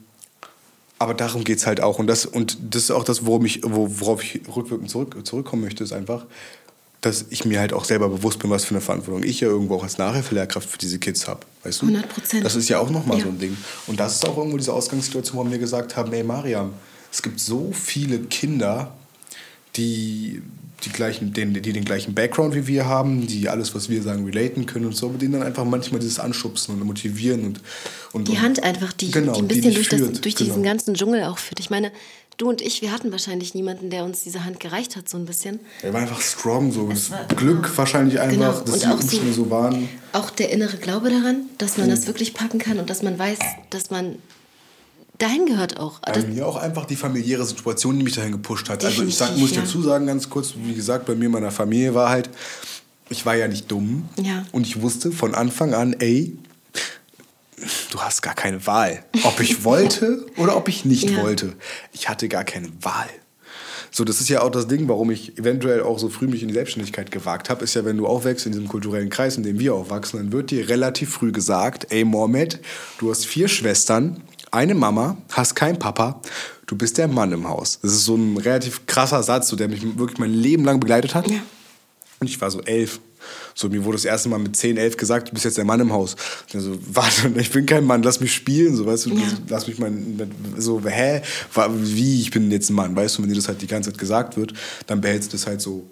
Speaker 1: aber darum geht es halt auch. Und das, und das ist auch das, worauf ich, worauf ich rückwirkend zurück, zurückkommen möchte, ist einfach, dass ich mir halt auch selber bewusst bin, was für eine Verantwortung ich ja irgendwo auch als Nachhilfelehrkraft für diese Kids habe. Weißt du?
Speaker 2: 100 Prozent.
Speaker 1: Das ist ja auch nochmal ja. so ein Ding. Und das ist auch irgendwo diese Ausgangssituation, wo wir gesagt haben, ey Mariam, es gibt so viele Kinder, die, die, gleichen, den, die den gleichen Background wie wir haben, die alles, was wir sagen, relaten können und so, aber denen dann einfach manchmal dieses Anschubsen und Motivieren und. und
Speaker 2: die Hand einfach, die, genau, die ein bisschen die durch, das, durch genau. diesen ganzen Dschungel auch führt. Ich meine, du und ich, wir hatten wahrscheinlich niemanden, der uns diese Hand gereicht hat, so ein bisschen.
Speaker 1: Er war einfach strong, so das Glück wahrscheinlich einfach,
Speaker 2: Genau.
Speaker 1: dass
Speaker 2: Und
Speaker 1: die
Speaker 2: auch
Speaker 1: Umstände
Speaker 2: so-
Speaker 1: so waren.
Speaker 2: Auch der innere Glaube daran, dass man
Speaker 1: Mhm.
Speaker 2: das wirklich packen kann und dass man weiß, dass man dahin gehört auch.
Speaker 1: Bei mir auch einfach die familiäre Situation, die mich dahin gepusht hat. Also ich sag, muss
Speaker 2: ja.
Speaker 1: dazu sagen, ganz kurz, wie gesagt, bei mir in meiner Familie war halt, ich war ja nicht dumm.
Speaker 2: Ja.
Speaker 1: Und ich wusste von Anfang an, ey, du hast gar keine Wahl. Ob ich *laughs* wollte oder ob ich nicht
Speaker 2: Ja.
Speaker 1: wollte. Ich hatte gar keine Wahl. So, das ist ja auch das Ding, warum ich eventuell auch so früh mich in die Selbstständigkeit gewagt habe, ist ja, wenn du aufwächst in diesem kulturellen Kreis, in dem wir aufwachsen, dann wird dir relativ früh gesagt, ey Mohammed, du hast vier Schwestern, eine Mama, hast keinen Papa, du bist der Mann im Haus. Das ist so ein relativ krasser Satz, so, der mich wirklich mein Leben lang begleitet hat.
Speaker 2: Ja.
Speaker 1: Und ich war so elf. So, mir wurde das erste Mal mit 10, 11 gesagt, du bist jetzt der Mann im Haus. Also, *laughs* warte, ich bin kein Mann, lass mich spielen, so, weißt du,
Speaker 2: Ja.
Speaker 1: lass mich mal, so, hä, wie, ich bin jetzt ein Mann, weißt du, wenn dir das halt die ganze Zeit gesagt wird, dann behältst du das halt so,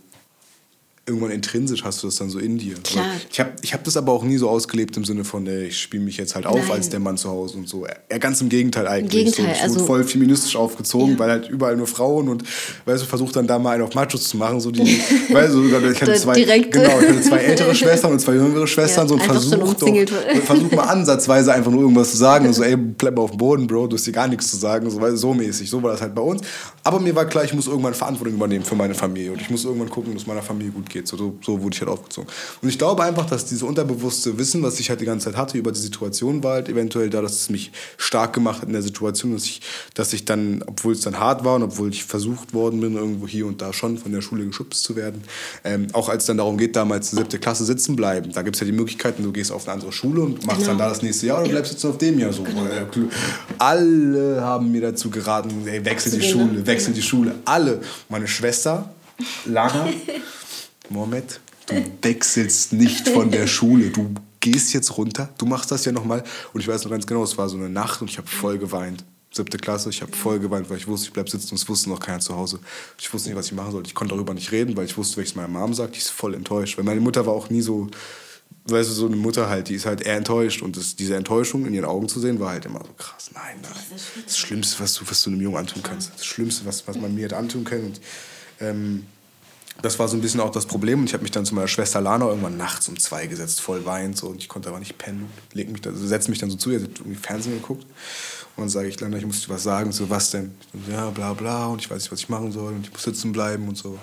Speaker 1: irgendwann intrinsisch hast du das dann so in dir.
Speaker 2: Klar.
Speaker 1: Ich habe ich hab das aber auch nie so ausgelebt im Sinne von, ey, ich spiele mich jetzt halt auf
Speaker 2: Nein.
Speaker 1: als der Mann zu Hause und so. Ja, ganz im Gegenteil eigentlich.
Speaker 2: Gegenteil,
Speaker 1: so, ich
Speaker 2: also-
Speaker 1: wurde voll feministisch aufgezogen,
Speaker 2: Ja.
Speaker 1: weil halt überall nur Frauen und, weißt du, versucht dann da mal einen auf Machos zu machen, so die, *laughs* weißt du, ich hatte zwei,
Speaker 2: direkt.
Speaker 1: genau, ich hatte zwei ältere Schwestern und zwei jüngere *laughs* Schwestern,
Speaker 2: Ja,
Speaker 1: so und
Speaker 2: einfach so
Speaker 1: doch, mal *laughs* ansatzweise einfach nur irgendwas zu sagen und so, ey, bleib mal auf dem Boden, Bro, du hast hier gar nichts zu sagen, so, so mäßig, so war das halt bei uns. Aber mir war klar, ich muss irgendwann Verantwortung übernehmen für meine Familie und ich muss irgendwann gucken, dass es meiner Familie gut geht, so, so, so wurde ich halt aufgezogen. Und ich glaube einfach, dass dieses unterbewusste Wissen, was ich halt die ganze Zeit hatte über die Situation, war halt eventuell da, dass es mich stark gemacht hat in der Situation, dass ich, dass ich dann, obwohl es dann hart war und obwohl ich versucht worden bin, irgendwo hier und da schon von der Schule geschubst zu werden, ähm, auch als es dann darum geht, damals in siebte Klasse sitzen bleiben, da gibt es ja die Möglichkeiten, du gehst auf eine andere Schule und machst
Speaker 2: Genau.
Speaker 1: dann da das nächste Jahr oder bleibst jetzt auf dem Jahr so. Äh, Alle haben mir dazu geraten, ey, wechsel die Schule,
Speaker 2: ne?
Speaker 1: wechsel die Schule. Alle. Meine Schwester, Lana, *laughs* Mohammed, du wechselst nicht von der *laughs* Schule. Du gehst jetzt runter, du machst das ja nochmal. Und ich weiß noch ganz genau, es war so eine Nacht und ich habe voll geweint. Siebte Klasse, ich habe voll geweint, weil ich wusste, ich bleib sitzen und es wusste noch keiner zu Hause. Ich wusste nicht, was ich machen sollte. Ich konnte darüber nicht reden, weil ich wusste, wenn ich es meiner Mom sage, die ist voll enttäuscht. Weil meine Mutter war auch nie so, weißt du, so eine Mutter halt, die ist halt eher enttäuscht. Und das, diese Enttäuschung in ihren Augen zu sehen, war halt immer so krass. Nein, nein. Das Schlimmste, was du, was du einem Jungen antun kannst. Das Schlimmste, was, was man mir hätte antun können. Und, ähm, das war so ein bisschen auch das Problem. Und ich habe mich dann zu meiner Schwester Lana irgendwann nachts um zwei gesetzt, voll weint. So, und ich konnte aber nicht pennen. Leg mich da, also setze mich dann so zu ihr, hat irgendwie Fernsehen geguckt. Und dann sage ich, Lana, ich muss dir was sagen. So, was denn? So, ja, bla bla. Und ich weiß nicht, was ich machen soll. Und ich muss sitzen bleiben und so.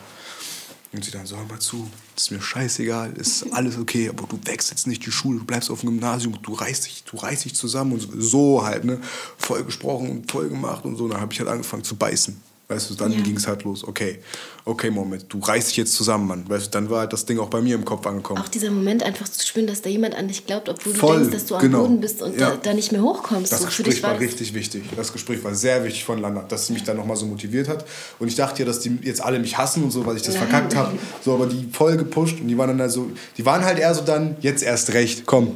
Speaker 1: Und sie dann so, hör mal zu, ist mir scheißegal, ist alles okay, aber du wechselst nicht die Schule, du bleibst auf dem Gymnasium, du reißt dich, du reißt dich zusammen und so, so halt, ne? Voll gesprochen und voll gemacht und so. Und dann habe ich halt angefangen zu beißen. Weißt du, dann
Speaker 2: Ja.
Speaker 1: ging es halt los. Okay, okay, Moment, du reißt dich jetzt zusammen, Mann. Weißt du, dann war halt das Ding auch bei mir im Kopf angekommen.
Speaker 2: Auch dieser Moment einfach zu spüren, dass da jemand an dich glaubt, obwohl
Speaker 1: Voll,
Speaker 2: du denkst, dass du am
Speaker 1: genau.
Speaker 2: Boden bist und
Speaker 1: Ja.
Speaker 2: da, da nicht mehr hochkommst.
Speaker 1: Das
Speaker 2: so,
Speaker 1: Gespräch war
Speaker 2: war
Speaker 1: richtig wichtig. Das Gespräch war sehr wichtig von Lana, dass sie mich dann nochmal so motiviert hat. Und ich dachte ja, dass die jetzt alle mich hassen und so, weil ich das
Speaker 2: Nein.
Speaker 1: verkackt habe. So, aber die voll gepusht und die waren dann also, die waren halt eher so dann, jetzt erst recht, komm,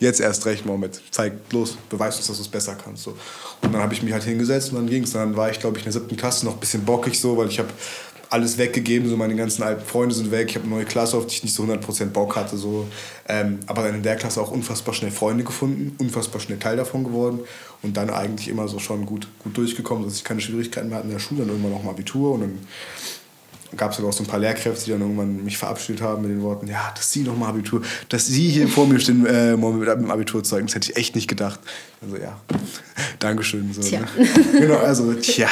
Speaker 1: jetzt erst recht, Mohammed, zeig, los, beweis uns, dass du es besser kannst. So. Und dann habe ich mich halt hingesetzt und dann ging es. Dann war ich, glaube ich, in der siebten Klasse noch ein bisschen bockig so, weil ich habe alles weggegeben, so meine ganzen alten Freunde sind weg, ich habe eine neue Klasse, auf die ich nicht so 100% Bock hatte. So. Ähm, aber dann in der Klasse auch unfassbar schnell Freunde gefunden, unfassbar schnell Teil davon geworden und dann eigentlich immer so schon gut, gut durchgekommen, dass ich keine Schwierigkeiten mehr hatte in der Schule, dann irgendwann auch mal Abitur und dann gab es aber auch so ein paar Lehrkräfte, die dann irgendwann mich verabschiedet haben mit den Worten, ja, dass Sie nochmal Abitur, dass Sie hier vor mir stehen äh, mit einem Abiturzeugnis, hätte ich echt nicht gedacht. Also ja, *laughs* Dankeschön. So,
Speaker 2: Tja.
Speaker 1: ne? Genau, also tja,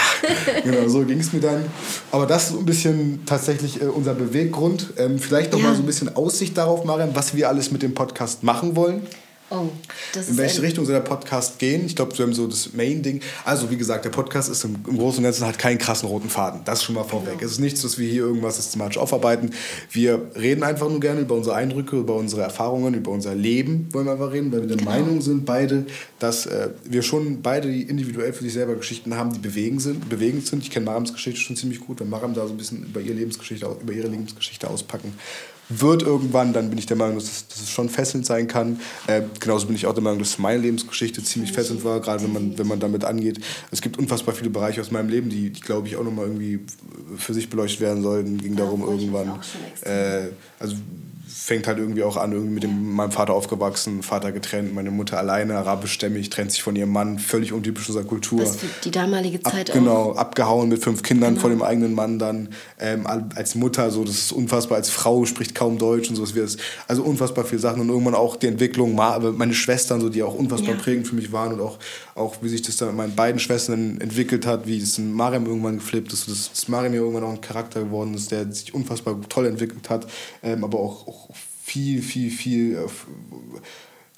Speaker 1: genau, so ging es mir dann. Aber das ist so ein bisschen tatsächlich äh, unser Beweggrund. Ähm, vielleicht noch
Speaker 2: Ja.
Speaker 1: mal so ein bisschen Aussicht darauf, Mariam, was wir alles mit dem Podcast machen wollen.
Speaker 2: Oh,
Speaker 1: In welche Richtung soll der Podcast gehen? Ich glaube, wir haben so das Main-Ding. Also, wie gesagt, der Podcast ist im, im Großen und Ganzen hat keinen krassen roten Faden. Das schon mal vorweg. Es ist nichts, dass wir hier irgendwas systematisch aufarbeiten. Wir reden einfach nur gerne über unsere Eindrücke, über unsere Erfahrungen, über unser Leben wollen wir einfach reden, weil wir der Meinung sind, beide, dass äh, wir schon beide individuell für sich selber Geschichten haben, die bewegend sind. Bewegend sind. Ich kenne Marams Geschichte schon ziemlich gut. Wenn Maram da so ein bisschen über ihre Lebensgeschichte, über ihre Lebensgeschichte auspacken wird irgendwann, dann bin ich der Meinung, dass es, dass es schon fesselnd sein kann. Äh, genauso bin ich auch der Meinung, dass meine Lebensgeschichte ziemlich fesselnd war, gerade wenn man, wenn man damit angeht. Es gibt unfassbar viele Bereiche aus meinem Leben, die, die glaube ich, auch nochmal irgendwie für sich beleuchtet werden sollten. Ging darum
Speaker 2: ich
Speaker 1: irgendwann.
Speaker 2: auch.
Speaker 1: Äh, also fängt halt irgendwie auch an, irgendwie mit dem, meinem Vater aufgewachsen, Vater getrennt, meine Mutter alleine, arabischstämmig, trennt sich von ihrem Mann, völlig untypisch unserer Kultur.
Speaker 2: Was für die damalige Zeit
Speaker 1: Ab, Genau, abgehauen mit fünf Kindern genau. von dem eigenen Mann dann, ähm, als Mutter, so, das ist unfassbar, als Frau spricht kaum Deutsch und so, also unfassbar viele Sachen. Und irgendwann auch die Entwicklung, meine Schwestern, so, die auch unfassbar ja. prägend für mich waren und auch, auch wie sich das dann mit meinen beiden Schwestern entwickelt hat, wie es in Mariam irgendwann geflippt ist, dass, dass Mariam irgendwann auch ein Charakter geworden ist, der sich unfassbar toll entwickelt hat, ähm, aber auch, auch viel, viel, viel auf,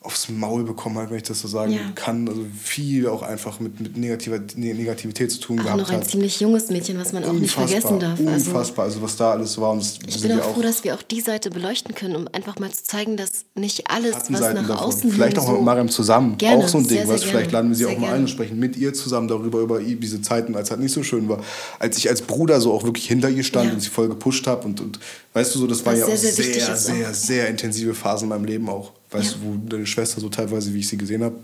Speaker 1: aufs Maul bekommen hat, wenn ich das so sagen ja. kann. Also viel auch einfach mit, mit Negativer, ne, Negativität zu tun
Speaker 2: auch
Speaker 1: gehabt
Speaker 2: noch ein hat. ziemlich junges Mädchen, was man auch unfassbar, nicht vergessen darf.
Speaker 1: Also unfassbar, also, also was da alles war. Und
Speaker 2: ich bin auch froh, dass wir auch die Seite beleuchten können, um einfach mal zu zeigen, dass nicht alles, was nach davon. außen
Speaker 1: Vielleicht auch so mit Mariam zusammen, gerne, auch so ein Ding. Sehr, was sehr vielleicht laden wir sie sehr auch mal ein und sprechen mit ihr zusammen darüber, über diese Zeiten, als es halt nicht so schön war. Als ich als Bruder so auch wirklich hinter ihr stand ja. und sie voll gepusht habe und, und weißt du so, das, das war ja auch sehr, sehr, sehr, sehr intensive Phasen in meinem Leben auch. Weißt ja. du, wo deine Schwester so teilweise, wie ich sie gesehen habe,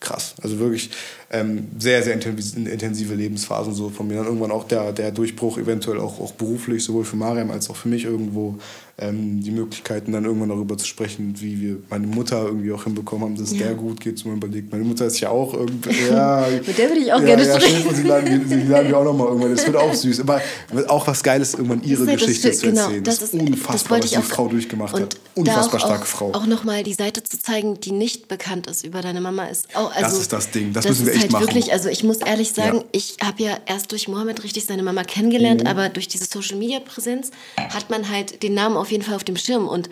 Speaker 1: krass. Also wirklich ähm, sehr, sehr intensive Lebensphasen so von mir. Dann irgendwann auch der, der Durchbruch, eventuell auch, auch beruflich, sowohl für Mariam als auch für mich irgendwo ähm, die Möglichkeiten, dann irgendwann darüber zu sprechen, wie wir meine Mutter irgendwie auch hinbekommen haben, dass es ja. der gut geht, so man überlegt. Meine Mutter ist ja auch irgendwie. *laughs* Ja,
Speaker 2: Mit der würde ich auch ja, gerne ja, sprechen.
Speaker 1: Sie laden, sie laden wir auch nochmal irgendwann. Das wird auch süß. Aber auch was Geiles, irgendwann ihre das Geschichte das, zu genau, erzählen. Das, das ist unfassbar, was die Frau durchgemacht hat. Unfassbar starke
Speaker 2: auch,
Speaker 1: Frau.
Speaker 2: Auch nochmal die Seite zu zeigen, die nicht bekannt ist über deine Mama, ist auch. Also,
Speaker 1: das ist das Ding. Das, das müssen wir echt halt machen.
Speaker 2: Wirklich, also ich muss ehrlich sagen, ich habe ja erst durch Mohammed richtig seine Mama kennengelernt, mhm. aber durch diese Social Media Präsenz hat man halt den Namen auf jeden Fall auf dem Schirm und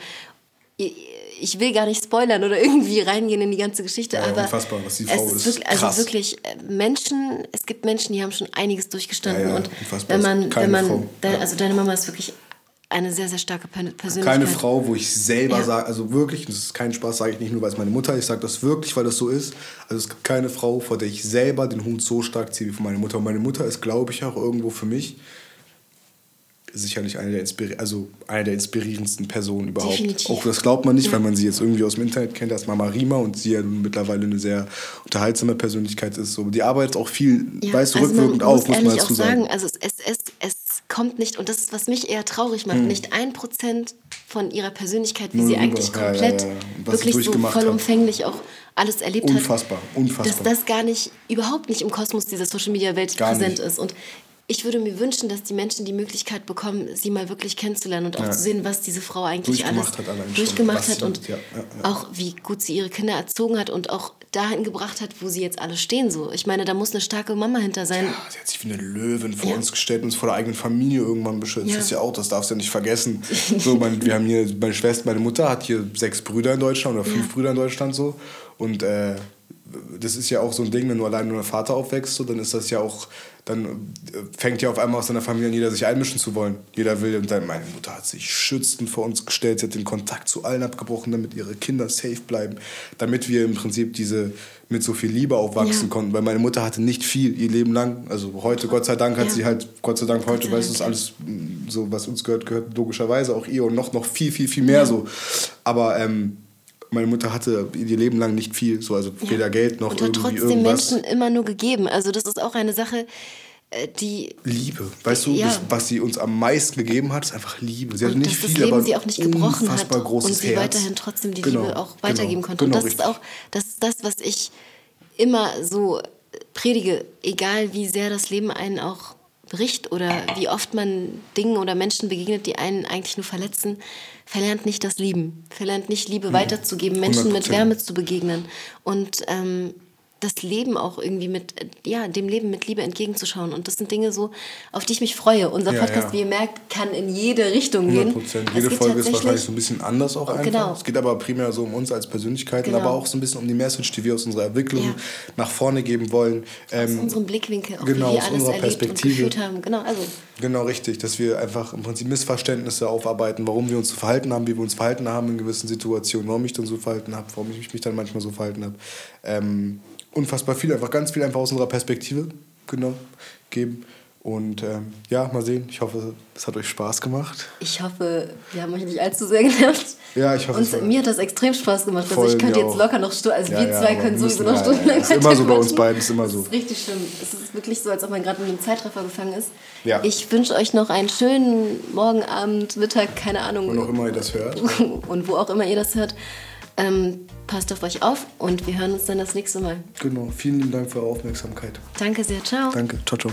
Speaker 2: ich will gar nicht spoilern oder *laughs* irgendwie reingehen in die ganze Geschichte, ja, aber unfassbar, was die Frau es ist. Wirklich, also wirklich äh, Menschen, es gibt Menschen, die haben schon einiges durchgestanden ja, ja, und wenn man, wenn man, de, also deine Mama ist wirklich eine sehr, sehr starke Persönlichkeit.
Speaker 1: Keine Frau, wo ich selber sage, also wirklich, das ist kein Spaß, sage ich nicht nur, weil es meine Mutter ist, ich sage das wirklich, weil das so ist. Also es gibt keine Frau, vor der ich selber den Hut so stark ziehe wie von meiner Mutter. Und meine Mutter ist, glaube ich, auch irgendwo für mich sicherlich eine der, Inspiri also eine der inspirierendsten Personen überhaupt. Definitiv. Auch das glaubt man nicht, ja. weil man sie jetzt irgendwie aus dem Internet kennt als Mama Rima und sie ja mittlerweile eine sehr unterhaltsame Persönlichkeit ist. So, die arbeitet auch viel, ja, weißt du, also rückwirkend auf, muss man dazu sagen. sagen.
Speaker 2: Also es, es, es kommt nicht, und das ist, was mich eher traurig macht, hm. nicht ein Prozent von ihrer Persönlichkeit, wie Nur sie eigentlich komplett ja, wirklich so vollumfänglich auch alles erlebt
Speaker 1: unfassbar, hat. Unfassbar, unfassbar.
Speaker 2: Dass das gar nicht, überhaupt nicht im Kosmos dieser Social-Media-Welt präsent nicht. ist. Und ich würde mir wünschen, dass die Menschen die Möglichkeit bekommen, sie mal wirklich kennenzulernen und auch ja. zu sehen, was diese Frau eigentlich alles hat durchgemacht hat und ja, ja, auch wie gut sie ihre Kinder erzogen hat und auch dahin gebracht hat, wo sie jetzt alle stehen. So, ich meine, da muss eine starke Mama hinter sein.
Speaker 1: Ja, sie hat sich wie eine Löwin vor uns gestellt und uns vor der eigenen Familie irgendwann beschützt. Das ist ja auch, das darfst du ja nicht vergessen. *laughs* so, mein, wir haben hier meine Schwester, meine Mutter hat hier sechs Brüder in Deutschland oder fünf Brüder in Deutschland so und äh, das ist ja auch so ein Ding, wenn du allein nur ein Vater aufwächst, so, dann ist das ja auch, dann äh, fängt ja auf einmal aus seiner Familie an, jeder sich einmischen zu wollen. Jeder will, und dann, meine Mutter hat sich schützend vor uns gestellt, sie hat den Kontakt zu allen abgebrochen, damit ihre Kinder safe bleiben, damit wir im Prinzip diese mit so viel Liebe aufwachsen ja. konnten, weil meine Mutter hatte nicht viel ihr Leben lang, also heute, Gott sei Dank, hat ja. sie halt, Gott sei Dank, heute, weißt du, ist alles mm, so, was uns gehört, gehört logischerweise auch ihr und noch, noch viel, viel, viel mehr ja. so. Aber, ähm, meine Mutter hatte ihr Leben lang nicht viel, so also ja. weder Geld noch und hat irgendwie trotzdem irgendwas.
Speaker 2: Menschen immer nur gegeben. Also das ist auch eine Sache, äh, die
Speaker 1: Liebe, weißt du, ja. das, was sie uns am meisten gegeben hat, ist einfach Liebe. Sie
Speaker 2: hatte nicht viel, Leben aber sie auch nicht gebrochen hat und sie Herz. weiterhin trotzdem die genau, Liebe auch weitergeben genau, konnte. Und genau, das richtig. ist auch das ist das, was ich immer so predige, egal wie sehr das Leben einen auch bricht oder wie oft man Dingen oder Menschen begegnet, die einen eigentlich nur verletzen, verlernt nicht das Lieben, verlernt nicht Liebe mhm. weiterzugeben, Menschen 100%. mit Wärme zu begegnen. Und ähm, das Leben auch irgendwie mit, ja, dem Leben mit Liebe entgegenzuschauen. Und das sind Dinge so, auf die ich mich freue. Unser Podcast, ja. wie ihr merkt, kann in jede Richtung 100%. gehen.
Speaker 1: Jede Folge ist wahrscheinlich so ein bisschen anders auch einfach. Genau. Es geht aber primär so um uns als Persönlichkeiten, genau. aber auch so ein bisschen um die Message, die wir aus unserer Entwicklung ja. nach vorne geben wollen.
Speaker 2: Ähm, aus unserem Blickwinkel,
Speaker 1: auch genau, wie wir aus alles unserer Perspektive.
Speaker 2: Und haben. Genau, also.
Speaker 1: genau, richtig. Dass wir einfach im Prinzip Missverständnisse aufarbeiten, warum wir uns so verhalten haben, wie wir uns verhalten haben in gewissen Situationen, warum ich dann so verhalten habe, warum ich mich dann manchmal so verhalten habe. Ähm, unfassbar viel, einfach ganz viel einfach aus unserer Perspektive genau, geben. Und ähm, ja, mal sehen. Ich hoffe, es hat euch Spaß gemacht.
Speaker 2: Ich hoffe, wir haben euch nicht allzu sehr genervt.
Speaker 1: Ja, ich hoffe
Speaker 2: Und mir hat das extrem Spaß gemacht. Also
Speaker 1: Voll,
Speaker 2: ich könnte jetzt
Speaker 1: auch.
Speaker 2: locker noch Stunden, also
Speaker 1: Ja,
Speaker 2: wir
Speaker 1: ja,
Speaker 2: zwei können sowieso noch
Speaker 1: ja,
Speaker 2: stundenlang
Speaker 1: ja. Ist immer so bei uns beiden, ist immer so.
Speaker 2: Das ist richtig schlimm. Es ist wirklich so, als ob man gerade in einem Zeitraffer gefangen ist.
Speaker 1: Ja.
Speaker 2: Ich wünsche euch noch einen schönen Morgen, Abend, Mittag, keine Ahnung.
Speaker 1: Und auch immer ihr das hört. *laughs*
Speaker 2: und wo auch immer ihr das hört. Ähm, passt auf euch auf und wir hören uns dann das nächste Mal.
Speaker 1: Genau. Vielen lieben Dank für eure Aufmerksamkeit.
Speaker 2: Danke sehr, ciao.
Speaker 1: Danke. Ciao, ciao.